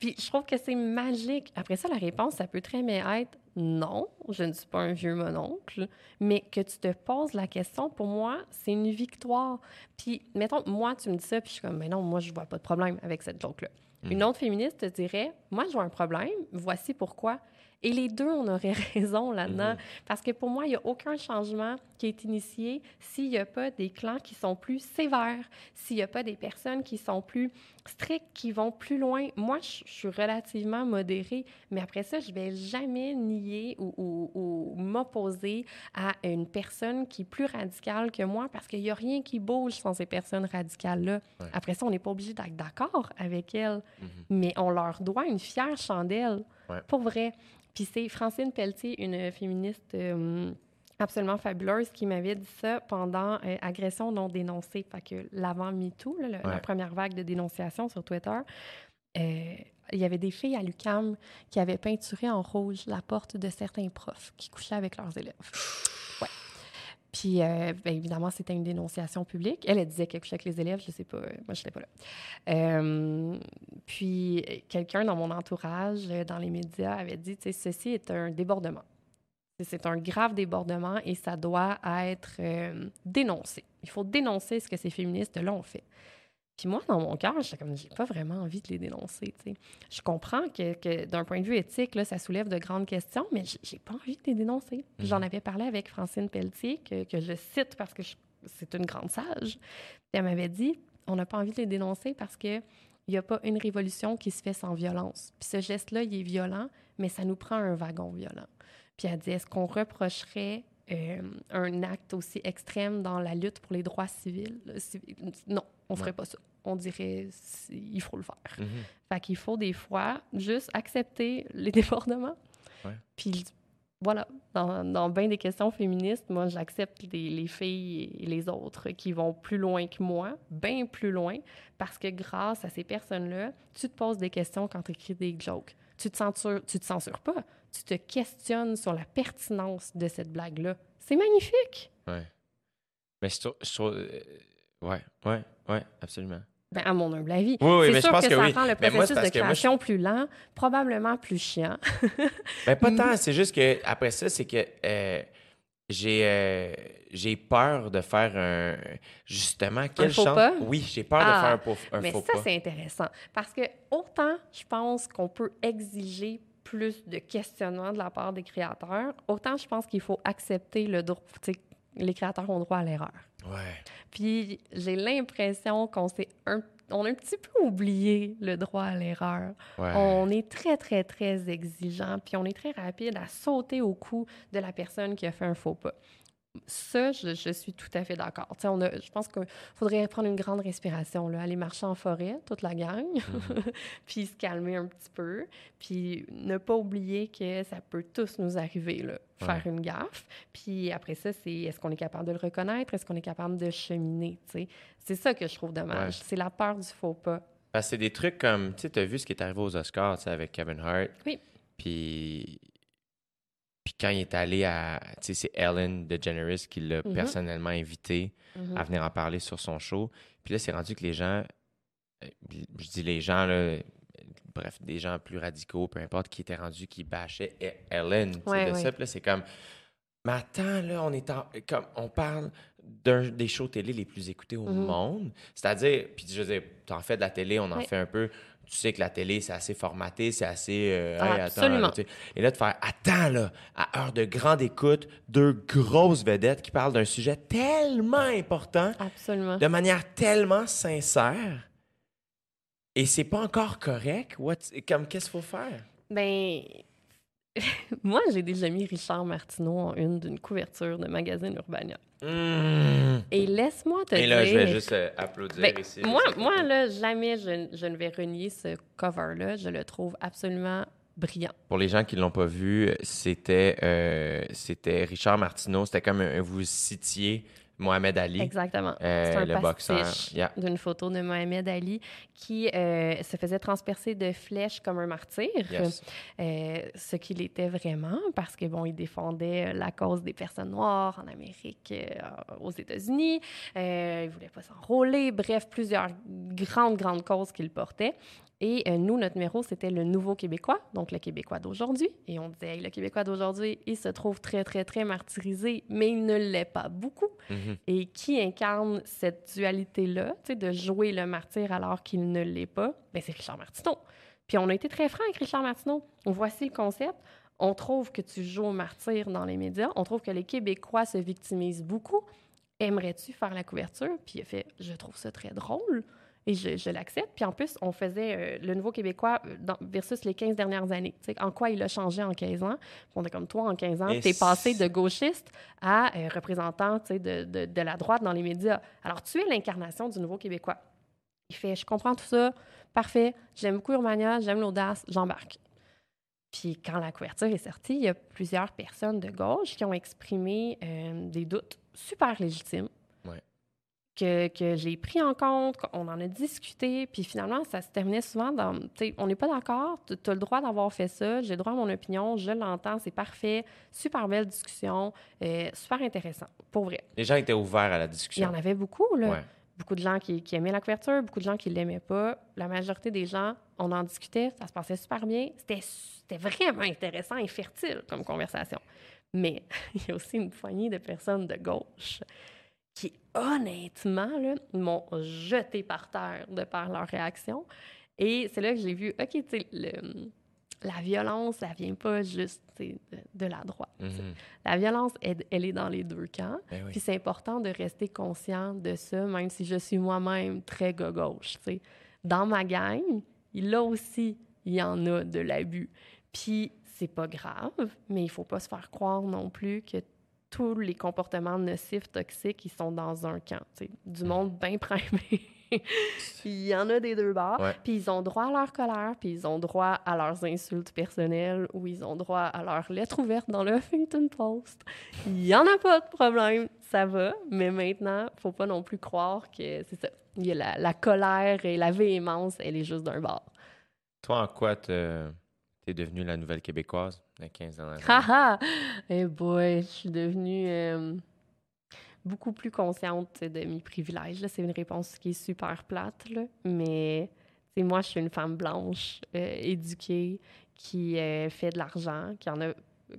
Puis je trouve que c'est magique. Après ça, la réponse, ça peut très bien être non, je ne suis pas un vieux mononcle. Mais que tu te poses la question, pour moi, c'est une victoire. Puis, mettons, moi, tu me dis ça, puis je suis comme, mais non, moi, je vois pas de problème avec cette joke-là. Une autre féministe te dirait Moi, je vois un problème, voici pourquoi. Et les deux, on aurait raison là-dedans. Parce que pour moi, il n'y a aucun changement qui est initié s'il n'y a pas des clans qui sont plus sévères, s'il n'y a pas des personnes qui sont plus strictes, qui vont plus loin. Moi, je je suis relativement modérée, mais après ça, je vais jamais nier ou, ou- ou m'opposer à une personne qui est plus radicale que moi parce qu'il n'y a rien qui bouge sans ces personnes radicales-là. Ouais. Après ça, on n'est pas obligé d'être d'accord avec elles, Mhm. mais on leur doit une fière chandelle. Ouais. Pour vrai. Puis c'est Francine Pelletier, une féministe euh, absolument fabuleuse, qui m'avait dit ça pendant euh, Agression non dénoncée. Fait que l'avant MeToo, là, le- la première vague de dénonciation sur Twitter, euh, il y avait des filles à l'UCAM qui avaient peinturé en rouge la porte de certains profs qui couchaient avec leurs élèves. Ouais. Puis, euh, ben, évidemment, c'était une dénonciation publique. Elle, elle disait qu'elle couchait avec les élèves, je sais pas. euh, Moi, je n'étais pas là. Euh, puis, quelqu'un dans mon entourage, dans les médias, avait dit, tu sais, ceci est un débordement. C'est un grave débordement et ça doit être dénoncé. Il faut dénoncer ce que ces féministes-là ont fait. Puis moi, dans mon cœur, j'étais comme, j'ai pas vraiment envie de les dénoncer, tu sais. Je comprends que, que d'un point de vue éthique, là, ça soulève de grandes questions, mais j'ai- pas envie de les dénoncer. J'en avais parlé avec Francine Pelletier, que, que je cite parce que c'est une grande sage. Puis elle m'avait dit, on n'a pas envie de les dénoncer parce que il n'y a pas une révolution qui se fait sans violence. Puis ce geste-là, il est violent, mais ça nous prend un wagon violent. Puis elle dit, est-ce qu'on reprocherait euh, un acte aussi extrême dans la lutte pour les droits civils? Non, on ferait pas ça. On dirait, il faut le faire. Fait qu'il faut des fois juste accepter les débordements. Ouais. Puis voilà, dans, dans bien des questions féministes, moi, j'accepte les, les filles et les autres qui vont plus loin que moi, bien plus loin, parce que grâce à ces personnes-là, tu te poses des questions quand tu écris des jokes. Tu te censures, tu te censures pas, tu te questionnes sur la pertinence de cette blague-là. C'est magnifique! Ouais. Mais je trouve. je euh, ouais, ouais, ouais, absolument. Ben, à mon humble avis. Oui, oui, c'est mais je sûr pense que, que ça oui. rend le Mais moi, c'est processus parce de que moi, je- création plus lent, probablement plus chiant. Ben, pas tant, c'est juste que après ça, c'est que euh, j'ai euh, j'ai peur de faire un. Justement, quelle faux chance. pas? Oui, j'ai peur Ah, de faire un, pauf- un Mais faux ça, pas. c'est intéressant. Parce que autant je pense qu'on peut exiger plus de questionnement de la part des créateurs, autant je pense qu'il faut accepter le droit. Les créateurs ont droit à l'erreur. Ouais. Puis j'ai l'impression qu'on s'est un, on a un petit peu oublié le droit à l'erreur. Ouais. On est très, très, très exigeant, puis on est très rapide à sauter au cou de la personne qui a fait un faux pas. Ça, je, je suis tout à fait d'accord. On a- Je pense qu'il faudrait prendre une grande respiration, là, aller marcher en forêt, toute la gang, puis se calmer un petit peu, puis ne pas oublier que ça peut tous nous arriver, là, faire Ouais. une gaffe. Puis après ça, c'est est-ce qu'on est capable de le reconnaître, est-ce qu'on est capable de cheminer. C'est ça que je trouve dommage. Ouais. C'est la peur du faux pas. Parce que c'est des trucs comme, tu sais, t'as vu ce qui est arrivé aux Oscars, avec Kevin Hart. Oui. Puis, puis quand il est allé à, tu sais, c'est Ellen DeGeneres qui l'a Mhm. personnellement invité Mhm. à venir en parler sur son show. Puis là, c'est rendu que les gens, euh, je dis les gens, là, bref, des gens plus radicaux, peu importe, qui étaient rendus, qui bâchaient E- Ellen, tu sais, Ouais, de ouais. ça. Puis là, c'est comme, mais attends, là, on est en, comme, on parle d'un des shows télé les plus écoutés au Mhm. monde. C'est-à-dire, puis je veux dire, t'en fais de la télé, on en fait un peu. Tu sais que la télé, c'est assez formaté, c'est assez. euh, Ah, Hey, attends, absolument. là. Et là, de faire, attends, là, à heure de grande écoute, deux grosses vedettes qui parlent d'un sujet tellement important Absolument. de manière tellement sincère et c'est pas encore correct? What, comme qu'est-ce qu'il faut faire? Ben, moi, j'ai déjà mis Richard Martineau en une d'une couverture de magazine Urbania. Hmm. Et laisse-moi te Et dire... là, je vais juste euh, applaudir Ben, ici. moi, moi, là, jamais je, je ne vais renier ce cover-là. Je le trouve absolument brillant. Pour les gens qui l'ont pas vu, c'était euh, c'était Richard Martineau. C'était comme un- vous citiez Mohamed Ali. Exactement. Euh, C'est un le boxeur, yeah. d'une photo de Mohamed Ali qui euh, se faisait transpercer de flèches comme un martyr. Yes. Euh, ce qu'il était vraiment, parce que bon, il défendait la cause des personnes noires en Amérique, aux États-Unis. Il voulait pas s'enrôler. Bref, plusieurs grandes, grandes causes qu'il portait. Et euh, nous, notre numéro, c'était le nouveau Québécois, donc le Québécois d'aujourd'hui. Et on disait, Hey, le Québécois d'aujourd'hui, il se trouve très, très, très martyrisé, mais il ne l'est pas beaucoup. Mhm. Et qui incarne cette dualité-là, de jouer le martyr alors qu'il ne l'est pas? Ben, c'est Richard Martineau. Puis on a été très franc avec Richard Martineau. Voici le concept. On trouve que tu joues au martyr dans les médias. On trouve que les Québécois se victimisent beaucoup. Aimerais-tu faire la couverture? Puis il a fait, je trouve ça très drôle. Et je, je l'accepte. Puis en plus, on faisait euh, le nouveau Québécois euh, dans- versus les 15 dernières années. Tu sais, en quoi il a changé en 15 ans? On est comme toi, en 15 ans, Et t'es passé de gauchiste à euh, représentant tu de, de, de la droite dans les médias. Alors, tu es l'incarnation du nouveau Québécois. Il fait, je comprends tout ça, parfait, j'aime beaucoup Urbania, j'aime l'audace, j'embarque. Puis quand la couverture est sortie, il y a plusieurs personnes de gauche qui ont exprimé euh, des doutes super légitimes. Que, que j'ai pris en compte, qu'on en a discuté, puis finalement, ça se terminait souvent dans, tu sais, on n'est pas d'accord, tu as le droit d'avoir fait ça, j'ai le droit à mon opinion, je l'entends, c'est parfait, super belle discussion, euh, super intéressant, pour vrai. Les gens étaient ouverts à la Il y discussion. en avait beaucoup, là. Ouais. Beaucoup de gens qui, qui aimaient la couverture, beaucoup de gens qui ne l'aimaient pas. La majorité des gens, on en discutait, ça se passait super bien. C'était vraiment intéressant et fertile comme conversation. Mais il y a aussi une poignée de personnes de gauche qui, honnêtement, là, m'ont jeté par terre de par leur réaction. Et c'est là que j'ai vu, OK, tu sais, la violence, ça vient pas juste de, de la droite. Mhm. La violence, elle, elle est dans les deux camps. Ben oui. Puis c'est important de rester conscient de ça, même si je suis moi-même très gauche. tu sais. Dans ma gang, là aussi, il y en a de l'abus. Puis c'est pas grave, mais il faut pas se faire croire non plus que tous les comportements nocifs, toxiques, ils sont dans un camp. tu sais. Du monde bien primé. il y en a des deux bords. Puis ils ont droit à leur colère, puis ils ont droit à leurs insultes personnelles, ou ils ont droit à leur lettre ouverte dans le Huffington Post. Il n'y en a pas de problème, ça va. Mais maintenant, faut pas non plus croire que c'est ça. Il y a la, la colère et la véhémence, elle est juste d'un bord. Toi, en quoi te- t'es devenue la nouvelle québécoise dans les 15 dernières années? Haha! Eh boy, je suis devenue euh, beaucoup plus consciente de mes privilèges. C'est une réponse qui est super plate, là. mais moi, je suis une femme blanche, euh, éduquée, qui euh, fait de l'argent, qui en a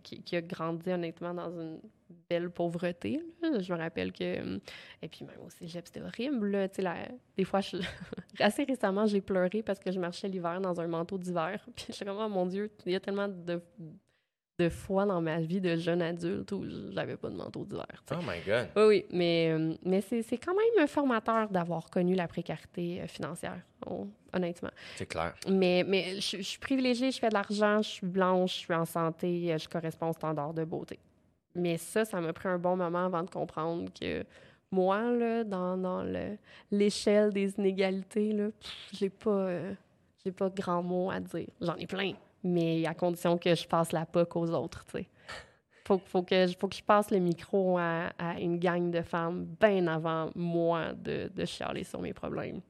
qui, a grandi honnêtement dans une belle pauvreté. Je me rappelle que... Et puis même au cégep, c'était horrible. là. La- Des fois, je- assez récemment, j'ai pleuré parce que je marchais l'hiver dans un manteau d'hiver. Puis je suis comme, oh mon Dieu, il y a tellement de, de fois dans ma vie de jeune adulte où j'avais pas de manteau d'hiver. Oh my God. Oui, oui, mais, euh, mais c'est quand même formateur d'avoir connu la précarité euh, financière, hon- honnêtement. C'est clair. Mais, mais je, je suis privilégiée, je fais de l'argent, je suis blanche, je suis en santé, euh, je corresponds au standard de beauté. Mais ça, ça m'a pris un bon moment avant de comprendre que moi, là, dans, dans le- l'échelle des inégalités, là, j'ai pas, euh, j'ai pas de grands mots à dire. J'en ai plein, mais à condition que je passe la POC aux autres, tu sais. Faut, faut, que, je- faut que je passe le micro à, à une gang de femmes bien avant moi de, de chialer sur mes problèmes.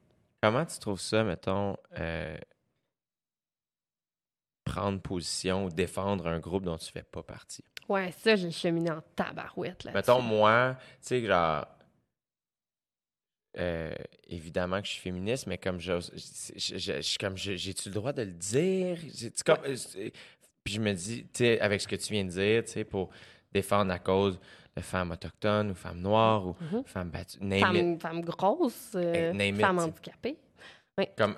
Comment tu trouves ça, mettons, euh, prendre position ou défendre un groupe dont tu fais pas partie? Ouais, ça, j'ai cheminé en tabarouette là Mettons, moi, tu sais, genre. Euh, évidemment que je suis féministe, mais comme je, je, je- je- je- comme j'ai-tu le droit de le dire? Comme- euh, puis je me dis, tu avec ce que tu viens de dire, tu sais, pour défendre la cause de femmes autochtones ou femmes noires ou Mhm. femmes battues, it. Femme, grosse, euh, it, Comme,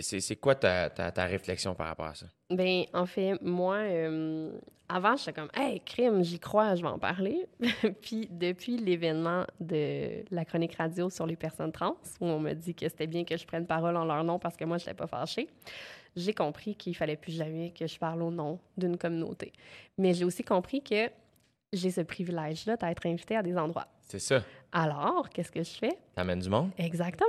c'est c'est quoi ta, ta, ta réflexion par rapport à ça? Ben, en fait, moi, euh, avant, j'étais comme, hey, crime, j'y crois, je vais en parler. Puis, depuis l'événement de la chronique radio sur les personnes trans, où on m'a dit que c'était bien que je prenne parole en leur nom parce que moi, je n'étais pas fâchée, j'ai compris qu'il fallait plus jamais que je parle au nom d'une communauté. Mais j'ai aussi compris que j'ai ce privilège-là d'être invitée à des endroits. C'est ça. Alors, qu'est-ce que je fais? T'amènes du monde? Exactement.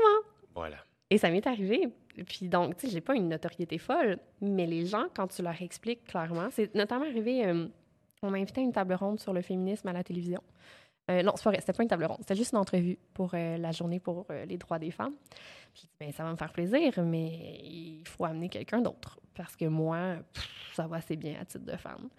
Voilà. Et ça m'est arrivé. Puis donc, tu sais, j'ai pas une notoriété folle, mais les gens, quand tu leur expliques clairement, c'est notamment arrivé, euh, on m'a invité à une table ronde sur le féminisme à la télévision. Euh, non, c'est pas pas une table ronde, c'était juste une entrevue pour euh, la journée pour les droits des femmes. J'ai dit, ben ça va me faire plaisir, mais il faut amener quelqu'un d'autre, parce que moi, ça va assez bien à titre de femme.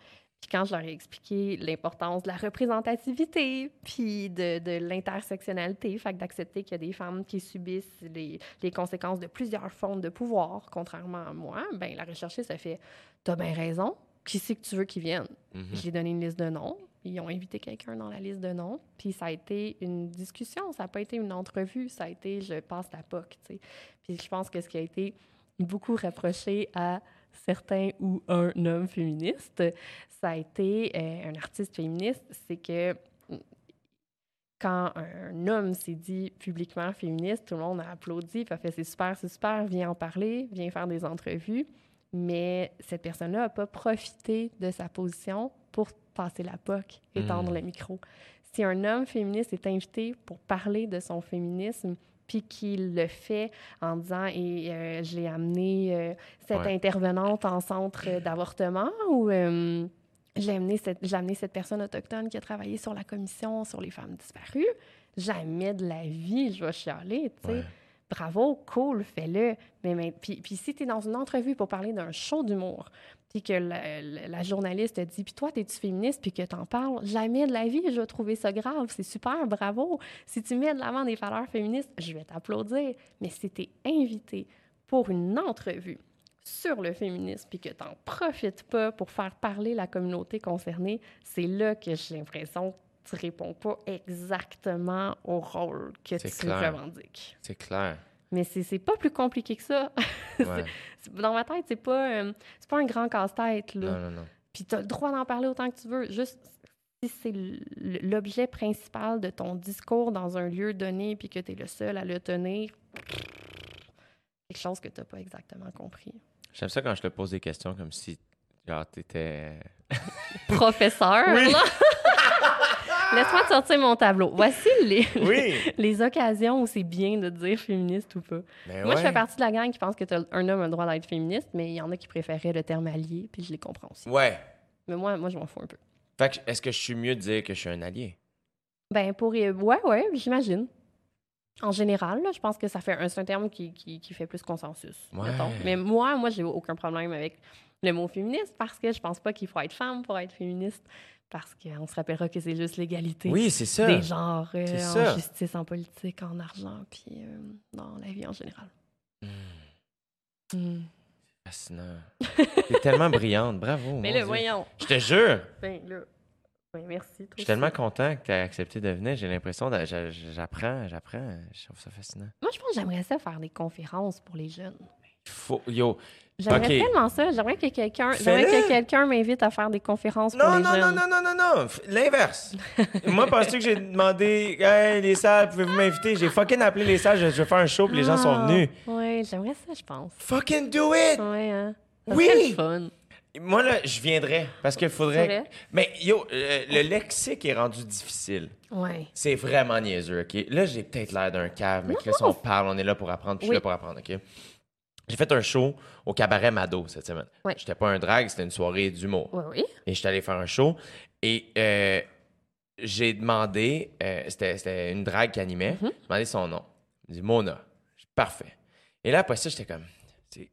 Puis quand je leur ai expliqué l'importance de la représentativité, puis de, de l'intersectionnalité, fait que d'accepter qu'il y a des femmes qui subissent les, les conséquences de plusieurs formes de pouvoir, contrairement à moi, ben la recherchiste a fait « T'as bien raison, qui c'est que tu veux qu'ils viennent? Mhm. J'ai donné une liste de noms. Ils ont invité quelqu'un dans la liste de noms. Puis ça a été une discussion. Ça n'a pas été une entrevue. Ça a été je passe la POC. tu sais. Puis je pense que ce qui a été beaucoup reproché à certains ou un homme féministe, ça a été euh, un artiste féministe, c'est que quand un homme s'est dit publiquement féministe, tout le monde a applaudi, puis a fait c'est super, c'est super, viens en parler, viens faire des entrevues. Mais cette personne-là n'a pas profité de sa position pour passer la POC et tendre le micro. Si un homme féministe est invité pour parler de son féminisme, puis qu'il le fait en disant et euh, j'ai amené euh, cette Ouais. intervenante en centre d'avortement ou euh, j'ai amené amené cette personne autochtone qui a travaillé sur la commission sur les femmes disparues jamais de la vie je vais chialer tu sais Ouais. bravo cool fais-le mais, mais puis, puis si tu es dans une entrevue pour parler d'un show d'humour puis que la, la- la journaliste te dit puis toi t'es-tu féministe puis que t'en parles jamais de la vie? Je vais trouver ça grave. C'est super bravo. Si tu mets de l'avant des valeurs féministes je vais t'applaudir. Mais si t'es invité pour une entrevue sur le féminisme puis que t'en profites pas pour faire parler la communauté concernée c'est là que j'ai l'impression que tu réponds pas exactement au rôle que tu clair. revendiques. C'est clair. Mais c'est pas plus compliqué que ça Ouais. Dans ma tête, c'est pas, euh, c'est pas un grand casse-tête. là. Non, non, non. Puis tu as le droit d'en parler autant que tu veux. Juste si c'est l'objet principal de ton discours dans un lieu donné puis que tu es le seul à le tenir, quelque chose que tu n'as pas exactement compris. J'aime ça quand je te pose des questions comme si genre t'étais. Professeur, Oui. là. Laisse-moi te sortir mon tableau. Voici les, Oui! les occasions où c'est bien de dire féministe ou pas. Mais Moi, je Ben fais partie de la gang qui pense que un homme a le droit d'être féministe, mais il y en a qui préféraient le terme allié, puis je les comprends aussi. Ouais. Mais moi, moi je m'en fous un peu. Fait que est-ce que je suis mieux de dire que je suis un allié? Ben, pour. euh, Ouais, ouais, j'imagine. En général, là, je pense que ça fait un, un terme qui, qui, qui fait plus consensus. Ouais. Mais moi, moi, j'ai aucun problème avec le mot féministe parce que je pense pas qu'il faut être femme pour être féministe. Parce qu'on se rappellera que c'est juste l'égalité Oui, c'est ça. des genres euh, C'est en ça. justice, en politique, en argent, puis euh, dans la vie en général. Hmm, Hmm. fascinant. T'es tellement brillante. Bravo. Mais là, Dieu. voyons. Je te jure. Ben. Ben, merci. Je suis tellement content que tu aies accepté de venir. J'ai l'impression j'a- J'apprends, j'apprends. Je trouve ça fascinant. Moi, je pense que j'aimerais ça faire des conférences pour les jeunes. Faut... Yo. J'aimerais tellement ça. J'aimerais que quelqu'un que quelqu'un m'invite à faire des conférences pour Non, les non, non, jeunes. non, non, non, non. F- L'inverse. Moi, penses-tu que j'ai demandé, hey, les salles, pouvez-vous m'inviter? J'ai fucking appelé les salles, je, je vais faire un show, puis les gens sont venus. Oui, Ah, j'aimerais ça, je pense. Fucking do it! Ouais, hein. Oui! fun. Moi, là, je viendrais, parce qu'il faudrait. Mais yo, euh, le lexique est rendu difficile. Ouais. C'est vraiment niaiseux, OK? Là, j'ai peut-être l'air d'un cave, mais Chris, on parle, on est là pour apprendre, puis je suis là pour apprendre, OK? J'ai fait un show au cabaret Mado cette semaine. Ouais. J'étais pas un drag, c'était une soirée d'humour. Oui, oui. Et j'étais allé faire un show. Et euh, j'ai demandé, euh, c'était, une drague qui animait, Mhm. j'ai demandé son nom. Il dit Mona. Parfait. Et là, après ça, j'étais comme. c'est-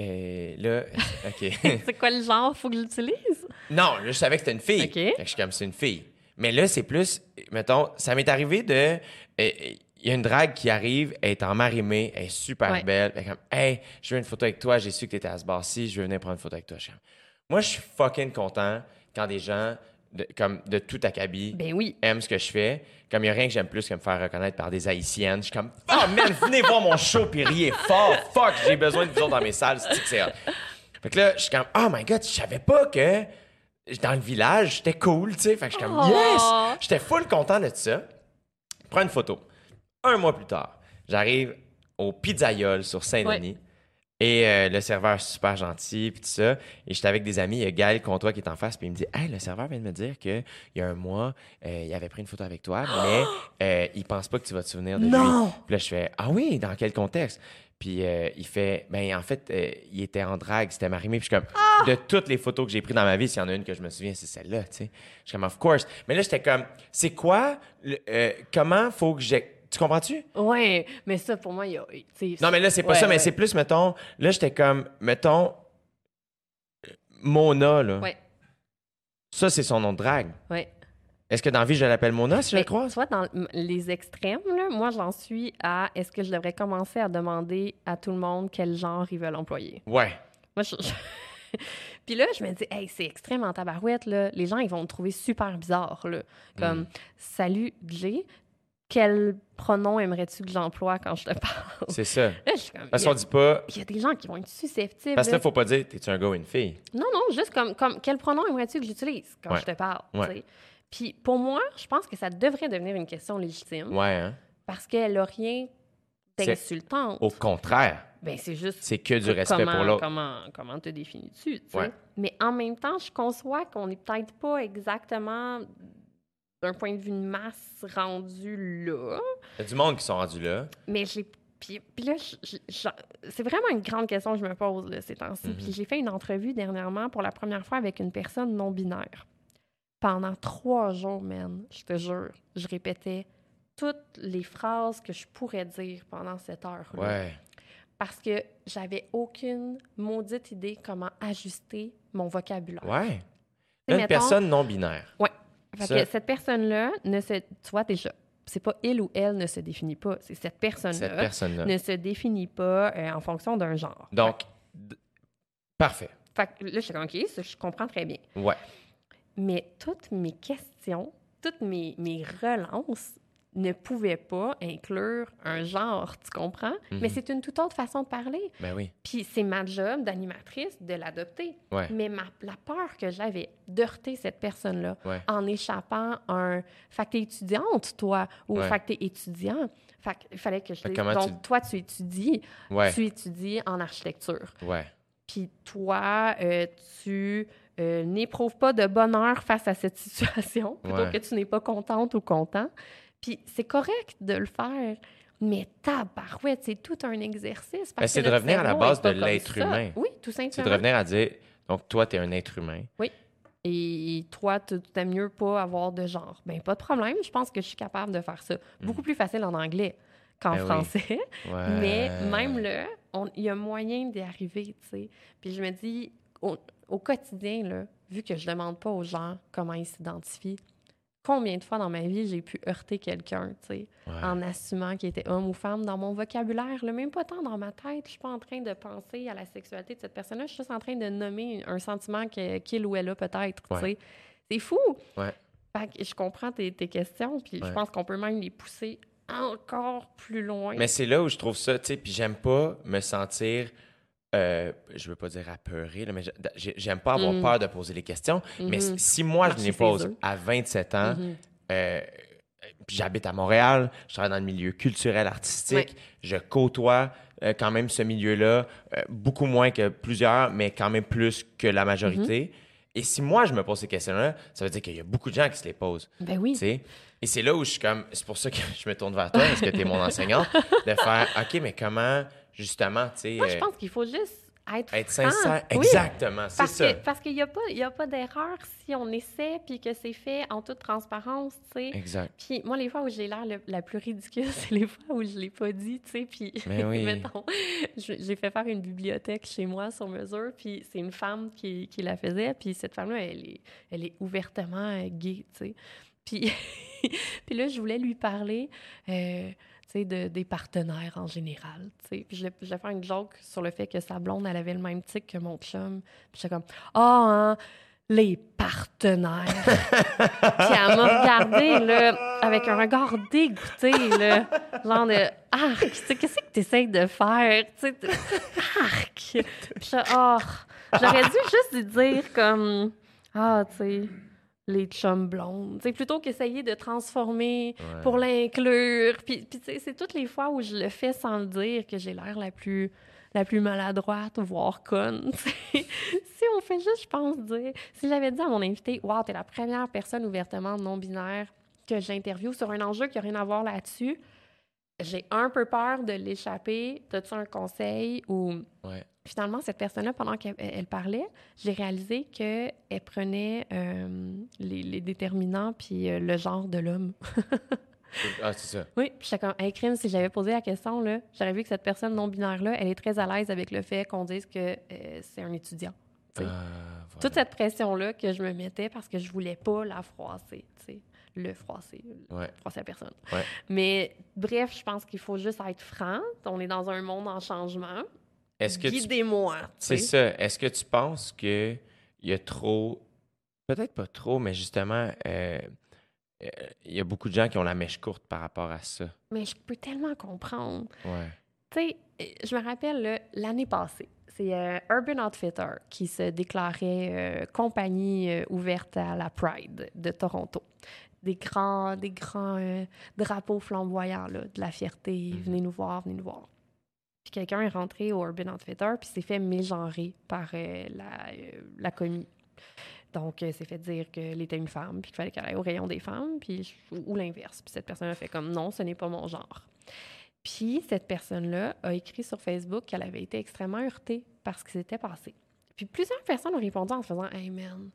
euh, là, OK. C'est quoi le genre? Faut que j'utilise? non, là, je savais que c'était une fille. OK. Fait que je suis comme, c'est une fille. Mais là, c'est plus, mettons, ça m'est arrivé de. euh, Il y a une drague qui arrive, elle est en marimée, elle est super Ouais. belle. Elle est comme, hey, je veux une photo avec toi, j'ai su que tu étais à ce bar-ci, je veux venir prendre une photo avec toi. Je comme, Moi, je suis fucking content quand des gens, de, comme de tout acabit, Ben oui. aiment ce que je fais. Comme il n'y a rien que j'aime plus que me faire reconnaître par des haïtiennes. Je suis comme, oh man, venez voir mon show puis riez fort. Fuck, j'ai besoin de vous autres dans mes salles. C'est. Fait que là, je suis comme, oh my god, je savais pas que dans le village, j'étais cool, tu sais. Fait que je suis comme, Oh. yes! J'étais full content de ça. Prends une photo. Un mois plus tard, j'arrive au Pizzaiole sur Saint-Denis. Et euh, le serveur super gentil, puis tout ça. Et j'étais avec des amis. Il y a Gaël Comtois qui est en face, puis il me dit Hey, le serveur vient de me dire qu'il y a un mois, euh, il avait pris une photo avec toi, mais euh, il pense pas que tu vas te souvenir de Non! lui. Puis là, je fais Ah oui, dans quel contexte? Puis euh, il fait Ben, en fait, euh, il était en drague, c'était marimé. Puis je suis comme De toutes les photos que j'ai prises dans ma vie, s'il y en a une que je me souviens, c'est celle-là, tu sais. Je suis comme Of course. Mais là, j'étais comme C'est quoi le- euh, Comment faut que j'ai. Tu comprends-tu? Ouais, mais ça, pour moi, il y a. Non, mais là, c'est pas ouais, ça, mais ouais. c'est plus, mettons, là, j'étais comme, mettons, Mona, là. Ouais. Ça, c'est son nom de drague. Oui. Est-ce que dans la vie, je l'appelle Mona, si je le croise? Vois, dans les extrêmes, là, moi, j'en suis à est-ce que je devrais commencer à demander à tout le monde quel genre ils veulent employer? Ouais. Moi, je... Puis là, je me dis, hey, c'est extrême en tabarouette, là. Les gens, ils vont me trouver super bizarre, là. Comme, Mm. salut, Jay, quel pronom aimerais-tu que j'emploie quand je te parle? C'est ça. Comme, Parce qu'on dit pas. il y a des gens qui vont être susceptibles. Parce que là. faut pas dire, t'es-tu un gars ou une fille? Non, non, juste comme, comme quel pronom aimerais-tu que j'utilise quand Ouais. je te parle? Ouais. Puis pour moi, je pense que ça devrait devenir une question légitime Ouais, hein? parce qu'elle n'a rien C'est- d'insultant. Au contraire, Ben, c'est juste c'est que du respect comment, pour l'autre. Comment, comment te définis-tu? Ouais. Mais en même temps, je conçois qu'on n'est peut-être pas exactement d'un point de vue de masse rendu là. Il y a du monde qui sont rendus là. Mais j'ai. Puis, là, c'est vraiment une grande question que je me pose là, ces temps-ci. Mhm. Puis j'ai fait une entrevue dernièrement pour la première fois avec une personne non-binaire. Pendant trois jours, man, je te jure, je répétais toutes les phrases que je pourrais dire pendant cette heure-là. Ouais. Parce que j'avais aucune maudite idée comment ajuster mon vocabulaire. Ouais. Une mettons- personne non binaire. Fait Ça- que cette personne-là ne se. Tu vois déjà, c'est pas il ou elle ne se définit pas, c'est cette personne-là Cette personne-là. ne se définit pas euh, en fonction d'un genre. Donc, parfait. Fait que là, je suis comme, OK, ça, je comprends très bien. Ouais. Mais toutes mes questions, toutes mes, mes relances ne pouvaient pas inclure un genre, tu comprends? Mhm. Mais c'est une toute autre façon de parler. Ben oui. Puis c'est ma job d'animatrice de l'adopter. Ouais. Mais ma, la peur que j'avais d'heurter cette personne-là Ouais. en échappant un. Fait que t'es étudiante, toi, ou Ouais. fait que t'es étudiant. Fait qu'il fallait que je Fait Donc, tu- toi, tu étudies. Ouais. Tu étudies en architecture. Ouais. Puis toi, euh, tu euh, n'éprouves pas de bonheur face à cette situation, plutôt que tu n'es pas contente ou content. Puis c'est correct de le faire, mais tabarouette, c'est tout un exercice. Ben, c'est de revenir à la base de l'être humain. Oui, tout C'est simplement. de revenir à dire, donc toi, tu es un être humain. Et toi, tu t'aimes mieux pas avoir de genre. Ben pas de problème, je pense que je suis capable de faire ça. Beaucoup plus facile en anglais qu'en Ben oui. français. Ouais. Mais même là, il y a moyen d'y arriver, tu sais. Puis je me dis, au, au quotidien, là, vu que je demande pas aux gens comment ils s'identifient, combien de fois dans ma vie j'ai pu heurter quelqu'un, tu sais, Ouais. en assumant qu'il était homme ou femme dans mon vocabulaire, là, même pas tant dans ma tête. Je suis pas en train de penser à la sexualité de cette personne-là, je suis juste en train de nommer un sentiment qu'il ou elle a peut-être, tu sais. C'est fou! Ouais. Fait que je comprends tes, tes questions, puis je pense qu'on peut même les pousser encore plus loin. Mais c'est là où je trouve ça, tu sais, puis j'aime pas me sentir, euh, je veux pas dire apeuré, là, mais j'ai- j'aime pas avoir Mhm. peur de poser les questions. Mais Mhm. si moi, je Marcher les pose à 27 ans, euh, puis j'habite à Montréal, je travaille dans le milieu culturel artistique, je côtoie euh, quand même ce milieu-là, euh, beaucoup moins que plusieurs, mais quand même plus que la majorité. Et si moi, je me pose ces questions-là, ça veut dire qu'il y a beaucoup de gens qui se les posent. Ben oui. tu sais. Et c'est là où je suis comme. C'est pour ça que je me tourne vers toi, parce que tu es mon enseignant, de faire OK, mais comment, justement, tu sais. Moi, je euh, pense qu'il faut juste être, être sincère. Oui, Exactement, c'est Parce ça. que- parce qu'il n'y a pas, pas d'erreur si on essaie puis que c'est fait en toute transparence, tu sais. Exact. Puis moi, les fois où j'ai l'air la plus ridicule, c'est les fois où je l'ai pas dit, tu sais. Puis, Mais oui. mettons, j'ai fait faire une bibliothèque chez moi sur mesure, puis c'est une femme qui, qui la faisait, puis cette femme-là, elle est, elle est ouvertement gay, tu sais. Puis, puis là, je voulais lui parler, euh, de, des partenaires en général. Puis je, je voulais faire une joke sur le fait que sa blonde, elle avait le même tic que mon chum. Puis j'étais comme, ah, hein, les partenaires. Puis elle m'a regardé, là, avec un regard dégoûté, là. Genre de arc, qu'est-ce que tu essaies de faire? Arc. Puis je, oh, j'aurais dû juste lui dire comme, ah, tu sais, les chums blondes. Tu sais, plutôt qu'essayer de transformer Ouais. pour l'inclure. Puis, puis c'est toutes les fois où je le fais sans le dire que j'ai l'air la plus la plus maladroite, voire conne. si on fait juste, je pense, dire... Si j'avais dit à mon invité, « Wow, t'es la première personne ouvertement non-binaire que j'interviewe sur un enjeu qui n'a rien à voir là-dessus », j'ai un peu peur de l'échapper. T'as-tu un conseil? Ou... Ouais. Finalement, cette personne-là, pendant qu'elle elle parlait, j'ai réalisé qu'elle prenait euh, les, les déterminants puis euh, le genre de l'homme. Ah, c'est ça. Oui, puis j'étais comme, hey, crime, si j'avais posé la question, là, j'aurais vu que cette personne non-binaire-là, elle est très à l'aise avec le fait qu'on dise que euh, c'est un étudiant. Ah, voilà. Toute cette pression-là que je me mettais parce que je voulais pas la froisser. Le froisser, Ouais. froisser la personne. Ouais. Mais bref, je pense qu'il faut juste être franc. On est dans un monde en changement. Est-ce que Guidez-moi. tu C'est ça. Est-ce que tu penses qu'il y a trop, peut-être pas trop, mais justement, euh, euh, il y a beaucoup de gens qui ont la mèche courte par rapport à ça? Mais je peux tellement comprendre. Ouais. Tu sais, euh, je me rappelle l'année passée, c'est euh, Urban Outfitter qui se déclarait euh, compagnie euh, ouverte à la Pride de Toronto. Des grands, des grands euh, drapeaux flamboyants là, de la fierté. Mhm. Venez nous voir, venez nous voir. Puis quelqu'un est rentré au Urban Outfitter puis s'est fait mégenrer par euh, la, euh, la commis. Donc, euh, s'est fait dire qu'elle était une femme, puis qu'il fallait qu'elle aille au rayon des femmes, puis, ou, ou l'inverse. Puis cette personne a fait comme non, ce n'est pas mon genre. Puis cette personne-là a écrit sur Facebook qu'elle avait été extrêmement heurtée par ce qui s'était passé. Puis plusieurs personnes ont répondu en se faisant Hey man,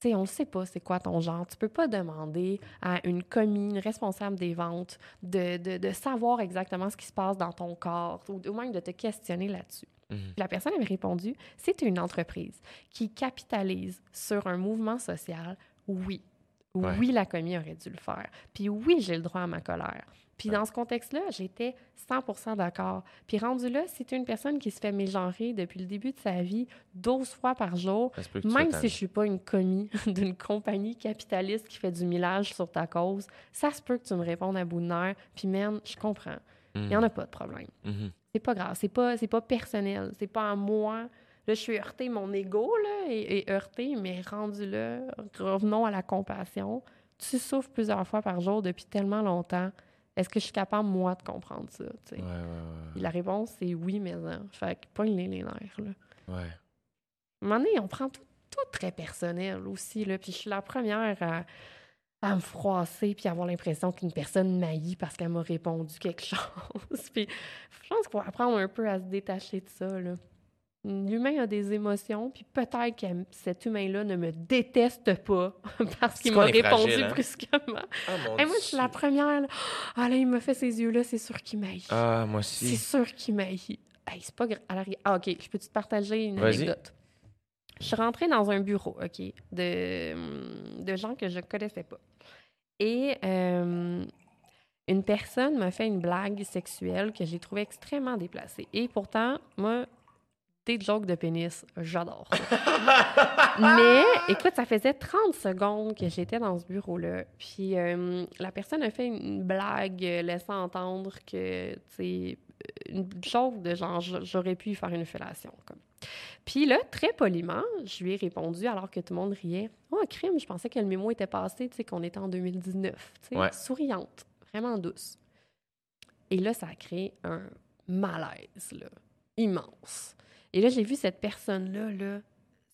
sais, on ne sait pas c'est quoi ton genre. Tu peux pas demander à une commis, une responsable des ventes, de, de- de savoir exactement ce qui se passe dans ton corps ou, ou même de te questionner là-dessus. Mhm. La personne avait répondu c'est une entreprise qui capitalise sur un mouvement social. Oui. Ouais. Oui, la commis aurait dû le faire. Puis oui, j'ai le droit à ma colère. Puis dans ce contexte-là, j'étais 100 d'accord. Puis rendu là, si tu es une personne qui se fait mégenrer depuis le début de sa vie 12 fois par jour, même si je suis pas une commis d'une compagnie capitaliste qui fait du millage sur ta cause, ça se peut que tu me répondes à bout de nerfs. Puis man, je comprends. Il n'y en a pas de problème. Mhm. C'est pas grave. C'est pas, pas personnel. C'est pas à moi. Là, je suis heurtée. Mon ego là, est, est heurté, mais rendu là, revenons à la compassion. Tu souffres plusieurs fois par jour depuis tellement longtemps. Est-ce que je suis capable, moi, de comprendre ça? Ouais, ouais, la réponse, c'est oui, mais non. Fait que pogne les nerfs. Là. ouais. À un moment donné, on prend tout, tout très personnel aussi. Là. Puis je suis la première à, à me froisser puis avoir l'impression qu'une personne m'haït parce qu'elle m'a répondu quelque chose. puis je pense qu'il faut apprendre un peu à se détacher de ça. Là. L'humain a des émotions, puis peut-être que cet humain-là ne me déteste pas parce qu'il m'a répondu fragile, hein? brusquement. Ah, mon Et moi, je suis la première. Là. Ah là, il me fait ces yeux-là, c'est sûr qu'il m'haït. Ah, moi C'est aussi. sûr qu'il m'haït. Hey, c'est pas grave. Ah, OK. Je peux-tu te partager une anecdote? Je suis rentrée dans un bureau, OK, de, de gens que je connaissais pas. Et euh, une personne m'a fait une blague sexuelle que j'ai trouvée extrêmement déplacée. Et pourtant, moi, des jokes de pénis, j'adore. Mais écoute, ça faisait 30 secondes que j'étais dans ce bureau-là. Puis euh, la personne a fait une blague euh, laissant entendre que, tu sais, une joke de genre, j'aurais pu faire une fellation. Comme. Puis là, très poliment, je lui ai répondu alors que tout le monde riait. Oh, crime, je pensais que le mémo était passé, tu sais, qu'on était en 2019. Tu sais, Ouais. souriante, vraiment douce. Et là, ça a créé un malaise, là, immense. Et là, j'ai vu cette personne-là, là,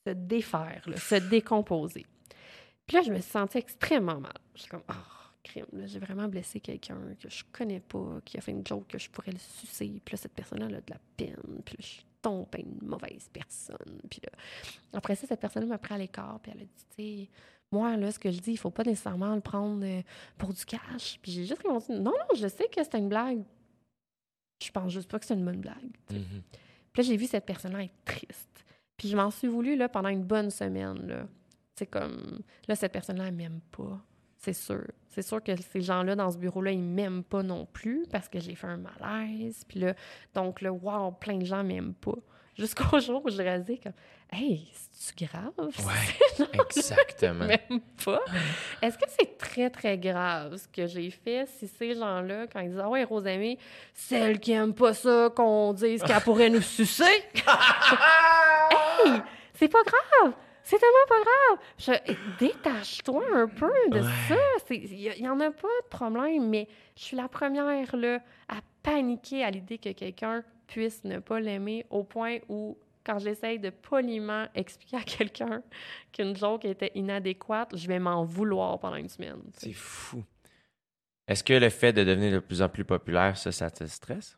se défaire, se décomposer. Puis là, je me suis sentie extrêmement mal. Je suis comme, oh, crime, j'ai vraiment blessé quelqu'un que je connais pas, qui a fait une joke que je pourrais le sucer. Puis là, cette personne-là a de la peine. Puis là, je suis tombée une mauvaise personne. Puis là, après ça, cette personne-là m'a pris à l'écart, puis elle a dit, tu sais, moi, là, ce que je dis, il faut pas nécessairement le prendre euh, pour du cash. Puis j'ai juste répondu, non, non, je sais que c'est une blague. Je pense juste pas que c'est une bonne blague. sais. Puis là, j'ai vu cette personne-là être triste. Puis je m'en suis voulu là, pendant une bonne semaine. C'est comme, là, cette personne-là, elle m'aime pas. C'est sûr. C'est sûr que ces gens-là dans ce bureau-là, ils m'aiment pas non plus parce que j'ai fait un malaise. Puis là, donc là, wow, plein de gens m'aiment pas. Jusqu'au jour où je réalisais comme, hey, c'est-tu grave? Ouais, exactement. Même pas. Est-ce que c'est très, très grave ce que j'ai fait si ces gens-là, quand ils disent Ah ouais, Rosamie, celle qui aime pas ça, qu'on dise qu'elle pourrait nous sucer? hey, c'est pas grave! C'est tellement pas grave! Je- Détache-toi un peu de Ouais. ça. Il y, en a pas de problème, mais je suis la première là, à paniquer à l'idée que quelqu'un puisse ne pas l'aimer au point où quand j'essaye de poliment expliquer à quelqu'un qu'une joke était inadéquate, je vais m'en vouloir pendant une semaine. C'est fou. Est-ce que le fait de devenir de plus en plus populaire, ça, ça te stresse?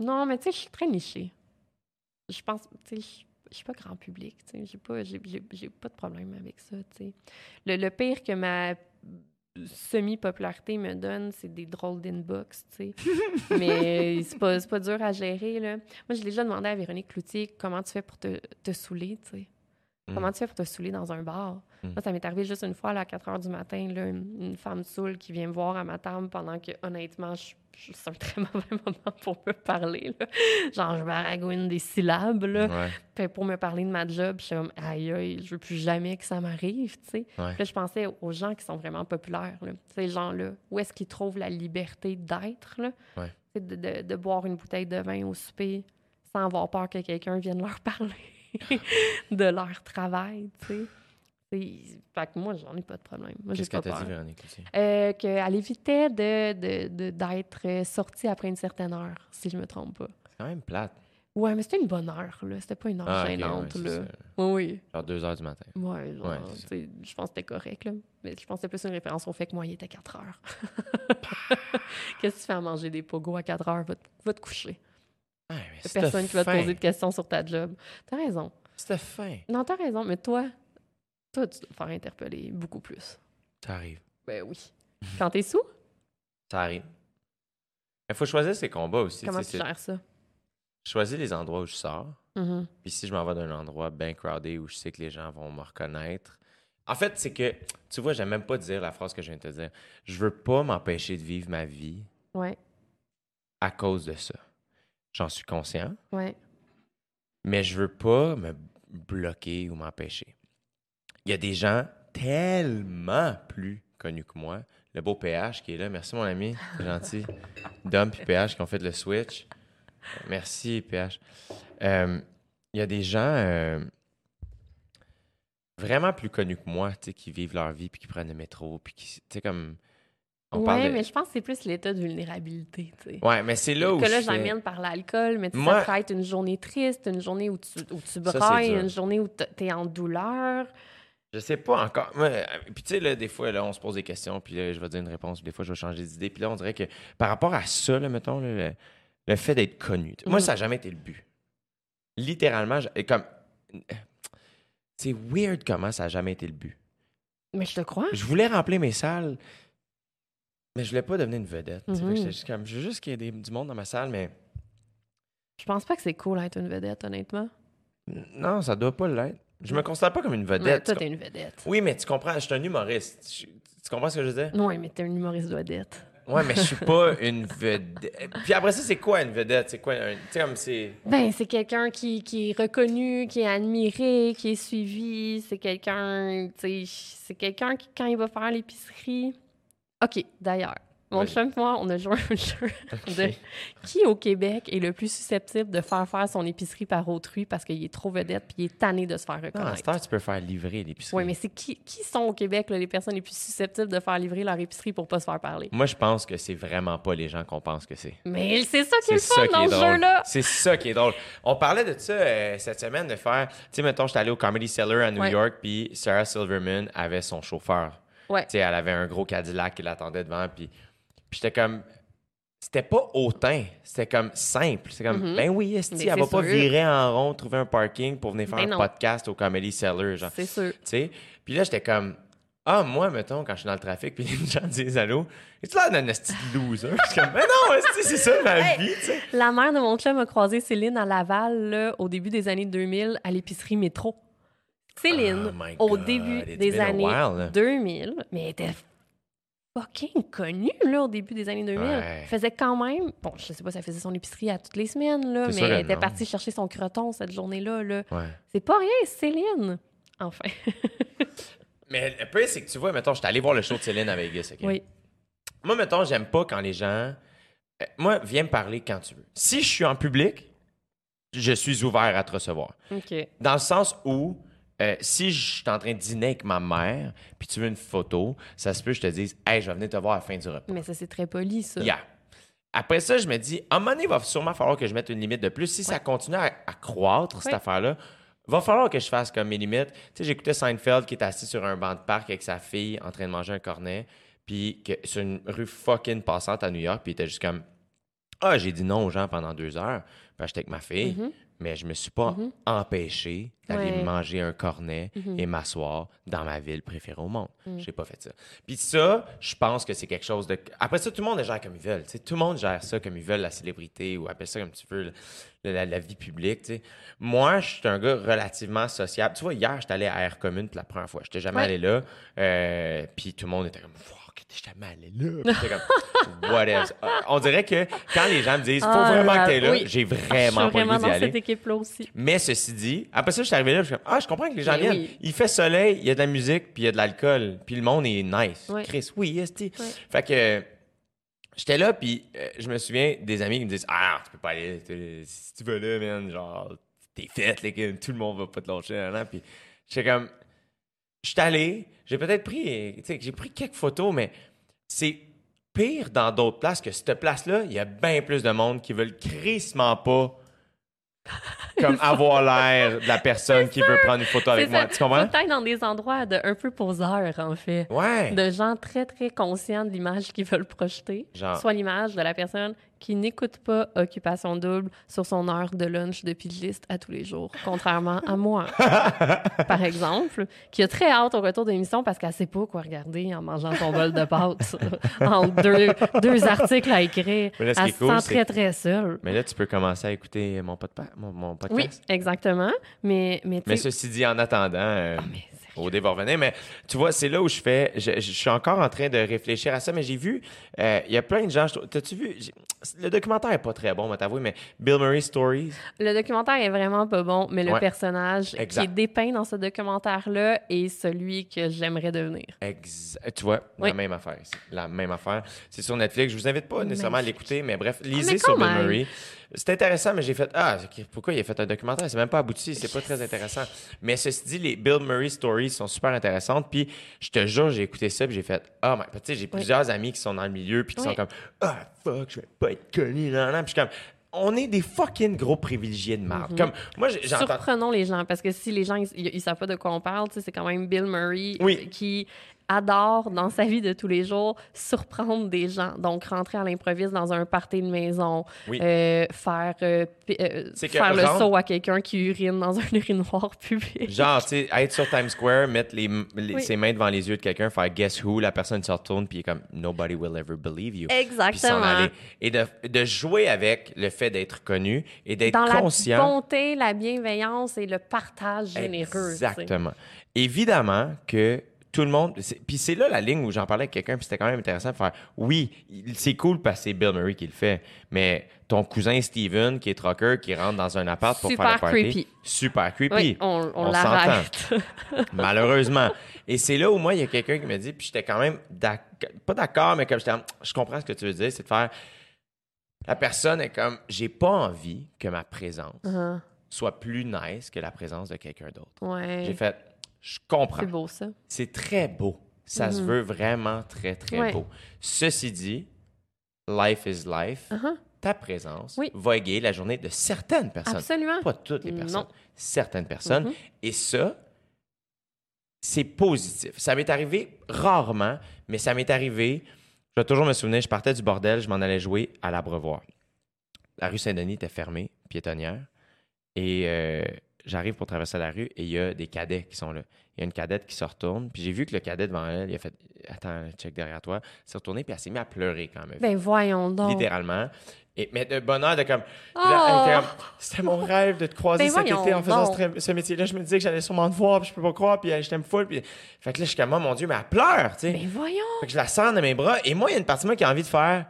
Non, mais tu sais, je suis très nichée. Je pense, tu sais, je- suis pas grand public, tu sais. J'ai pas, pas de problème avec ça, tu sais. Le, le pire que ma semi-popularité me donne, c'est des drôles d'inbox, tu sais. mais c'est pas, pas dur à gérer, là. Moi, j'ai déjà demandé à Véronique Cloutier comment tu fais pour te, te saouler, tu sais. Mm. Comment tu fais pour te saouler dans un bar? Mm. Moi, ça m'est arrivé juste une fois là, à 4 heures du matin, là, une, une femme saoule qui vient me voir à ma table pendant que, honnêtement, je, je- c'est un très mauvais moment pour me parler. là. Genre, je baragouine des syllabes. Là. Ouais. Puis pour me parler de ma job, je suis comme, aïe, aïe, je veux plus jamais que ça m'arrive, tu sais. Ouais. Là, je pensais aux gens qui sont vraiment populaires, là. Ces gens-là, où est-ce qu'ils trouvent la liberté d'être, là? Ouais. C'est De, de- de boire une bouteille de vin au souper sans avoir peur que quelqu'un vienne leur parler de leur travail, tu sais. Fait que moi, j'en ai pas de problème. Qu'est-ce que t'as dit, Véronique? aussi? Euh, qu'elle évitait de, de- de- d'être euh, sortie après une certaine heure, si je me trompe pas. C'est quand même plate. Ouais, mais c'était une bonne heure, là. C'était pas une heure Ah, gênante, ouais, là. Oui, oui. Genre 2 heures du matin. Ouais, genre, Ouais, c'est ça. tu sais, je pense que c'était correct, là. Mais je pense que plus une référence au fait que moi, il était 4 heures. Qu'est-ce que tu fais à manger des pogos à 4 heures? Va te, va te coucher. Ouais, mais Il y a c'était personne qui va te poser de questions sur ta job. T'as raison. C'était fin. Non, t'as raison, mais toi, toi, tu dois te faire interpeller beaucoup plus. Ça arrive. Ben oui. Quand t'es sous, Ça arrive. Il faut choisir ses combats aussi. comment tu gères ça? Je choisis les endroits où je sors. Mhm. Puis si je m'en vais d'un endroit bien crowded où je sais que les gens vont me reconnaître. En fait, c'est que, tu vois, j'aime même pas dire la phrase que je viens de te dire. Je veux pas m'empêcher de vivre ma vie Ouais, à cause de ça. J'en suis conscient, ouais. mais je veux pas me bloquer ou m'empêcher. Il y a des gens tellement plus connus que moi. Le beau PH qui est là. Merci, mon ami. C'est gentil. Dom puis PH qui ont fait le switch. Merci, PH. Euh, Il y a des gens euh, vraiment plus connus que moi, tu sais, qui vivent leur vie puis qui prennent le métro puis qui, tu sais, comme... On ouais, parle de- mais je pense que c'est plus l'état de vulnérabilité, tu sais. Ouais, mais c'est là où que là, j'amène par l'alcool, mais tu Moi- ça peut être une journée triste, une journée où tu, où tu brailles, une journée où t- t'es en douleur. Je sais pas encore. Moi, euh, puis tu sais, là, des fois, là, on se pose des questions, puis là, je vais dire une réponse, puis des fois, je vais changer d'idée. Puis là, on dirait que par rapport à ça, là, mettons, le, le fait d'être connu, moi, Mhm. ça n'a jamais été le but. Littéralement, comme. C'est weird comment ça n'a jamais été le but. Mais je te crois. Je voulais remplir mes salles, mais je voulais pas devenir une vedette. que Mhm. juste comme, je veux juste qu'il y ait des- du monde dans ma salle, mais Je pense pas que c'est cool d'être une vedette, honnêtement. non, ça doit pas l'être. Je me considère pas comme une Mais vedette. toi, tu t'es une vedette. Oui, mais tu comprends, je suis un humoriste. Je- Tu comprends ce que je veux dire? Oui, mais t'es un humoriste vedette. Ouais, mais je suis pas une vedette. Puis après ça, c'est quoi une vedette? C'est quoi un. Tu sais, comme c'est. Ben, c'est quelqu'un qui, qui est reconnu, qui est admiré, qui est suivi. C'est quelqu'un, tu sais, c'est quelqu'un qui, quand il va faire l'épicerie... OK, d'ailleurs, mon chum et moi, on a joué un jeu de qui au Québec est le plus susceptible de faire faire son épicerie par autrui parce qu'il est trop vedette puis il est tanné de se faire Non, à reconnaître? cette heure, tu peux faire livrer l'épicerie. oui, mais c'est qui, qui sont au Québec là, les personnes les plus susceptibles de faire livrer leur épicerie pour pas se faire parler? Moi, je pense que c'est vraiment pas les gens qu'on pense que c'est. Mais c'est ça qui est C'est le fun dans est ce jeu-là! C'est ça qui est drôle. On parlait de ça euh, cette semaine, de faire. Tu sais, mettons, j'étais allé au Comedy Cellar à New Ouais. York, puis Sarah Silverman avait son chauffeur. Ouais. Tu sais, elle avait un gros Cadillac qui l'attendait devant, puis, puis j'étais comme. C'était pas hautain, c'était comme simple. C'est comme, Mhm. ben oui, esti, elle va pas sûr. virer en rond, trouver un parking pour venir faire Ben un non. podcast au Comedy Cellar. Genre. C'est sûr. Tu sais? Puis là, j'étais comme, ah, moi, mettons, quand je suis dans le trafic, puis les gens disent allô, es-tu là d'un esti de loser? Je suis comme, mais non, esti, c'est ça ma Hey! vie, tu sais. La mère de mon chum a croisé Céline à Laval là, au début des années 2000 à l'épicerie métro. Céline, Oh au début it's des années while, là. 2000, mais elle était fucking connue là, au début des années 2000. Ouais. Elle faisait quand même, bon, je sais pas si elle faisait son épicerie à toutes les semaines, là, mais sûr elle était non. partie chercher son croton cette journée-là. Là. Ouais. C'est pas rien, Céline. Enfin, Mais le pire, c'est que tu vois, mettons, j'étais allé voir le show de Céline à Vegas, OK? oui. Moi, mettons, j'aime pas quand les gens. euh, Moi, viens me parler quand tu veux. Si je suis en public, je suis ouvert à te recevoir. OK. Dans le sens où, euh, si je suis en train de dîner avec ma mère, puis tu veux une photo, ça se peut que je te dise, hey, je vais venir te voir à la fin du repas. Mais ça, c'est très poli, ça. Yeah. Après ça, je me dis, à un moment donné, il va sûrement falloir que je mette une limite de plus. Si ça continue à, à croître, cette affaire-là, va falloir que je fasse comme mes limites. Tu sais, j'écoutais Seinfeld qui est assis sur un banc de parc avec sa fille en train de manger un cornet, puis que sur une rue fucking passante à New York, puis il était juste comme, Ah, j'ai dit non aux gens pendant deux heures. Puis j'étais avec ma fille, mais je me suis pas empêché d'aller Ouais. manger un cornet et m'asseoir dans ma ville préférée au monde. J'ai pas fait ça. Puis ça, je pense que c'est quelque chose de. Après ça, tout le monde gère comme ils veulent. Tout le monde gère ça comme ils veulent, la célébrité ou appelle ça comme tu veux, la, la- la vie publique. Moi, je suis un gars relativement sociable. Tu vois, hier, j'étais allé à Air Commune pour la première fois. J'étais jamais Ouais. allé là. euh, puis tout le monde était comme, t'es jamais allé là. Puis comme. Euh, On dirait que quand les gens me disent, faut Ah, vraiment là, que t'es là, oui. j'ai Je suis vraiment pas le vraiment goût d'y aller. cette équipe-là aussi. Mais ceci dit, après ça, je suis arrivé là, je suis comme, ah, je comprends que les gens Mais viennent. oui. Il fait soleil, il y a de la musique, puis il y a de l'alcool, puis le monde est nice. Ouais. Chris, oui, esti. Fait que j'étais là, puis euh, je me souviens des amis qui me disent, ah, tu peux pas aller, si tu veux là, man, genre, t'es fait, les gars, tout le monde va pas te lâcher, nan. Puis j'étais comme, je suis allé, j'ai peut-être pris, j'ai pris quelques photos, mais c'est pire dans d'autres places que cette place-là, il y a bien plus de monde qui veulent crissement pas comme avoir l'air de la personne qui veut prendre une photo avec moi. ça. Tu comprends? T'ailles dans des endroits de un peu poseurs, en fait. Ouais. De gens très, très conscients de l'image qu'ils veulent projeter. Genre. Soit l'image de la personne qui n'écoute pas Occupation Double sur son heure de lunch de pigiste à tous les jours, contrairement à moi, par exemple, qui a très hâte au retour de l'émission parce qu'elle sait pas quoi regarder en mangeant son bol de pâtes en deux, deux articles à écrire. Là, Elle se cool, sent très, très seule. Mais là, tu peux commencer à écouter mon, mon Oui, podcast. exactement. Mais, mais, ceci dit, en attendant, euh, Ah, mais Odé va revenir. Mais tu vois, c'est là où je fais. Je, je suis encore en train de réfléchir à ça, mais j'ai vu. euh, Il y a plein de gens. T'as-tu vu? Le documentaire est pas très bon, mais t'avouer, mais Bill Murray Stories. Le documentaire est vraiment pas bon, mais le Ouais. personnage Exact. qui est dépeint dans ce documentaire-là est celui que j'aimerais devenir. Ex- tu vois, Oui. la même affaire. La même affaire. C'est sur Netflix. Je vous invite pas nécessairement à l'écouter, mais bref, lisez mais sur Bill. Murray. C'est intéressant, mais j'ai fait Ah, pourquoi il a fait un documentaire? C'est même pas abouti, c'est pas très intéressant. Mais ceci dit, les Bill Murray stories sont super intéressantes. Puis je te jure, j'ai écouté ça, puis j'ai fait Ah, mais tu sais, j'ai plusieurs amis qui sont dans le milieu, puis qui Oui. sont comme Ah, fuck, je vais pas être connu, nan, nan. Puis je suis comme On est des fucking gros privilégiés de marde. Mhm. Comme moi, j'entends. Surprenons les gens, parce que si les gens, ils, ils savent pas de quoi on parle, tu sais, c'est quand même Bill Murray Oui. qui adore, dans sa vie de tous les jours, surprendre des gens. Donc, rentrer à l'improviste dans un party de maison, Oui. euh, faire, euh, euh, faire le saut à quelqu'un qui urine dans un urinoir public. Genre, tu sais, être sur Times Square, mettre les, les- Oui. ses mains devant les yeux de quelqu'un, faire guess who, la personne se retourne, puis comme Nobody will ever believe you. Exactement. aller. Et de, de jouer avec le fait d'être connu et d'être Dans conscient. la bonté, la bienveillance et le partage généreux. Exactement. Évidemment que tout le monde. Puis c'est là la ligne où j'en parlais avec quelqu'un, puis c'était quand même intéressant de faire oui, c'est cool parce que c'est Bill Murray qui le fait, mais ton cousin Steven, qui est trucker, qui rentre dans un appart pour Super faire le party. creepy. Super creepy. Oui, on, on On l'arrête. Malheureusement. Et c'est là où moi, il y a quelqu'un qui me dit, puis j'étais quand même pas d'accord, mais comme j'étais, je comprends ce que tu veux dire, c'est de faire. La personne est comme, j'ai pas envie que ma présence Ah, soit plus nice que la présence de quelqu'un d'autre. ouais. J'ai fait, je comprends. C'est beau, ça. C'est très beau. Ça se veut vraiment très, très Ouais. beau. Ceci dit, life is life. Uh-huh. Ta présence Oui. va égayer la journée de certaines personnes. Absolument. Pas toutes les personnes. Non. Certaines personnes. Mhm. Et ça, c'est positif. Ça m'est arrivé rarement, mais ça m'est arrivé. Je vais toujours me souvenir, je partais du bordel, je m'en allais jouer à l'Abreuvoir. La rue Saint-Denis était fermée, piétonnière. Et euh, j'arrive pour traverser la rue et il y a des cadets qui sont là. Il y a une cadette qui se retourne. Puis j'ai vu que le cadet devant elle, il a fait Attends, check derrière toi. S'est retourné, puis elle s'est mise à pleurer quand même. Ben voyons donc. Littéralement. Et, mais de bonheur, de comme. Oh! Était comme, C'était mon rêve de te croiser Ben cet été en faisant ce métier-là. Je me disais que j'allais sûrement te voir, puis je peux pas croire, puis euh, je t'aime full. Puis... Fait que là, je suis comme, oh, mon Dieu, mais elle pleure, tu sais. Ben voyons. Fait que je la sens dans mes bras. Et moi, il y a une partie de moi qui a envie de faire.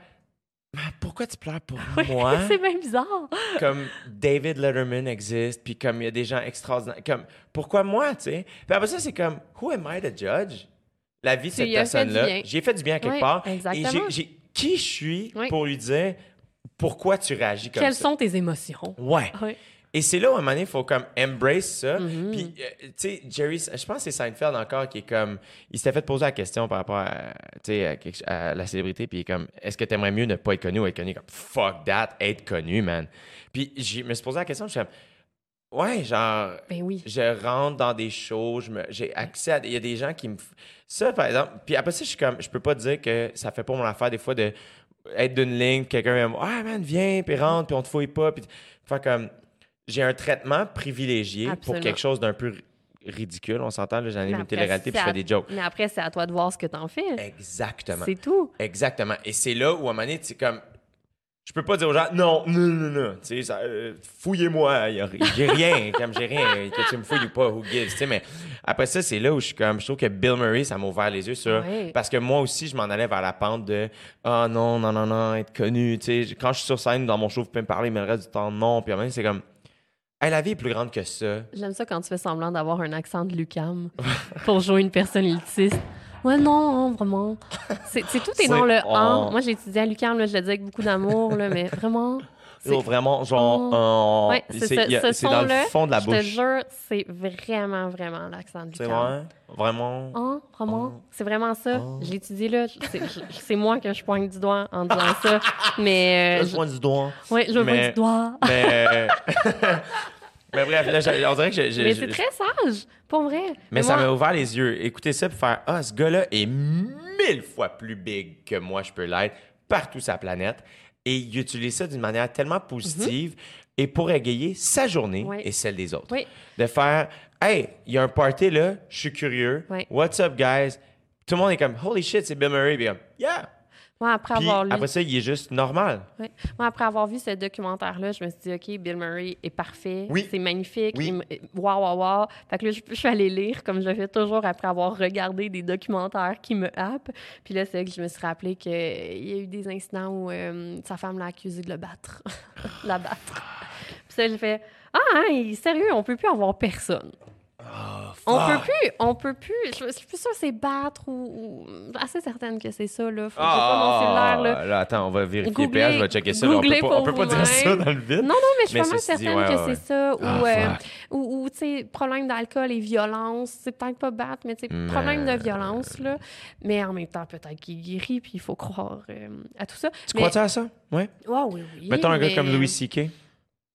Mais pourquoi tu pleures pour moi? C'est bien bizarre. comme David Letterman existe, puis comme il y a des gens extraordinaires. Comme, pourquoi moi, tu sais? Puis après ça, c'est comme, who am I to judge? La vie de cette personne-là. J'ai fait du bien à quelque Oui, part. Et exactement. qui je suis Oui. pour lui dire pourquoi tu réagis comme Quelles ça? sont tes émotions? Ouais. Et c'est là où à un moment donné, il faut comme embrace ça. Mhm. Puis, euh, tu sais, Jerry, je pense que c'est Seinfeld encore qui est comme. Il s'était fait poser la question par rapport à, à, quelque- à la célébrité. Puis il est comme, est-ce que t'aimerais mieux ne pas être connu ou être connu? Comme, fuck that, être connu, man. Puis je me suis posé la question, je suis comme, ouais, genre, Ben oui. je rentre dans des shows, j'ai accès à. Il y a des gens qui me. Ça, par exemple. Puis après ça, je suis comme. Je peux pas dire que ça fait pas mon affaire des fois de être d'une ligne, quelqu'un vient me Ah, man, viens, puis rentre, puis on te fouille pas. Puis, fait comme, j'ai un traitement privilégié pour quelque chose d'un peu ri- ridicule. On s'entend, là, j'anime une télé-réalité, puis je fais des jokes. Mais après, c'est à toi de voir ce que t'en fais. Exactement. C'est tout. Exactement. Et c'est là où, à un moment donné, c'est comme. Je peux pas dire aux gens, non, non, non, non. Tu sais, euh, fouillez-moi. J'ai rien. comme j'ai rien. Que tu me fouilles ou pas, who gives. Tu sais, mais après ça, c'est là où je suis comme. Je trouve que Bill Murray, ça m'a ouvert les yeux sur. Parce que moi aussi, je m'en allais vers la pente de, ah non, non, non, non, être connu. Tu sais, quand je suis sur scène dans mon show, vous pouvez me parler, mais le reste du temps, non. Puis à un c'est comme. Hey, la vie est plus grande que ça. J'aime ça quand tu fais semblant d'avoir un accent de Lucam pour jouer une personne élitiste. Ouais, non, vraiment. C'est tout est C'est- dans le oh. en. Moi, j'ai étudié à Lucam, je le dis avec beaucoup d'amour, là, mais vraiment. C'est- Genre, vraiment, genre, Oh. Ouais, c'est ce- ce dans le fond de la Je te bouche. jure, c'est vraiment, vraiment l'accent de C'est vrai? Vraiment? Ah, vraiment? Oh. C'est vraiment ça? Oh. Je l'ai étudié là. C'est- moi que je pointe du doigt en disant ça. Mais. Euh, je pointe du doigt. ouais, je pointe du doigt. Mais, euh, mais bref, là, on dirait que j'ai- Mais c'est très sage, pour vrai. Mais ça moi- m'a ouvert les yeux. Écoutez ça puis faire Ah, ce gars-là est mille fois plus big que moi, je peux l'être, partout sur la planète. Et il utilise ça d'une manière tellement positive et pour égayer sa journée Oui. et celle des autres. Oui. De faire Hey, il y a un party là, je suis curieux. Oui. What's up, guys? Tout le monde est comme Holy shit, c'est Bill Murray. Puis comme Yeah! Moi, après Puis avoir lu. après ça, il est juste normal. Moi, après avoir vu ce documentaire-là, je me suis dit, OK, Bill Murray est parfait. Oui. C'est magnifique. Oui. Il Wow, wow, wow. Fait que là, je, je suis allée lire, comme je le fais toujours après avoir regardé des documentaires qui me happent. Puis là, c'est là que je me suis rappelé qu'il y a eu des incidents où euh, sa femme l'a accusé de le battre. la battre. Puis ça, j'ai fait, ah, hein, sérieux, on peut plus avoir personne. On peut plus, on peut plus. Je, je suis plus sûre que c'est battre ou, ou- assez certaine que c'est ça là. Faut, j'ai pas mon cellulaire là. là, attends, on va vérifier Googlez- PH, je vais checker ça. là. On peut pas, on peut pas dire ça dans le vide. Non, non, mais je suis Mais dit, certaine ouais, que ouais, c'est ça. Ou, Ah, euh, ou, ou, tu sais, problème d'alcool et violence. C'est peut-être pas battre, mais tu sais, problème de violence, là. Mais en même temps, peut-être qu'il guérit, puis il faut croire euh, à tout ça. Tu mais... crois-tu à ça? Ouais. Ouais, oui, oui. Mettons un gars comme Louis C.K.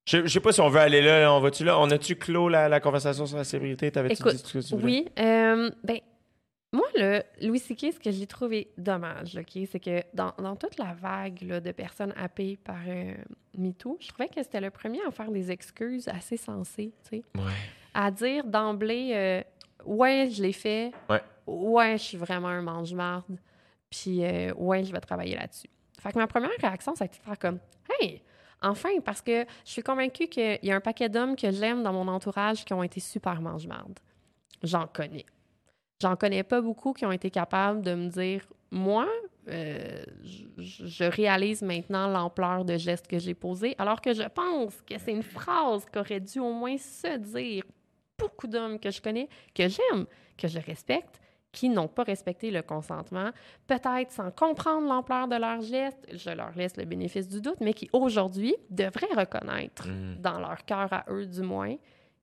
Je, sais pas si on veut aller là, on va-tu là? On a-tu clos la, la conversation sur la célébrité? T'avais-tu dit ce que tu voulais? Oui. euh, ben, moi, là, Louis C.K., ce que j'ai trouvé dommage, c'est que dans, dans toute la vague là, de personnes happées par euh, MeToo, je trouvais que c'était le premier à faire des excuses assez sensées, tu sais. Ouais. À dire d'emblée, euh, ouais, je l'ai fait. Ouais. Ouais, je suis vraiment un mange-marde. Puis, euh, ouais, je vais travailler là-dessus. Fait que ma première réaction, ça a été de faire comme, hey, enfin, parce que je suis convaincue qu'il y a un paquet d'hommes que j'aime dans mon entourage qui ont été super mange-marde. J'en connais. J'en connais pas beaucoup qui ont été capables de me dire, moi, euh, je, je réalise maintenant l'ampleur de gestes que j'ai posés, alors que je pense que c'est une phrase qu'aurait dû au moins se dire beaucoup d'hommes que je connais, que j'aime, que je respecte, qui n'ont pas respecté le consentement, peut-être sans comprendre l'ampleur de leurs gestes, je leur laisse le bénéfice du doute, mais qui aujourd'hui devraient reconnaître, Mm. dans leur cœur à eux du moins,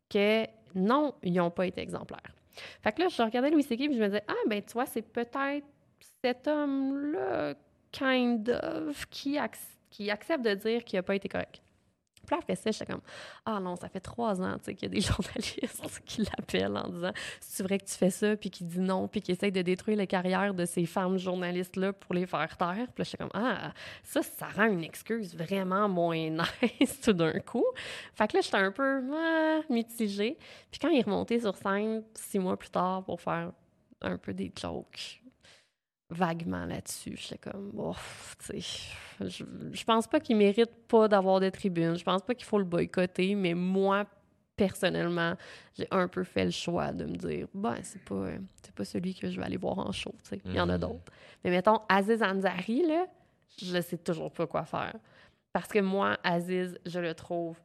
que non, ils n'ont pas été exemplaires. Fait que là, je regardais Louis C.K. puis je me disais, ah, ben, tu vois, c'est peut-être cet homme-là, kind of, qui, ac- qui accepte de dire qu'il n'a pas été correct. Puis après ça, j'étais comme, ah non, ça fait trois ans, qu'il y a des journalistes qui l'appellent en disant, c'est vrai que tu fais ça, puis qui dit non, puis qui essaye de détruire les carrières de ces femmes journalistes-là pour les faire taire. Puis là, j'étais comme, ah, ça, ça rend une excuse vraiment moins nice tout d'un coup. Fait que là, j'étais un peu ah, mitigée. Puis quand il est remonté sur scène six mois plus tard pour faire un peu des jokes vaguement là-dessus, j'étais comme, oh, tu sais, je, je pense pas qu'il mérite pas d'avoir de tribune. Je pense pas qu'il faut le boycotter, mais moi, personnellement, j'ai un peu fait le choix de me dire, ben, c'est pas, c'est pas celui que je vais aller voir en show, tu sais. Il y en a Mhm. d'autres. Mais mettons, Aziz Ansari, là, je sais toujours pas quoi faire. Parce que moi, Aziz, je le trouve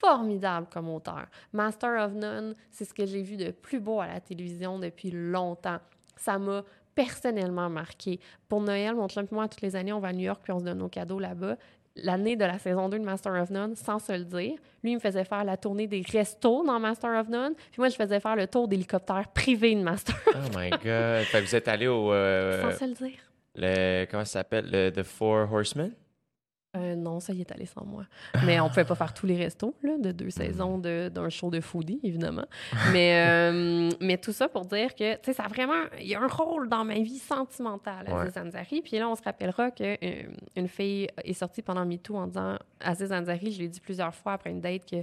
formidable comme auteur. Master of None, c'est ce que j'ai vu de plus beau à la télévision depuis longtemps. Ça m'a personnellement marqué. Pour Noël, mon chum et moi, toutes les années, on va à New York puis on se donne nos cadeaux là-bas. L'année de la saison 2 de Master of None, sans se le dire, lui, il me faisait faire la tournée des restos dans Master of None, puis moi, je faisais faire le tour d'hélicoptère privé de Master of Oh my God. fait que vous êtes allé au... euh, Sans se le dire. le, comment ça s'appelle? Le The Four Horsemen? Euh, non, ça y est allé sans moi. Mais on pouvait pas faire tous les restos là, de deux saisons de- d'un show de foodie, évidemment. Mais, euh, mais tout ça pour dire que, tu sais, ça a vraiment... Il y a un rôle dans ma vie sentimentale, Ouais. Aziz Ansari. Puis là, on se rappellera qu'une une fille est sortie pendant MeToo en disant Aziz Ansari, je l'ai dit plusieurs fois après une date que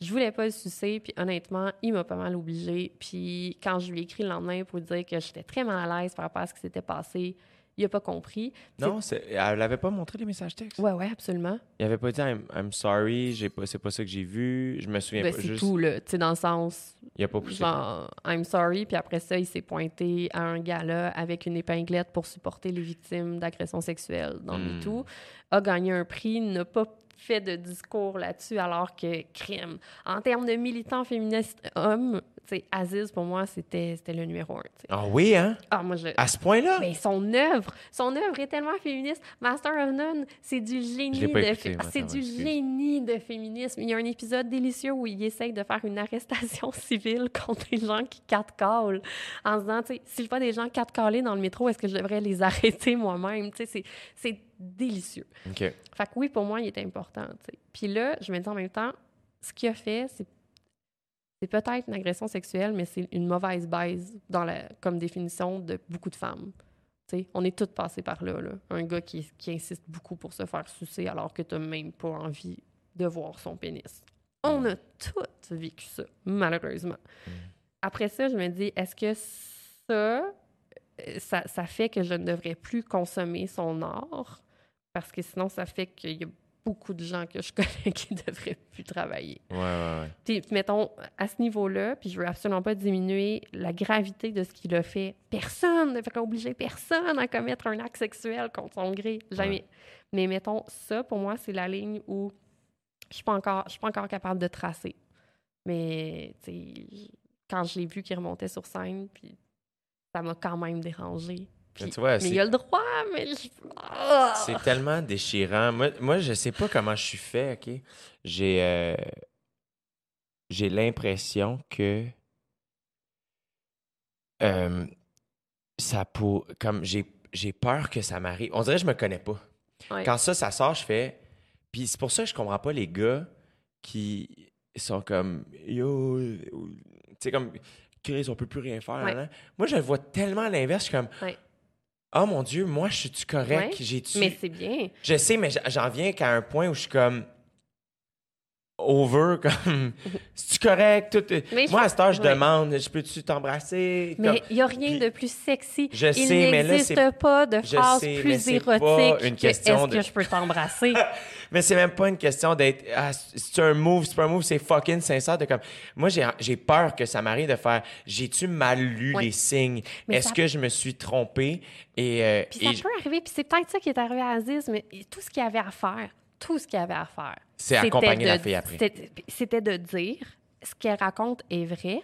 je voulais pas le sucer. Puis honnêtement, il m'a pas mal obligée. Puis quand je lui ai écrit le lendemain pour lui dire que j'étais très mal à l'aise par rapport à ce qui s'était passé, il a pas compris. Non, c'est- elle l'avait pas montré les messages textes. Ouais, ouais, absolument. Il avait pas dit I'm, I'm sorry, j'ai pas, c'est pas ça que j'ai vu, je me souviens Ben, pas. c'est Juste, tout, là. Tu sais, dans le sens, il a pas poussé. genre, I'm sorry, puis après ça, il s'est pointé à un gala avec une épinglette pour supporter les victimes d'agressions sexuelles dans Hmm. MeToo, a gagné un prix, n'a pas fait de discours là-dessus, alors que, crime. En termes de militants féministes hommes, Aziz, pour moi, c'était le numéro un. Ah oui, hein? Ah, moi, je... À ce point-là? Mais son œuvre, son œuvre est tellement féministe. Master of None, c'est du génie de c'est du excuse. génie de féminisme. Il y a un épisode délicieux où il essaye de faire une arrestation civile contre les gens qui catcallent en se disant, tu sais, si je vois des gens catcallés dans le métro, est-ce que je devrais les arrêter moi-même? Tu sais, c'est délicieux. OK. Fait que oui, pour moi, il est important. Puis là, je me dis en même temps, ce qu'il a fait, c'est c'est peut-être une agression sexuelle, mais c'est une mauvaise baise dans la, comme définition de beaucoup de femmes. Tu sais, on est toutes passées par là, là. Un gars qui, qui insiste beaucoup pour se faire sucer alors que tu n'as même pas envie de voir son pénis. On a toutes vécu ça, malheureusement. Après ça, je me dis, est-ce que ça, euh, ça, ça fait que je ne devrais plus consommer son art? Parce que sinon, ça fait qu'il y a beaucoup de gens que je connais qui ne devraient plus travailler. Ouais, ouais, ouais. Puis, mettons, à ce niveau-là, puis je veux absolument pas diminuer la gravité de ce qu'il a fait. Personne ne fait obliger personne à commettre un acte sexuel contre son gré. Jamais. Mais mettons, ça, pour moi, c'est la ligne où je suis pas encore, je suis pas encore capable de tracer. Mais, tu sais, quand je l'ai vu qu'il remontait sur scène, puis ça m'a quand même dérangé. Puis- Mais tu vois, mais c'est- il a le droit, mais je... Ah! C'est tellement déchirant. Moi, moi, je sais pas comment je suis fait, OK? J'ai euh, j'ai l'impression que euh, ça pour comme j'ai peur que ça m'arrive. On dirait que je me connais pas. Ouais. Quand ça ça sort, je fais puis c'est pour ça que je comprends pas les gars qui sont comme yo tu sais comme Chris, on peut plus rien faire. Ouais. Moi, je le vois tellement l'inverse, je suis comme Ouais. Oh mon Dieu, moi, je suis-tu correct? Ouais, J'ai-tu. Mais c'est bien. Je sais, mais j'en viens qu'à un point où je suis comme over, comme c'est-tu correct? Tout... Mais je- Moi, à cette heure, je ouais. demande, je peux-tu t'embrasser? Mais Comme- il n'y a rien Puis- de plus sexy. Je il sais, mais là, n'existe pas de je phrase sais, mais plus pas érotique une que question est-ce de- que je peux t'embrasser? Mais c'est même pas une question d'être. Ah, c'est un move, c'est pas un move, c'est fucking sincère. De comme... Moi, j'ai, j'ai peur que ça m'arrive de faire. J'ai-tu mal lu Ouais. les signes? Mais Est-ce ça- que je me suis trompé? Et, euh, Puis ça peut arriver, puis c'est peut-être ça qui est arrivé à Aziz, mais tout ce qu'il avait à faire, tout ce qu'il avait à faire, C'est c'était accompagner de- la fille après. c'était- de dire ce qu'elle raconte est vrai,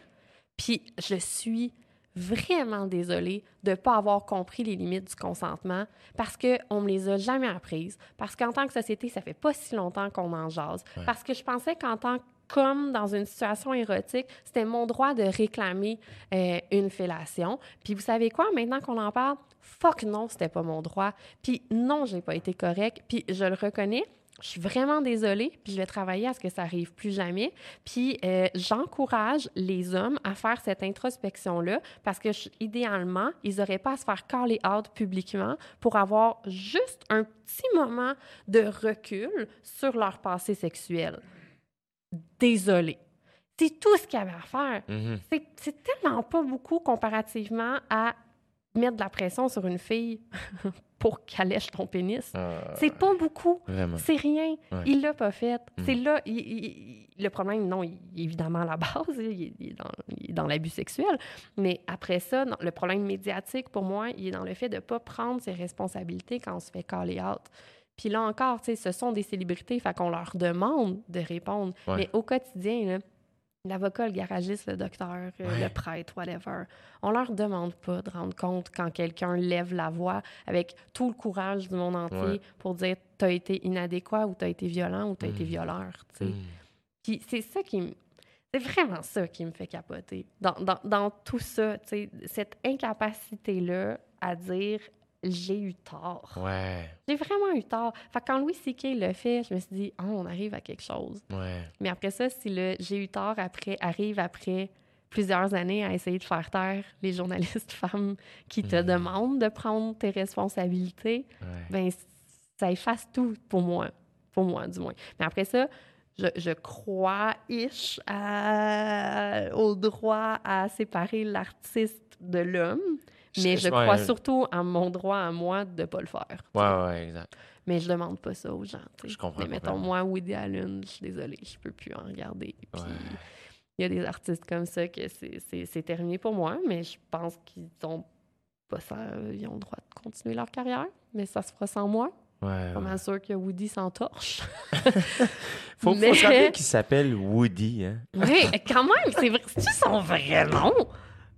puis je suis vraiment désolée de ne pas avoir compris les limites du consentement parce qu'on me les a jamais apprises, parce qu'en tant que société, ça fait pas si longtemps qu'on en jase, parce que je pensais qu'en tant que comme dans une situation érotique, c'était mon droit de réclamer euh, une fellation. Puis vous savez quoi, maintenant qu'on en parle, fuck non, c'était pas mon droit. Puis non, j'ai pas été correct. Puis je le reconnais. Je suis vraiment désolée, puis je vais travailler à ce que ça arrive plus jamais. Puis euh, j'encourage les hommes à faire cette introspection-là parce que je- idéalement, ils n'auraient pas à se faire caller out publiquement pour avoir juste un petit moment de recul sur leur passé sexuel. Désolée. C'est tout ce qu'il y avait à faire. Mhm. C'est tellement pas beaucoup comparativement à mettre de la pression sur une fille pour qu'elle lèche ton pénis. Ah, C'est pas beaucoup. C'est rien. Ouais. Il l'a pas fait. Mm. C'est là. il- il- il- le problème, non, il évidemment à la base. Il, est- dans, l'abus sexuel. Mais après ça, non, le problème médiatique, pour moi, il est dans le fait de ne pas prendre ses responsabilités quand on se fait caller out. Puis là encore, ce sont des célébrités, fait qu'on leur demande de répondre. Ouais. Mais au quotidien, là, l'avocat, le garagiste, le docteur, euh, Ouais. le prêtre, whatever, on leur demande pas de rendre compte quand quelqu'un lève la voix avec tout le courage du monde entier Ouais. pour dire t'as été inadéquat ou t'as été violent ou t'as été Mm. violeur. tu sais. Mm. Puis c'est ça qui me. C'est vraiment ça qui me fait capoter. Dans, dans, dans tout ça, tu sais, cette incapacité-là à dire j'ai eu tort. Ouais, J'ai vraiment eu tort. Fait que quand Louis C.K. le fait, je me suis dit, Ah, on arrive à quelque chose. ouais. Mais après ça, si le j'ai eu tort après arrive après plusieurs années à essayer de faire taire les journalistes femmes qui te Mhm. demandent de prendre tes responsabilités, ouais. ben ça efface tout pour moi. Pour moi, du moins. Mais après ça, je, je crois ish à- au droit à séparer l'artiste de l'homme, mais je crois surtout à mon droit à moi de ne pas le faire. Ouais, ouais, exact. Mais je demande pas ça aux gens. Je comprends Mais mettons, moi, Woody Allen, je suis désolée, je peux plus en regarder. Puis il y a des artistes comme ça que c'est- terminé pour moi, mais je pense qu'ils ont pas ça. Ils ont le droit de continuer leur carrière, mais ça se fera sans moi. Ouais, Pas ouais. mal sûr que Woody s'entorche. Faut, Mais- faut se rappeler qu'il s'appelle Woody, hein. oui, quand même, c'est vrai. C'est-tu son vrai nom?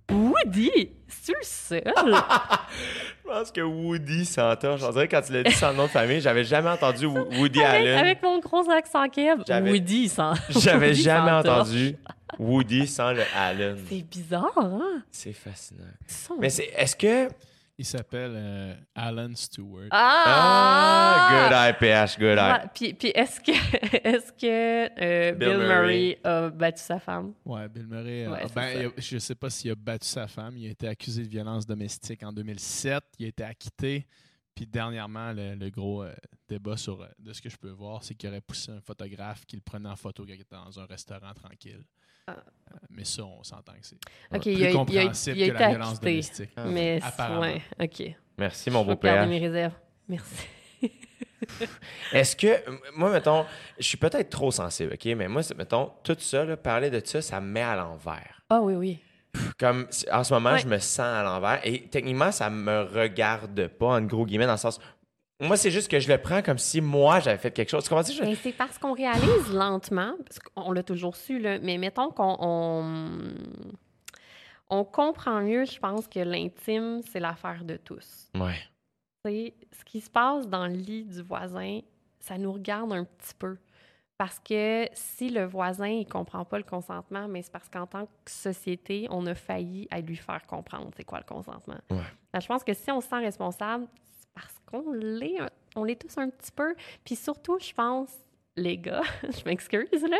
Woody? C'est-tu le seul? Je pense que Woody s'entorche. On dirait quand tu l'as dit sans le nom de famille, j'avais jamais entendu Wo- Woody avec, Allen. avec mon gros accent keb. Woody, il s'en- J'avais jamais entendu Woody sans le Allen. C'est bizarre, hein? C'est fascinant. Mais c'est, est-ce que. Il s'appelle euh, Alan Stewart. Ah, Ah! good eye, PH, good eye. Puis, puis est-ce que, est-ce que euh, Bill Bill, Murray. Murray a battu sa femme? Ouais, Bill Murray. euh, Ouais, ben, a- je sais pas s'il a battu sa femme. Il a été accusé de violence domestique en 2007. Il a été acquitté. Puis dernièrement, le, le gros euh, débat sur, de ce que je peux voir, c'est qu'il aurait poussé un photographe qui le prenait en photo quand il était dans un restaurant tranquille. Mais ça, on s'entend que c'est OK, plus il a, il a- compréhensible il a que la violence acquitté. domestique. Ah. Mais, Apparemment. ouais, OK. Merci, mon Je vais beau PH. mes réserves. Merci. Est-ce que, moi, mettons, je suis peut-être trop sensible, OK? Mais moi, mettons, tout ça, là, parler de ça, ça me met à l'envers. Ah oui, oui. Comme, en ce moment, Ouais. je me sens à l'envers. Et techniquement, ça me regarde pas, en gros guillemets, dans le sens. Moi, c'est juste que je le prends comme si moi, j'avais fait quelque chose. Comprends? Je- Mais c'est parce qu'on réalise lentement, parce qu'on l'a toujours su, là, mais mettons qu'on on, on comprend mieux, je pense, que l'intime, c'est l'affaire de tous. Ouais. Sais, ce qui se passe dans le lit du voisin, ça nous regarde un petit peu. Parce que si le voisin ne comprend pas le consentement, mais c'est parce qu'en tant que société, on a failli à lui faire comprendre c'est quoi le consentement. Ouais. Alors, je pense que si on se sent responsable, c'est parce qu'on l'est, on l'est tous un petit peu. Puis surtout, je pense, les gars, je m'excuse, là,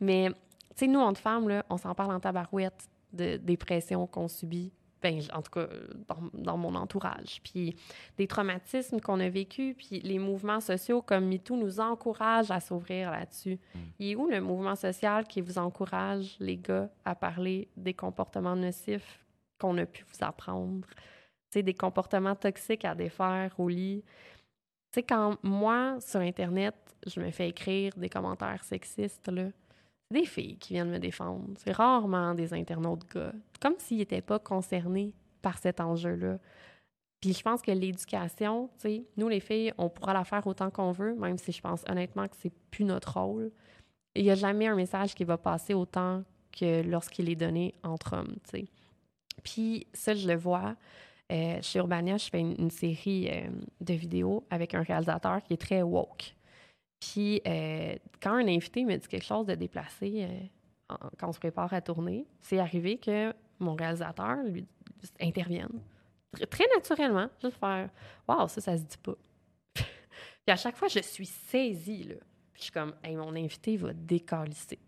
mais tu sais, nous, entre femmes, là, on s'en parle en tabarouette de, des pressions qu'on subit. Ben, en tout cas, dans, dans mon entourage. Puis des traumatismes qu'on a vécus, puis les mouvements sociaux comme MeToo nous encouragent à s'ouvrir là-dessus. Il est où le mouvement social qui vous encourage, les gars, à parler des comportements nocifs qu'on a pu vous apprendre? Des comportements toxiques à défaire au lit. Tu quand moi, sur Internet, je me fais écrire des commentaires sexistes, là, c'est des filles qui viennent me défendre. C'est rarement des internautes gars. Comme s'ils n'étaient pas concernés par cet enjeu-là. Puis je pense que l'éducation, tu sais, nous les filles, on pourra la faire autant qu'on veut, même si je pense honnêtement que c'est plus notre rôle. Il n'y a jamais un message qui va passer autant que lorsqu'il est donné entre hommes, tu sais. Puis ça, je le vois. Euh, chez Urbania, je fais une, série euh, de vidéos avec un réalisateur qui est très woke. Puis euh, quand un invité me dit quelque chose de déplacé quand on se prépare à tourner, c'est arrivé que mon réalisateur lui intervienne Tr- très naturellement, juste faire Waouh, ça, ça se dit pas. Puis à chaque fois, je suis saisie, là. Puis je suis comme Hey, mon invité va décalisser.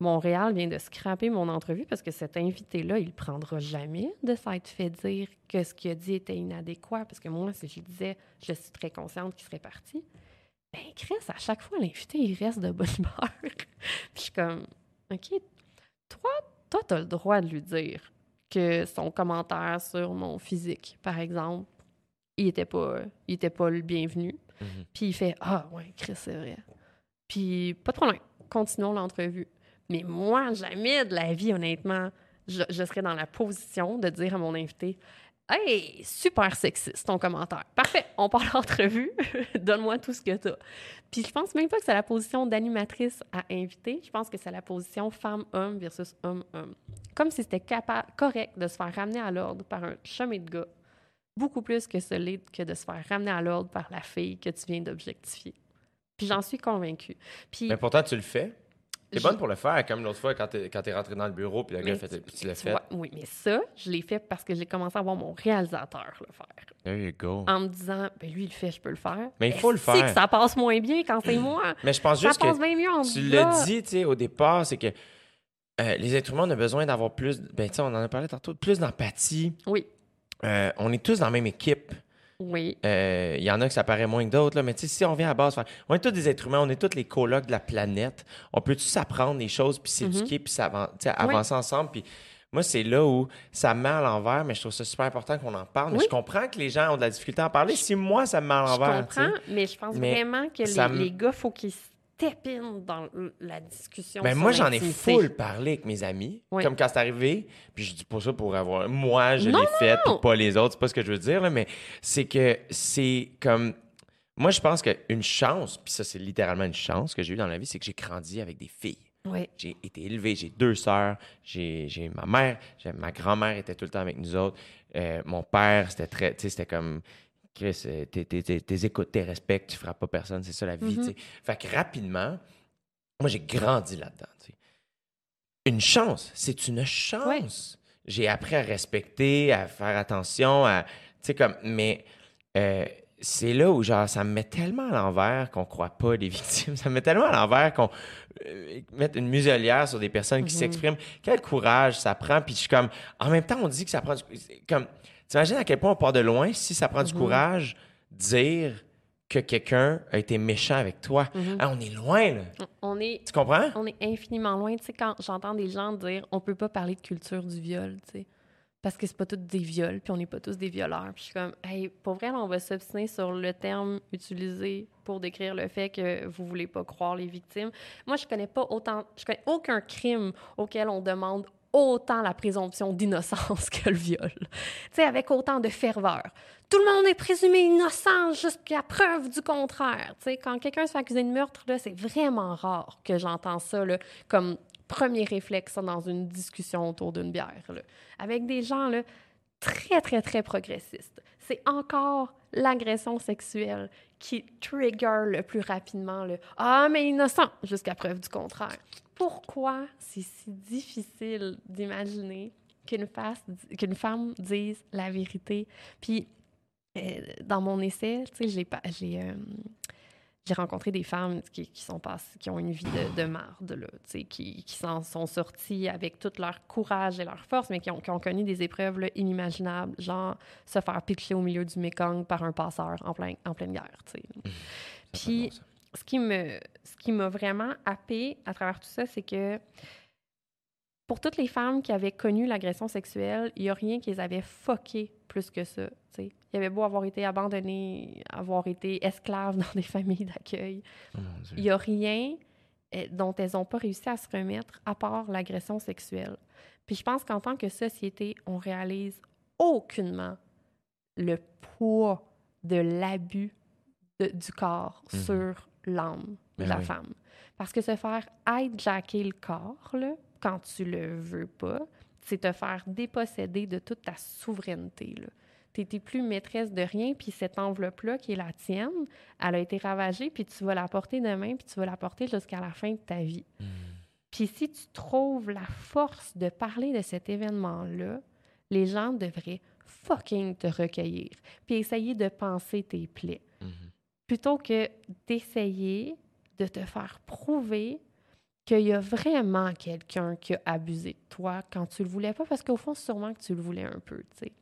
Montréal vient de scraper mon entrevue parce que cet invité-là, il prendra jamais de s'être fait dire que ce qu'il a dit était inadéquat. Parce que moi, si je disais, je suis très consciente qu'il serait parti. Ben, Chris, à chaque fois, l'invité, il reste de bonne humeur. Puis je suis comme, OK, toi, toi, tu as le droit de lui dire que son commentaire sur mon physique, par exemple, il était pas, il était pas le bienvenu. Mhm. Puis il fait Ah, ouais, Chris, c'est vrai. Puis pas de problème, continuons l'entrevue. Mais moi, jamais de la vie, honnêtement, je, serais dans la position de dire à mon invité Hey, super sexiste ton commentaire. Parfait, on part l'entrevue. Donne-moi tout ce que tu as. Puis je pense même pas que c'est la position d'animatrice à inviter. Je pense que c'est la position femme-homme versus homme-homme. Comme si c'était correct de se faire ramener à l'ordre par un chemin de gars, beaucoup plus que l'est que de se faire ramener à l'ordre par la fille que tu viens d'objectifier. Puis j'en suis convaincue. Puis Mais pourtant, tu le fais. T'es bonne pour le faire, comme l'autre fois quand t'es, quand t'es rentré dans le bureau, puis le gars fait, tu- puis tu l'as tu fait. vois, oui, mais ça, je l'ai fait parce que j'ai commencé à voir mon réalisateur le faire. There you go. En me disant, ben lui, il le fait, je peux le faire. Mais il faut le faire. que ça passe moins bien quand c'est moi? Mais je pense ça juste que passe bien mieux en tu l'as dit, tu sais, au départ, c'est que euh, les êtres humains, on a besoin d'avoir plus, ben, tu sais, on en a parlé tantôt, plus d'empathie. Oui, Euh, on est tous dans la même équipe. Oui. Euh, Il y en a que ça paraît moins que d'autres, mais tu sais, si on vient à base, on est tous des êtres humains, on est tous les colocs de la planète. On peut tous s'apprendre des choses, puis s'éduquer, puis avancer ensemble. Puis moi, c'est là où ça me met à l'envers, mais je trouve ça super important qu'on en parle. Mais je comprends que les gens ont de la difficulté à en parler. Si moi, ça me met à Je l'envers, sais. comprends, mais je pense Mais vraiment que les, les gars, faut qu'ils dans la discussion. Ben sur moi, j'en ai full parlé avec mes amis. Oui. Comme quand c'est arrivé, puis je dis pas ça pour avoir. Moi, je l'ai fait, non. pas les autres. C'est pas ce que je veux dire, là, mais c'est que c'est comme. Moi, je pense qu'une chance, puis ça, c'est littéralement une chance que j'ai eue dans la vie, c'est que j'ai grandi avec des filles. Oui. J'ai été élevé, j'ai deux sœurs, j'ai ma mère, ma grand-mère était tout le temps avec nous autres. Euh, mon père, c'était très, tu sais, c'était comme, Chris, euh, t'es- t'es- t'es- t'es écoutes, t'es respectes, tu frappes pas personne, c'est ça la vie, Mhm. Fait que rapidement, moi, j'ai grandi là-dedans. Une chance, c'est une chance. J'ai appris à respecter, à faire attention, à, tu sais, comme, mais euh, c'est là où, genre, ça me met tellement à l'envers qu'on croit pas les victimes. Ça me met tellement à l'envers qu'on euh, mette une muselière sur des personnes qui Mhm. s'expriment. Quel courage ça prend. Puis je suis comme, en même temps, on dit que ça prend du... Comme, t'imagines à quel point on part de loin si ça prend du Mhm. courage dire que quelqu'un a été méchant avec toi? Mhm. Ah, on est loin, là. On est, Tu comprends? on est infiniment loin. Tu sais, quand j'entends des gens dire on peut pas parler de culture du viol, tu sais, parce que c'est pas tous des viols, puis on n'est pas tous des violeurs. Puis je suis comme, hey, pour vrai, là, on va s'obstiner sur le terme utilisé pour décrire le fait que vous voulez pas croire les victimes. Moi, je connais pas autant, je connais aucun crime auquel on demande autant la présomption d'innocence que le viol. Tu sais, avec autant de ferveur. Tout le monde est présumé innocent jusqu'à preuve du contraire. Tu sais, quand quelqu'un se fait accuser de meurtre, là, c'est vraiment rare que j'entends ça là, comme premier réflexe dans une discussion autour d'une bière. là. Avec des gens là, très, très, très progressistes. C'est encore l'agression sexuelle qui trigger le plus rapidement le « Ah, mais innocent! » jusqu'à preuve du contraire. Pourquoi c'est si difficile d'imaginer qu'une femme dise la vérité? Puis, euh, dans mon essai, tu sais, j'ai euh, j'ai rencontré des femmes qui, qui sont passées, qui ont une vie de, de marde, là, qui, qui s'en sont sorties avec tout leur courage et leur force, mais qui ont, qui ont connu des épreuves là, inimaginables, genre se faire pitcher au milieu du Mekong par un passeur en, plein, en pleine guerre, fait Puis, ce qui me ce qui m'a vraiment happé à travers tout ça, c'est que pour toutes les femmes qui avaient connu l'agression sexuelle, il n'y a rien qui les avait fucké plus que ça. tu sais. Il y avait beau avoir été abandonnées, avoir été esclaves dans des familles d'accueil. Oh. Il n'y a rien euh, dont elles n'ont pas réussi à se remettre à part l'agression sexuelle. Puis je pense qu'en tant que société, on réalise aucunement le poids de l'abus du corps Mhm. sur l'âme de Ben la oui. femme. Parce que se faire hijacker le corps, là, quand tu le veux pas, c'est te faire déposséder de toute ta souveraineté. Tu n'es plus maîtresse de rien, puis cette enveloppe-là qui est la tienne, elle a été ravagée, puis tu vas la porter demain, puis tu vas la porter jusqu'à la fin de ta vie. Hmm. Puis si tu trouves la force de parler de cet événement-là, les gens devraient fucking te recueillir, puis essayer de penser tes plaies, Mhm. plutôt que d'essayer de te faire prouver qu'il y a vraiment quelqu'un qui a abusé de toi quand tu le voulais pas, parce qu'au fond, sûrement que tu le voulais un peu, tu sais.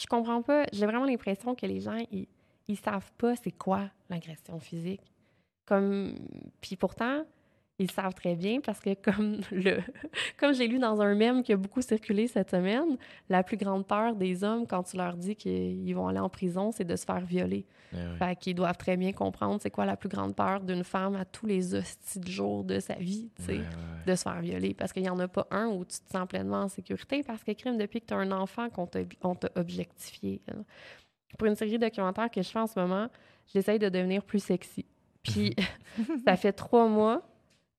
Je comprends pas, j'ai vraiment l'impression que les gens, ils, savent pas c'est quoi l'agression physique. Comme, puis pourtant, ils savent très bien parce que comme le comme j'ai lu dans un mème qui a beaucoup circulé cette semaine, la plus grande peur des hommes quand tu leur dis qu'ils vont aller en prison, c'est de se faire violer. Eh. Fait qu'ils doivent très bien comprendre c'est quoi la plus grande peur d'une femme à tous les hosties de jours de sa vie, tu sais, de se faire violer. Parce qu'il n'y en a pas un où tu te sens pleinement en sécurité parce que, crime, depuis que tu as un enfant qu'on t'a on t'a objectifié. hein. Pour une série documentaire que je fais en ce moment, j'essaye de devenir plus sexy. Puis, ça fait trois mois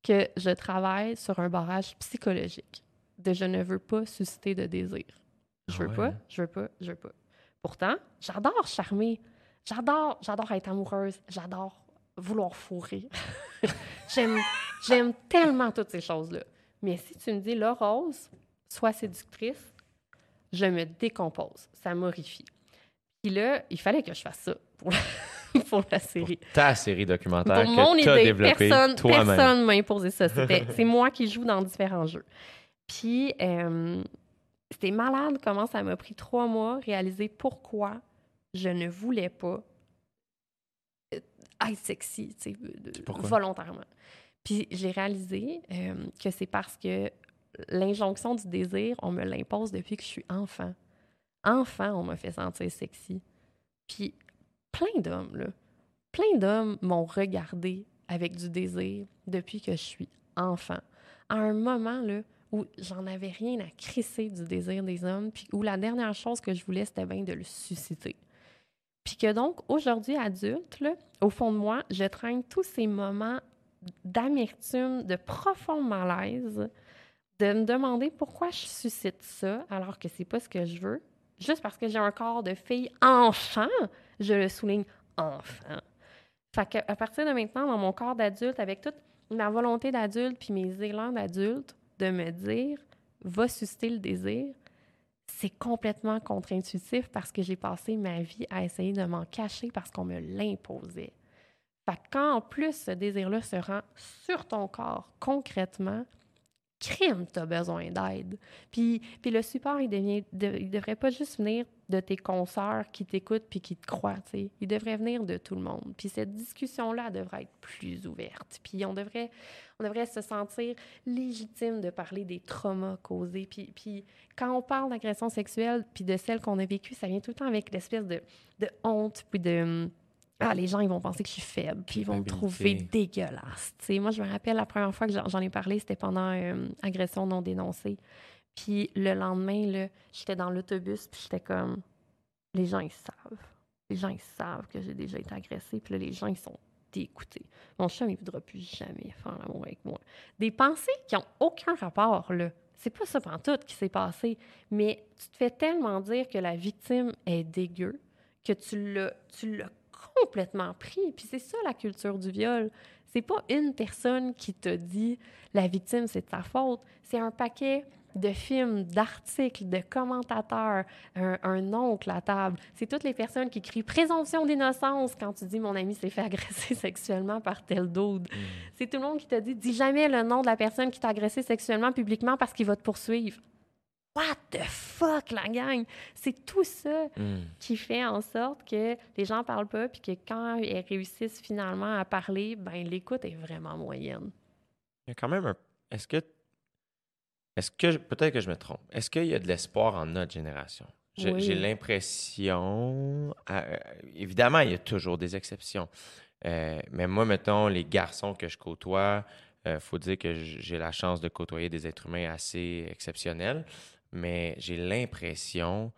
que je travaille sur un barrage psychologique de je ne veux pas susciter de désir. Je veux ouais, pas, je veux pas, je veux pas. Pourtant, j'adore charmer. J'adore, j'adore être amoureuse. J'adore vouloir fourrer. J'aime J'aime tellement toutes ces choses-là. Mais si tu me dis, la rose, sois séductrice, je me décompose. Ça m'horrifie. Puis là, il fallait que je fasse ça pour pour la série. Ta série documentaire Pour que tu as développée personne toi-même. personne m'a imposé ça. C'est moi qui joue dans différents jeux. Puis, euh, c'était malade comment ça m'a pris trois mois réaliser pourquoi je ne voulais pas euh, être sexy, tu sais, pourquoi? volontairement. Puis, j'ai réalisé euh, que c'est parce que l'injonction du désir, on me l'impose depuis que je suis enfant. Enfant, on m'a fait sentir sexy. Puis, plein d'hommes, là, plein d'hommes m'ont regardé avec du désir depuis que je suis enfant. À un moment là, où j'en avais rien à crisser du désir des hommes, puis où la dernière chose que je voulais, c'était bien de le susciter. Puis que donc, aujourd'hui, adulte, là, au fond de moi, je traîne tous ces moments d'amertume, de profond malaise, de me demander pourquoi je suscite ça alors que c'est pas ce que je veux, juste parce que j'ai un corps de fille enfant, je le souligne enfant. Fait que, à partir de maintenant, dans mon corps d'adulte, avec toute ma volonté d'adulte puis mes élans d'adulte, de me dire, va susciter le désir, c'est complètement contre-intuitif parce que j'ai passé ma vie à essayer de m'en cacher parce qu'on me l'imposait. Fait que quand en plus ce désir-là se rend sur ton corps concrètement, crime, tu as besoin d'aide. Puis, puis le support, il, devient, de- devrait pas juste venir de tes consoeurs qui t'écoutent puis qui te croient, tu sais. Il devrait venir de tout le monde. Puis cette discussion-là devrait être plus ouverte. Puis on devrait, on devrait se sentir légitime de parler des traumas causés. Puis, puis quand on parle d'agression sexuelle puis de celle qu'on a vécue, ça vient tout le temps avec l'espèce de, de honte puis de... Ah, les gens, ils vont penser que je suis faible, puis ils vont me trouver dégueulasse. Tu sais, moi, je me rappelle la première fois que j'en j'en ai parlé, c'était pendant euh, agression non dénoncée. Puis le lendemain, là, j'étais dans l'autobus, puis j'étais comme, les gens, ils savent. Les gens, ils savent que j'ai déjà été agressée, puis là, les gens, ils sont dégoûtés. Mon chum, il ne voudra plus jamais faire l'amour avec moi. Des pensées qui n'ont aucun rapport, là. C'est pas ça pantoute qui s'est passé, mais tu te fais tellement dire que la victime est dégueu que tu l'as, tu l'as complètement pris. Puis c'est ça la culture du viol. C'est pas une personne qui t'a dit la victime c'est de sa faute. C'est un paquet de films, d'articles, de commentateurs, un, un oncle à table. C'est toutes les personnes qui crient présomption d'innocence quand tu dis mon ami s'est fait agresser sexuellement par tel dude. C'est tout le monde qui te dit dis jamais le nom de la personne qui t'a agressé sexuellement publiquement parce qu'il va te poursuivre. What the fuck, la gang? C'est tout ça Hmm. qui fait en sorte que les gens parlent pas, puis que quand ils réussissent finalement à parler, ben l'écoute est vraiment moyenne. Il y a quand même un. Est-ce que. Est-ce que. Peut-être que je me trompe. Est-ce qu'il y a de l'espoir en notre génération? J'ai Oui. l'impression. euh, évidemment, il y a toujours des exceptions. Euh, mais moi, mettons, les garçons que je côtoie, il faut dire que j'ai la chance de côtoyer des êtres humains assez exceptionnels. Mais j'ai l'impression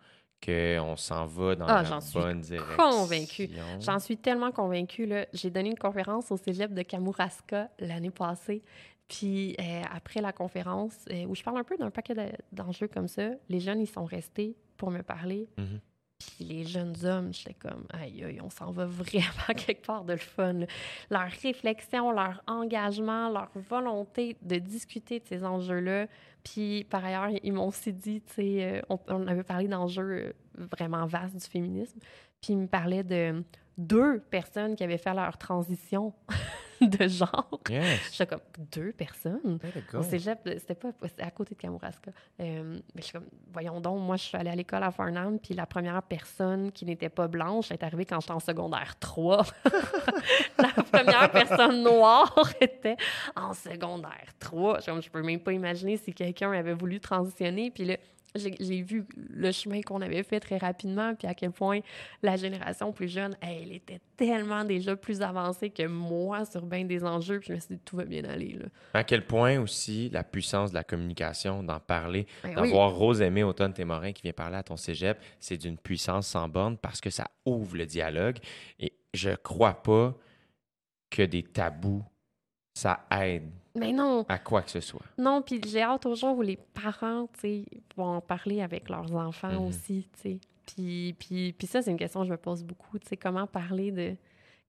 qu'on s'en va dans Ah, la bonne direction. convaincue. J'en suis tellement convaincue. J'ai donné une conférence au cégep de Kamouraska l'année passée. Puis euh, après la conférence, euh, où je parle un peu d'un paquet de- d'enjeux comme ça, les jeunes, ils sont restés pour me parler. Mhm. Puis les jeunes hommes, j'étais comme, aïe, aïe, on s'en va vraiment quelque part de le fun. là. Leur réflexion, leur engagement, leur volonté de discuter de ces enjeux-là. Puis par ailleurs, ils m'ont aussi dit, tu sais, euh, on, on avait parlé d'enjeux vraiment vastes du féminisme. Puis ils me parlaient de deux personnes qui avaient fait leur transition de genre. Yes. J'étais comme, deux personnes? Au cégep, c'était pas à côté de Kamouraska. Euh, mais je suis comme, voyons donc, moi, je suis allée à l'école à Farnham, puis la première personne qui n'était pas blanche est arrivée quand j'étais en secondaire 3. la première personne noire était en secondaire 3. Je, comme, je peux même pas imaginer si quelqu'un avait voulu transitionner. Puis là, j'ai vu le chemin qu'on avait fait très rapidement, puis à quel point la génération plus jeune, elle était tellement déjà plus avancée que moi sur bien des enjeux, puis je me suis dit, tout va bien aller. Là. À quel point aussi la puissance de la communication, d'en parler, Ben oui. d'avoir Rose-Aimée Automne-Témorin qui vient parler à ton cégep, c'est d'une puissance sans borne parce que ça ouvre le dialogue. Et je crois pas que des tabous, ça aide Mais non, à quoi que ce soit. non, puis j'ai hâte au jour où les parents, tu sais, vont en parler avec leurs enfants Mhm. aussi, tu sais. Puis, puis, puis ça, c'est une question que je me pose beaucoup, tu sais, comment parler de...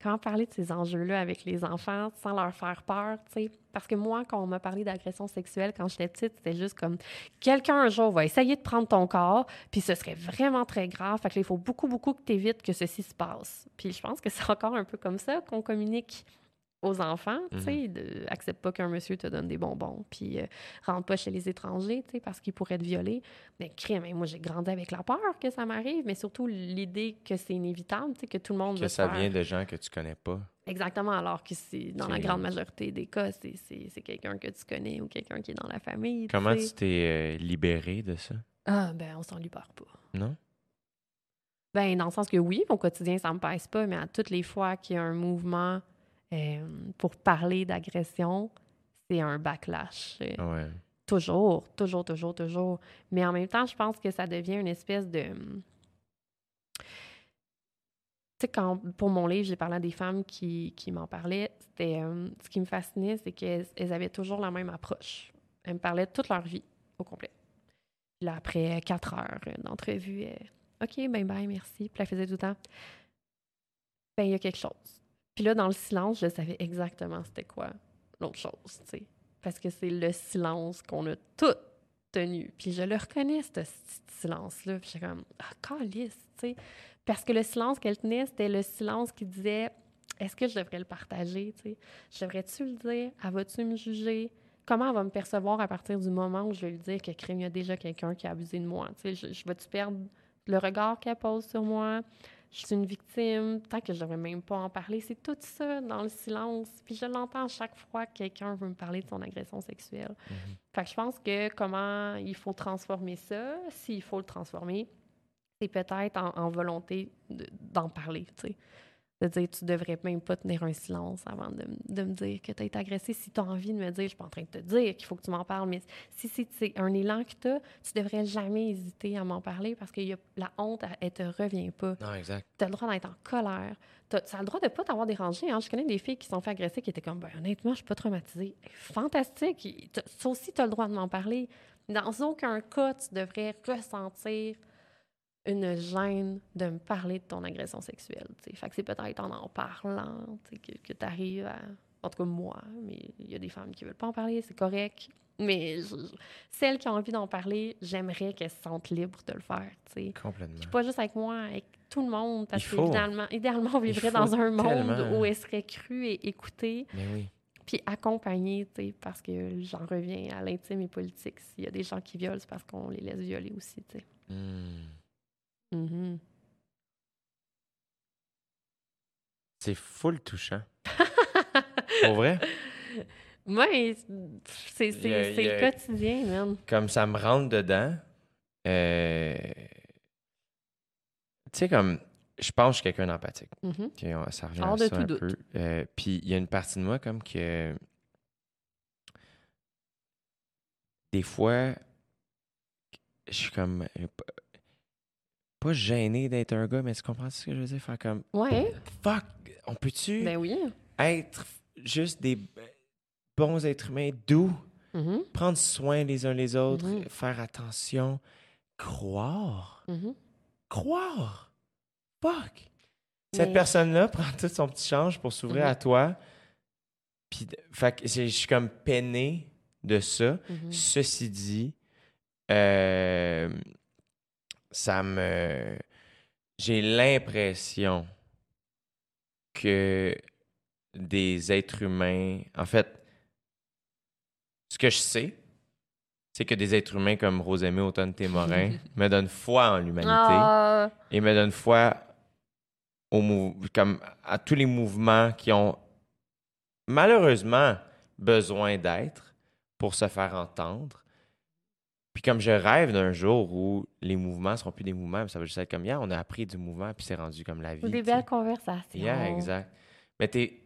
comment parler de ces enjeux-là avec les enfants sans leur faire peur, tu sais. Parce que moi, quand on m'a parlé d'agression sexuelle quand j'étais petite, c'était juste comme quelqu'un un jour va essayer de prendre ton corps, puis ce serait vraiment très grave. Fait que là, il faut beaucoup, beaucoup que tu évites que ceci se passe. Puis je pense que c'est encore un peu comme ça qu'on communique aux enfants, tu sais, de- accepte pas qu'un monsieur te donne des bonbons, puis euh, rentre pas chez les étrangers, tu sais, parce qu'il pourrait te violer. Mais crime, hein, moi j'ai grandi avec la peur que ça m'arrive, mais surtout l'idée que c'est inévitable, tu sais, que tout le monde Que ça faire- vient de gens que tu connais pas. Exactement, alors que c'est dans la grande majorité des cas, c'est- c'est c'est quelqu'un que tu connais ou quelqu'un qui est dans la famille. Comment tu t'es euh, libéré de ça? Ah, ben on s'en libère pas. Non? Ben, dans le sens que oui, au quotidien, ça me pèse pas, mais à toutes les fois qu'il y a un mouvement euh, pour parler d'agression, c'est un backlash. Euh, Ouais. Toujours, toujours, toujours, toujours. Mais en même temps, je pense que ça devient une espèce de. Tu sais, quand, pour mon livre, j'ai parlé à des femmes qui, qui m'en parlaient. C'était, euh, ce qui me fascinait, c'est qu'elles elles avaient toujours la même approche. Elles me parlaient toute leur vie, au complet. Puis là, après quatre heures d'entrevue, elles, OK, ben bye, merci. Puis elle faisait tout le temps. Ben, il y a quelque chose. Puis là, dans le silence, je savais exactement c'était quoi l'autre chose, tu sais. Parce que c'est le silence qu'on a tout tenu. Puis je le reconnais, ce silence-là. Puis j'étais comme, ah, calice, tu sais. Parce que le silence qu'elle tenait, c'était le silence qui disait, est-ce que je devrais le partager, tu sais? Je devrais-tu le dire? Elle va-tu me juger? Comment elle va me percevoir à partir du moment où je vais lui dire que crime, y a déjà quelqu'un qui a abusé de moi? Tu sais, je, je vais-tu perdre le regard qu'elle pose sur moi? Je suis une victime, tant que je devrais même pas en parler. C'est tout ça dans le silence. Puis je l'entends chaque fois que quelqu'un veut me parler de son agression sexuelle. Fait que je pense que comment il faut transformer ça, s'il faut le transformer, c'est peut-être en, en volonté de- d'en parler, tu sais. De dire, tu devrais même pas tenir un silence avant de, de me dire que tu as été agressé. Si tu as envie de me dire, je suis pas en train de te dire qu'il faut que tu m'en parles, mais si c'est un élan que tu as, tu devrais jamais hésiter à m'en parler parce que y a- la honte, elle, elle te revient pas. Non, exact. Tu as le droit d'être en colère. Tu as, le droit de pas t'avoir dérangé. Hein? Je connais des filles qui sont fait agresser qui étaient comme, ben, honnêtement, je suis pas traumatisée. Fantastique. Ça aussi, tu as le droit de m'en parler. Dans aucun cas, tu devrais ressentir une gêne de me parler de ton agression sexuelle. tu sais. Fait que c'est peut-être en en parlant que, que tu arrives à. En tout cas, moi, mais il y a des femmes qui veulent pas en parler, c'est correct. Mais je- je- celles qui ont envie d'en parler, j'aimerais qu'elles se sentent libres de le faire. tu sais. Complètement. Puis pas juste avec moi, avec tout le monde, parce qu'idéalement, idéalement, on vivrait dans un monde où elle serait crue et écoutée, Mais oui. puis accompagnée, parce que j'en reviens à l'intime et politique. S'il y a des gens qui violent, c'est parce qu'on les laisse violer aussi, tu sais. Hmm. Mhm. C'est full touchant. Pour vrai? Ouais, c'est c'est- Il y a- c'est il y a- le quotidien, man. Comme ça me rentre dedans. euh, Tu sais, comme. Je pense que je suis quelqu'un d'empathique. Mhm. Ok, on- ça revient Hors à de ça tout un doute. peu. Euh, Puis il y a une partie de moi comme que des fois, je suis comme euh, p- pas gêné d'être un gars, mais tu comprends ce que je veux dire? Faire comme Ouais, fuck, on peut-tu ben oui. être juste des bons êtres humains doux, Mhm, prendre soin les uns les autres, Mhm. faire attention, croire, mhm. croire. Fuck. Cette personne-là prend tout son petit change pour s'ouvrir à toi. Puis, fait je suis comme peiné de ça. Ceci dit, euh, ça me. J'ai l'impression que des êtres humains. En fait, ce que je sais, c'est que des êtres humains comme Rosemée Automne Témorin me donnent foi en l'humanité Ah, et me donne foi au mou- comme à tous les mouvements qui ont malheureusement besoin d'être pour se faire entendre. Puis comme je rêve d'un jour où les mouvements seront plus des mouvements, mais ça va juste être comme, yeah, on a appris du mouvement, puis c'est rendu comme la vie. ou des belles conversations. Yeah, exact. Mais t'es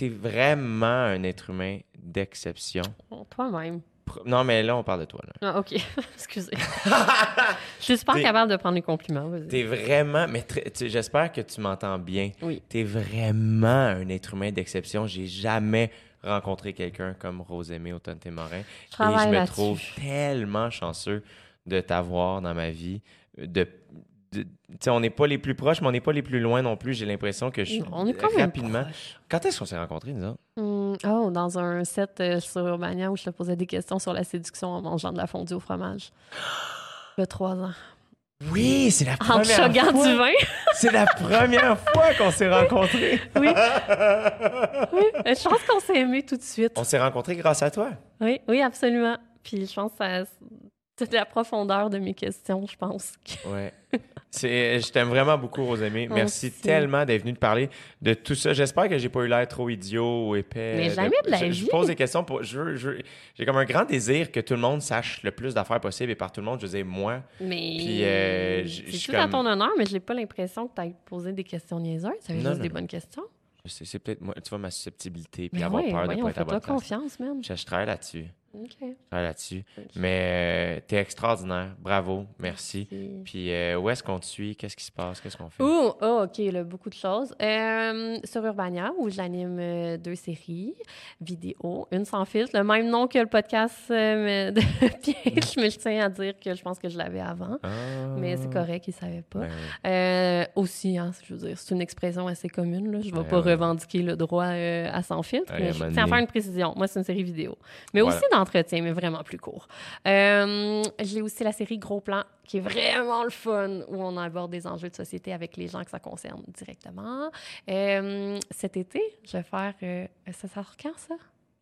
es vraiment un être humain d'exception. Toi-même. Pr- Non, mais là, on parle de toi. Là. Ah, OK. Excusez. Je suis super capable de prendre les compliments. T'es vraiment, mais j'espère que tu m'entends bien. Oui. T'es vraiment un être humain d'exception. J'ai jamais rencontré quelqu'un comme Rosemée Automne Témorin. Je Et je me trouve tellement chanceux de t'avoir dans ma vie, de de- on n'est pas les plus proches, mais on n'est pas les plus loin non plus. J'ai l'impression que je on est quand même rapidement. Quand est-ce qu'on s'est rencontrés, nous autres? Hum, oh, dans un set euh, sur Urbania où je te posais des questions sur la séduction en mangeant de la fondue au fromage. Il y a trois ans. Oui, c'est la première fois. du vin. C'est la première fois qu'on s'est rencontrés. Oui. oui. Euh, Je pense qu'on s'est aimés tout de suite. On s'est rencontrés grâce à toi. Oui, oui, absolument. Puis je pense que ça- c'est la profondeur de mes questions, je pense. Ouais. C'est, je t'aime vraiment beaucoup, Rosemée. Merci tellement d'être venue te parler de tout ça. J'espère que j'ai pas eu l'air trop idiot ou épais. Mais jamais de la je, je vie. pose des questions pour. Je, je j'ai comme un grand désir que tout le monde sache le plus d'affaires possible et par tout le monde, je veux dire moi. Mais Puis, euh, c'est tout à ton honneur, mais je n'ai pas l'impression que tu aies posé des questions niaiseuses. Tu avais juste non, des non. bonnes questions. C'est, c'est peut-être moi, tu vois, ma susceptibilité puis Mais avoir ouais, peur de voyons, pas être à bonne confiance, man. Je, je travaille là-dessus. Là-dessus. Mais euh, t'es extraordinaire. Bravo. Merci. Merci. Puis euh, où est-ce qu'on te suit? Qu'est-ce qui se passe? Qu'est-ce qu'on fait? Oh, OK, là, beaucoup de choses. Euh, sur Urbania, où j'anime deux séries vidéo, une sans filtre, le même nom que le podcast de Piège, mais je tiens à dire que je pense que je l'avais avant. Ah. Mais c'est correct, ils ne savaient pas. Ben oui. Aussi, hein, je veux dire, c'est une expression assez commune. Là. Je ne vais Ouais, pas ouais. revendiquer le droit à sans filtre, Ouais, mais je tiens à faire une précision. Moi, c'est une série vidéo. Mais Voilà. aussi mais vraiment plus court. Euh, J'ai aussi la série Gros Plan, qui est vraiment le fun, où on aborde des enjeux de société avec les gens que ça concerne directement. Euh, cet été, je vais faire... euh, ça sort quand, ça?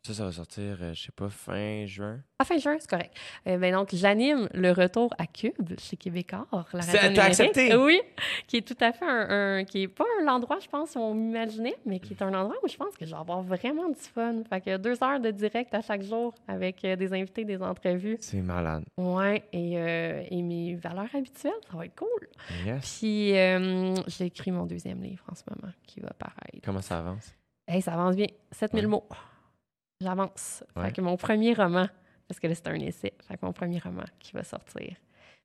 Ça, ça va sortir, euh, je sais pas, fin juin. À fin juin, c'est correct. Euh, ben donc, j'anime le retour à Cube chez Québécois, la radio accepté? Oui, qui est tout à fait un, un- qui est pas un endroit, je pense, où on m'imaginait, mais qui est un endroit où je pense que je vais avoir vraiment du fun. Fait que deux heures de direct à chaque jour avec euh, des invités, des entrevues. C'est malade. Ouais, et, euh, et mes valeurs habituelles, ça va être cool. Yes. Puis, euh, j'ai écrit mon deuxième livre en ce moment, qui va paraître. Comment ça avance? Hey, ça avance bien. 7000 Ouais. mots. J'avance. Ouais. Fait que mon premier roman, parce que là, c'est un essai, fait que mon premier roman qui va sortir.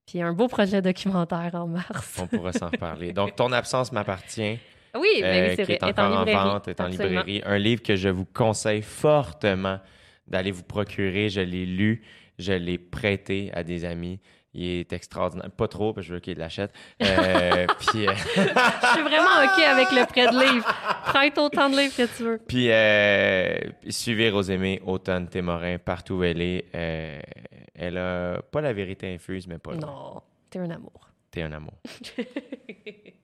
Puis un beau projet documentaire en mars. On pourra s'en reparler. Donc, ton absence m'appartient. Oui, ben euh, c'est qui vrai. est Est en encore en librairie. vente, est en librairie. Un livre que je vous conseille fortement d'aller vous procurer. Je l'ai lu, je l'ai prêté à des amis. Il est extraordinaire. Pas trop, parce que je veux qu'ils l'achètent. Euh, puis, euh, Je suis vraiment OK avec le prêt de livre. Prête autant de livres que tu veux. puis, euh, suivez Rosémée Automne Témorin partout où elle est. Euh, elle a pas la vérité infuse, mais pas. Non, t'es un amour. T'es un amour.